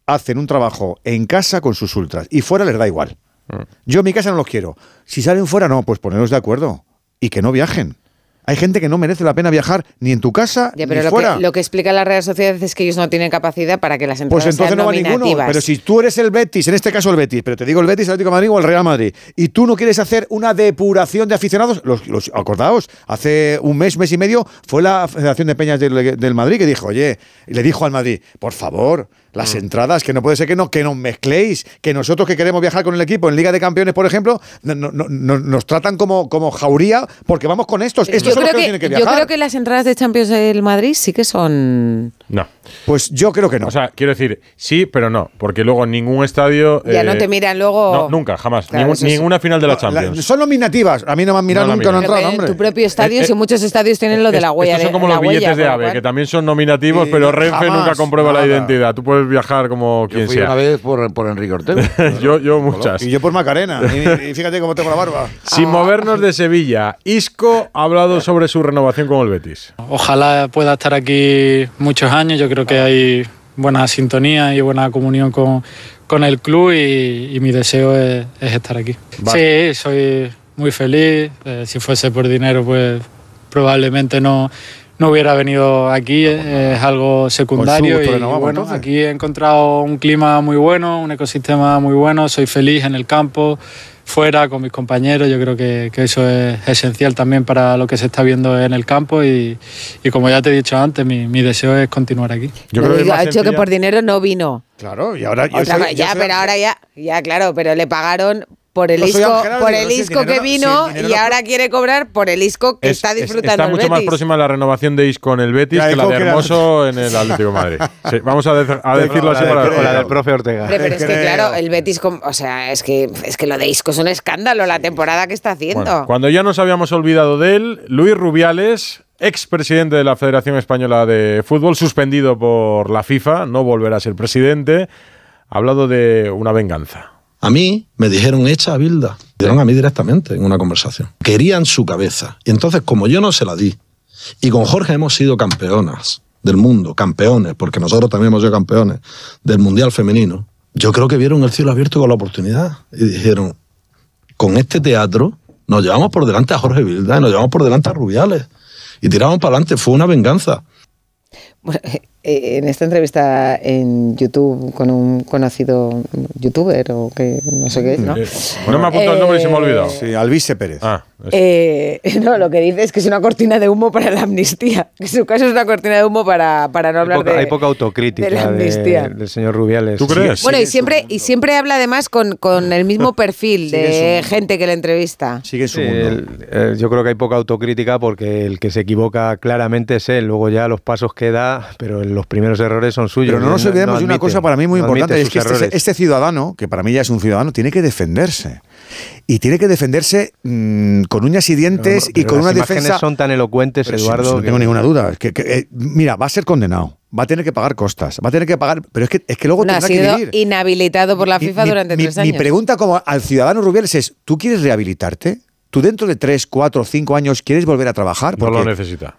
hacen un trabajo en casa con sus ultras y fuera les da igual. Mm. Yo en mi casa no los quiero. Si salen fuera, no, pues poneros de acuerdo y que no viajen. Hay gente que no merece la pena viajar ni en tu casa Ya, ni pero lo fuera. que, lo que explica la Real Sociedad es que ellos no tienen capacidad para que las entradas Pues entonces sean no va ninguno. Pero si tú eres el Betis, en este caso el Betis, pero te digo el Betis, el Atlético de Madrid o el Real Madrid, y tú no quieres hacer una depuración de aficionados, los, los- acordaos, hace un mes, mes y medio, fue la Federación de Peñas del, del Madrid que dijo, oye, y le dijo al Madrid, por favor, las entradas, que no puede ser que no, que nos mezcléis, que nosotros que queremos viajar con el equipo en Liga de Campeones, por ejemplo, no- no- no- no- nos tratan como, como jauría porque vamos con estos. Estos yo son los creo, que, que, tienen que yo viajar. creo que las entradas de Champions del Madrid sí que son... No. Pues yo creo que no. O sea, quiero decir, sí, pero no, porque luego ningún estadio... Ya eh, no te miran luego... No, nunca, jamás. Claro, Ningún- ninguna final de la La- Champions. son nominativas. A mí no me han mirado No la nunca, no entrado, en hombre. tu propio estadio, Eh, si muchos estadios tienen lo de la huella. Estos son de- como la los huella, billetes de con lo AVE, cual- que también son nominativos, Y pero Renfe jamás, nunca comprueba la nada. identidad. Tú puedes viajar como quien fui sea. una vez por, por Enrique Ortega. <laughs> yo, yo muchas. Y yo por Macarena. Y, y fíjate cómo tengo la barba. Sin movernos de Sevilla, Isco ha hablado sobre su renovación con el Betis. Ojalá pueda estar aquí muchos años. Yo creo que hay buena sintonía y buena comunión con, con el club y, y mi deseo es, es estar aquí. Sí, soy muy feliz. Eh, si fuese por dinero, pues probablemente no, no hubiera venido aquí. eh, Es algo secundario. Y bueno, aquí he encontrado un clima muy bueno, un ecosistema muy bueno. Soy feliz en el campo fuera con mis compañeros. Yo creo que, que eso es esencial también para lo que se está viendo en el campo y, y como ya te he dicho antes, mi, mi deseo es continuar aquí. Yo creo que ha dicho que por dinero no vino. Claro, y ahora Otra yo ya, soy- pero ahora ya, ya claro, pero le pagaron por el Yo soy isco, Ángel por el si el isco dinero que vino y ahora quiere cobrar por el isco que Es- está es- disfrutando está el mucho más próxima la renovación de Isco en el Betis La que la de Hermoso en el Atlético de Madrid. <laughs> Sí, vamos a, de- a decirlo así la, para la del profe Ortega. Pero es que claro, el Betis, o sea, es que es que lo de Isco es un escándalo la temporada que está haciendo. Bueno, cuando ya nos habíamos olvidado de él, Luis Rubiales, expresidente de la Federación Española de Fútbol, suspendido por la FIFA, no volverá a ser presidente, ha hablado de una venganza. A mí me dijeron echa a Bilda. Me dieron a mí directamente en una conversación. Querían su cabeza. Y entonces, como yo no se la di, y con Jorge hemos sido campeonas del mundo, campeones, porque nosotros también hemos sido campeones del Mundial Femenino, yo creo que vieron el cielo abierto con la oportunidad. Y dijeron, con este teatro nos llevamos por delante a Jorge Bilda, y nos llevamos por delante a Rubiales. Y tiramos para adelante. Fue una venganza. Eh, en esta entrevista en YouTube con un conocido youtuber o que no sé qué es, ¿no? Eh, no me ha apuntado el nombre y se me ha olvidado. Sí, Alvise Pérez. Ah, Eh, <laughs> no, lo que dice es que es una cortina de humo para la amnistía. Que su caso es una cortina de humo para, para no Hay hablar poca, de, hay poca autocrítica de la amnistía. de- del señor Rubiales. ¿Tú crees? Bueno, y siempre, y siempre habla además con, con el mismo perfil de gente que le entrevista. Sigue el- eh, yo creo que hay poca autocrítica porque el que se equivoca claramente es él. Luego ya los pasos que da, pero los primeros errores son suyos. Pero no nos olvidemos de una cosa para mí muy no importante, es que este, este ciudadano, que para mí ya es un ciudadano, tiene que defenderse. Y tiene que defenderse mm, con uñas y dientes y Pero con las una imágenes defensa... son tan elocuentes, Pero Eduardo. sí, no que- tengo ninguna duda. Que, que, eh, mira, va a ser condenado, va a tener que pagar costas, va a tener que pagar... Pero es que, es que luego No, ha tendrá que sido vivir. inhabilitado por la FIFA Mi- durante mi, tres mi años. pregunta como al ciudadano Rubiales es, ¿tú quieres rehabilitarte? ¿Tú dentro de tres, cuatro, cinco años quieres volver a trabajar? No lo Porque necesita.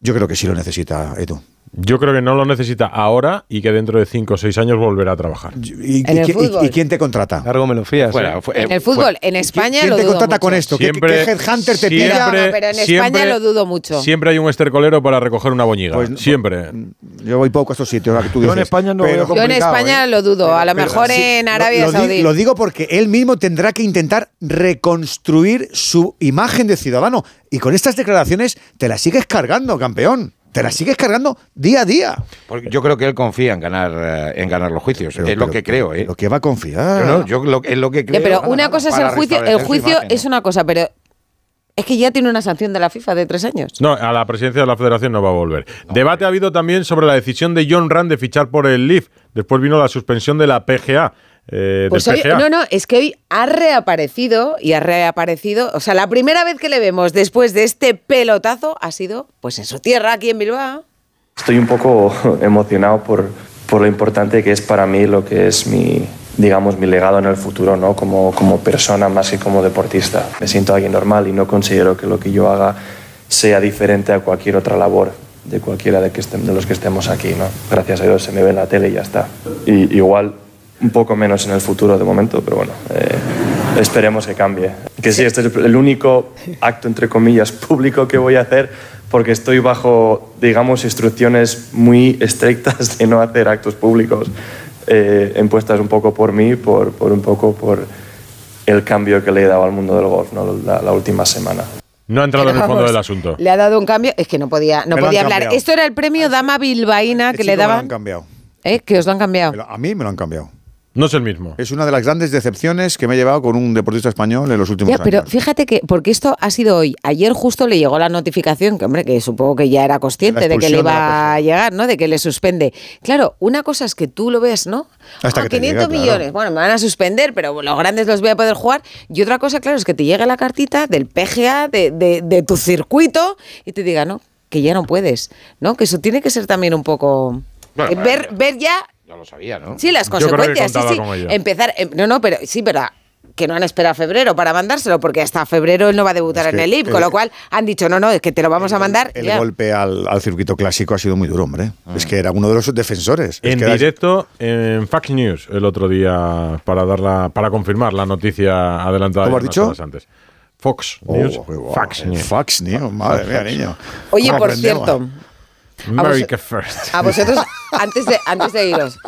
Yo creo que sí lo necesita, Edu. Yo creo que no lo necesita ahora y que dentro de 5 o 6 años volverá a trabajar. ¿Y, En y el qui- y- fútbol. y quién te contrata? Largo me lo fías. Fuera, ¿eh? fu- En el fútbol, en España ¿Quién lo te dudo contrata mucho. con esto? ¿Qué, Siempre- qué headhunter te siempre- pilla? No, pero en siempre- España lo dudo mucho. Siempre hay un estercolero para recoger una boñiga. Pues no- siempre. Yo voy poco a estos sitios, que tú Yo en dices. España no Pero- Yo en España ¿eh? lo dudo, a lo Pero mejor sí, en Arabia lo, Saudí. Lo digo porque él mismo tendrá que intentar reconstruir su imagen de ciudadano. Y con estas declaraciones te la sigues cargando, campeón. Te la sigues cargando día a día. Porque yo creo que él confía en ganar, eh, en ganar los juicios. Pero- es lo que creo, ¿eh? Lo que va a confiar. Yo no, yo lo, es lo que creo. Pero una cosa es el juicio, el juicio imagen. es una cosa, pero es que ya tiene una sanción de la FIFA de tres años. No, a la presidencia de la federación no va a volver. Debate ha habido también sobre la decisión de John Rand de fichar por el LIF. Después vino la suspensión de la PGA. Eh, Pues hoy, no, no, es que hoy ha reaparecido y ha reaparecido, o sea, la primera vez que le vemos después de este pelotazo ha sido pues en su tierra, aquí en Bilbao. Estoy un poco <laughs> emocionado por, por lo importante que es para mí lo que es mi, digamos, mi legado en el futuro, ¿no? Como, como persona más que como deportista. Me siento alguien normal y no considero que lo que yo haga sea diferente a cualquier otra labor de cualquiera de, que estem- de los que estemos aquí, ¿no? Gracias a Dios se me ve en la tele y ya está. Y, igual un poco menos en el futuro de momento, pero bueno, eh, esperemos que cambie. Que sí, este es el único acto, entre comillas, <laughs> público que voy a hacer porque estoy bajo, digamos, instrucciones muy estrictas de no hacer actos públicos eh, impuestas un poco por mí, por, por un poco por el cambio que le he dado al mundo del golf ¿no? la, la última semana. No ha entrado en el fondo Vamos, del asunto. Le ha dado un cambio, es que no podía, no Me podía hablar. cambiado. Esto era el premio Dama Bilbaína que Este le chico me lo daban. han cambiado. ¿Eh? Que os lo han cambiado. A mí me lo han cambiado. No es el mismo. Es una de las grandes decepciones que me he llevado con un deportista español en los últimos Ya, años. pero fíjate que, porque esto ha sido hoy. Ayer justo le llegó la notificación, que hombre, que supongo que ya era consciente de que le iba a llegar, ¿no? De que le suspende. Claro, una cosa es que tú lo ves, ¿no? Hasta Ah, que te 500 llega, claro. millones. Bueno, me van a suspender, pero los grandes los voy a poder jugar. Y otra cosa, claro, es que te llegue la cartita del PGA, de, de- de tu circuito, y te diga, no, que ya no puedes, ¿no? Que eso tiene que ser también un poco... Bueno, eh, ver, ver ya Ya lo sabía, ¿no? Sí, las Yo creo que consecuencias, sí. Empezar, em, no, no, pero sí, pero que no han esperado a febrero para mandárselo, porque hasta febrero él no va a debutar Es en el IP, con lo cual han dicho, no, no, es que te lo vamos a mandar El ya. golpe al, al circuito clásico ha sido muy duro, hombre. Es que era uno de los defensores. Es En era- directo en Fox News el otro día para darla, para confirmar la noticia adelantada ¿Cómo has dicho? antes. Fox Oh, News. Fox News. Fox News, madre mía, niño. Oye, ¿Cómo por aprendemos? cierto, America first. a vosotros, <laughs> antes de, antes de iros,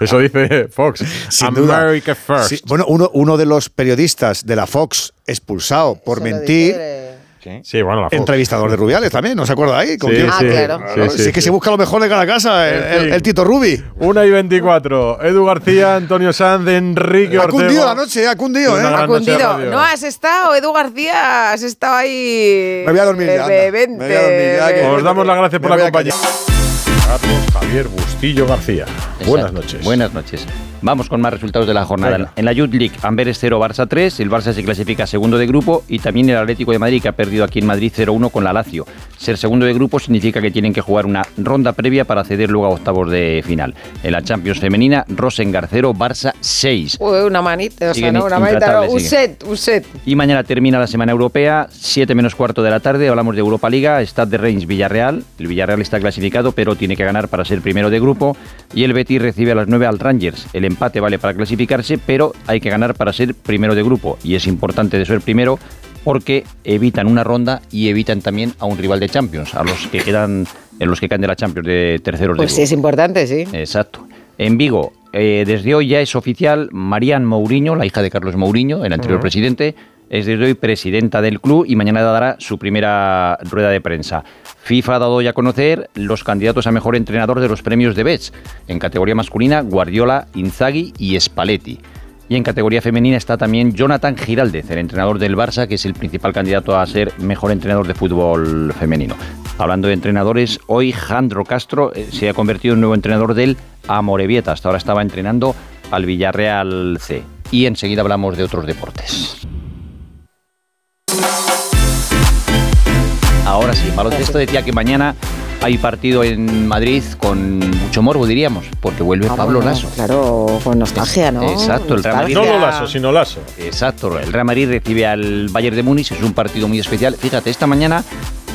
Eso dice Fox. Sin duda. America first. Sí, bueno, uno, uno de los periodistas de la Fox expulsado por mentir. Sí, bueno, la Fox. Entrevistador de Rubiales también, ¿no se acuerda ahí? ¿Con Sí, quién? sí, Ah, claro. sí, sí, sí, es que se busca lo mejor de cada casa, el, Tito Rubi. Una y 24. Edu García, Antonio Sanz, Enrique Ha Ortega. cundido la noche, ha cundido, ¿eh? ha cundido. No has estado, Edu García, has estado ahí. Me voy a dormir ya, anda. bebente, Me voy a dormir ya, que- bebente. Os damos las gracias por la compañía. Carlos Javier Bustillo García. Buenas noches. Buenas noches. Vamos con más resultados de la jornada. Venga. En la Youth League, Amberes 0, Barça 3. El Barça se clasifica segundo de grupo y también el Atlético de Madrid que ha perdido aquí en Madrid 0-1 con la Lazio. Ser segundo de grupo significa que tienen que jugar una ronda previa para acceder luego a octavos de final. En la Champions femenina, Rosengar 0, Barça 6. Uy, una manita, o sea, no, una manita, no, intratables, un siguen. set, un set. Y mañana termina la semana europea, 7 menos cuarto de la tarde. Hablamos de Europa Liga, Stade de Reims Villarreal. El Villarreal está clasificado, pero tiene que ganar para ser primero de grupo. Y el Betis recibe a las 9 al Rangers. El empate vale para clasificarse, pero hay que ganar para ser primero de grupo. Y es importante de ser primero porque evitan una ronda y evitan también a un rival de Champions, a los que quedan, en los que caen de la Champions de terceros de Pues grupo. sí, es importante, sí. Exacto. En Vigo, eh, desde hoy ya es oficial Marian Mourinho, la hija de Carlos Mourinho, el anterior presidente, es desde hoy presidenta del club y mañana dará su primera rueda de prensa. FIFA ha dado ya a conocer los candidatos a mejor entrenador de los premios de Bets. En categoría masculina, Guardiola, Inzaghi y Spalletti. Y en categoría femenina está también Jonathan Giraldez, el entrenador del Barça, que es el principal candidato a ser mejor entrenador de fútbol femenino. Hablando de entrenadores, hoy Jandro Castro eh, se ha convertido en nuevo entrenador del Amorebieta. Hasta ahora estaba entrenando al Villarreal C. Y enseguida hablamos de otros deportes. Ahora sí, baloncesto decía que mañana hay partido en Madrid con mucho morbo, diríamos, porque vuelve Ah, Pablo bueno, Lasso. Claro, con nostalgia, ¿no? Exacto, el Real Madrid. No lo lazo, sino lazo. Exacto, el Real Madrid recibe al Bayern de Múnich, es un partido muy especial. Fíjate, esta mañana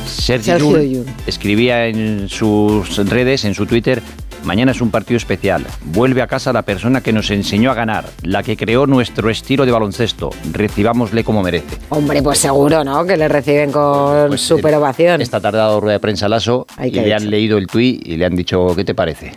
Sergio, Sergio Llull Llull. escribía en sus redes, en su Twitter, mañana es un partido especial. Vuelve a casa la persona que nos enseñó a ganar, la que creó nuestro estilo de baloncesto. Recibámosle como merece. Hombre, pues seguro, ¿no? Que le reciben con Pues, super ovación. Esta tarde ha dado rueda de prensa Lasso Ay, y le han leído el tuit y le han dicho, ¿qué te parece?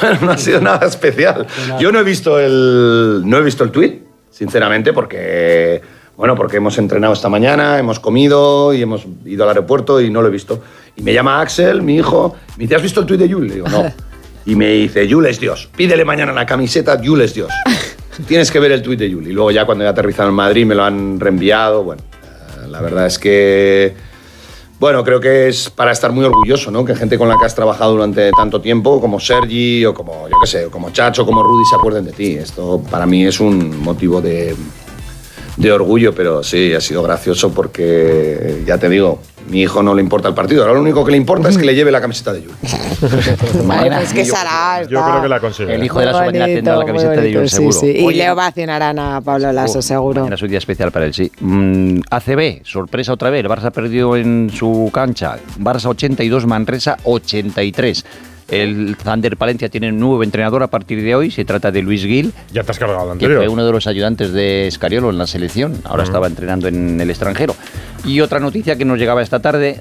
Bueno, no ha sido nada especial. Yo no he visto el, no he visto el tweet, sinceramente, porque, bueno, porque hemos entrenado esta mañana, hemos comido y hemos ido al aeropuerto y no lo he visto. Y me llama Axel, mi hijo, me dice, ¿has visto el tweet de Yul? Le digo, no. <laughs> Y me dice, Yul es Dios. Pídele mañana la camiseta, Yul es Dios. <laughs> Tienes que ver el tweet de Yul. Y luego ya cuando he aterrizado en Madrid me lo han reenviado. Bueno, eh, la verdad es que bueno, creo que es para estar muy orgulloso, ¿no? Que gente con la que has trabajado durante tanto tiempo, como Sergi o como, yo qué sé, o como Chacho, como Rudy, se acuerden de ti. Esto para mí es un motivo de, de orgullo, pero sí, ha sido gracioso porque, ya te digo, mi hijo no le importa el partido. Ahora lo único que le importa es que le lleve la camiseta de Yul. <laughs> Bueno, es que Sara Yo creo que la consigue. El hijo de la mañana tendrá la camiseta de sí, seguro. sí. Y Oye, le ovacionarán a Pablo Lasso, Oh, seguro. Es un día especial para él, sí. Mm, ACB, sorpresa otra vez. El Barça ha perdido en su cancha. Barça 82, Manresa 83. El Thunder Palencia tiene un nuevo entrenador a partir de hoy. Se trata de Luis Gil. Ya te has cargado el Que fue uno de los ayudantes de Escariolo en la selección. Ahora estaba entrenando en el extranjero. Y otra noticia que nos llegaba esta tarde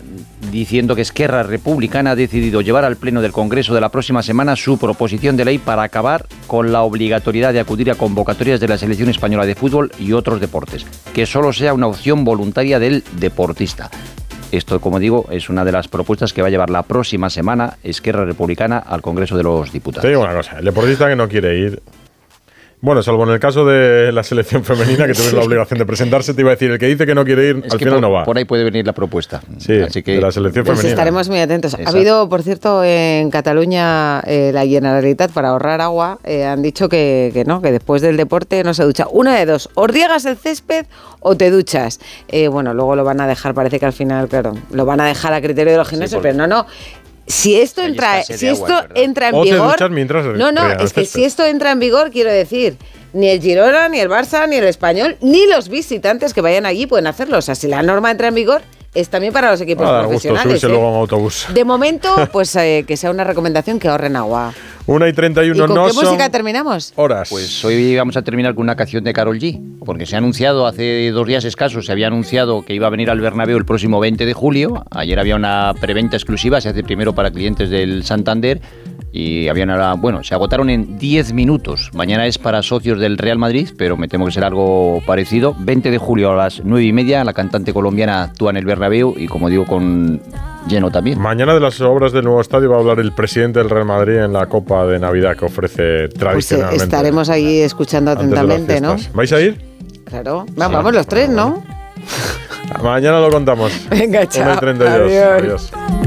diciendo que Esquerra Republicana ha decidido llevar al Pleno del Congreso de la próxima semana su proposición de ley para acabar con la obligatoriedad de acudir a convocatorias de la selección española de fútbol y otros deportes. Que solo sea una opción voluntaria del deportista. Esto, como digo, es una de las propuestas que va a llevar la próxima semana Esquerra Republicana al Congreso de los Te Diputados. digo una cosa, el deportista que no quiere ir. Bueno, salvo en el caso de la selección femenina, que tuvieron la <laughs> obligación de presentarse, te iba a decir, el que dice que no quiere ir, Es al que final por, no va. por ahí puede venir la propuesta. Sí, Así que de la selección Pues femenina. estaremos muy atentos. Exacto. Ha habido, por cierto, en Cataluña, eh, la Generalitat, para ahorrar agua, eh, han dicho que, que no, que después del deporte no se ducha. Una de dos, o riegas el césped o te duchas. Eh, bueno, luego lo van a dejar, parece que al final, claro, lo van a dejar a criterio de los gimnasios, pero no, no. Si esto entra, si agua, esto entra en O vigor, no, no, es que si esto entra en vigor, quiero decir, ni el Girona, ni el Barça, ni el Español, ni los visitantes que vayan allí pueden hacerlo. O sea, si la norma entra en vigor, es también para los equipos Va a dar gusto profesionales. subirse ¿eh? luego a un autobús. De momento, <laughs> pues eh, que sea una recomendación que ahorren agua. Una y ¿Y 31 con no qué son música terminamos? horas. Pues hoy vamos a terminar con una canción de Carol G, porque se ha anunciado hace dos días escasos, se había anunciado que iba a venir al Bernabéu el próximo 20 de julio. Ayer había una preventa exclusiva, se hace primero para clientes del Santander y habían ahora, bueno, se agotaron en 10 minutos. Mañana es para socios del Real Madrid, pero me temo que será algo parecido. 20 de julio a las 9 y media, la cantante colombiana actúa en el Bernabéu y como digo, con lleno también. Mañana de las obras del nuevo estadio va a hablar el presidente del Real Madrid en la Copa de Navidad que ofrece Pues eh, tradicionalmente. estaremos ahí escuchando atentamente, ¿no? ¿Vais a ir? Claro. Vamos, vamos los tres, ¿no? Mañana lo contamos. Venga, Una y chao. 32. Adiós. Adiós.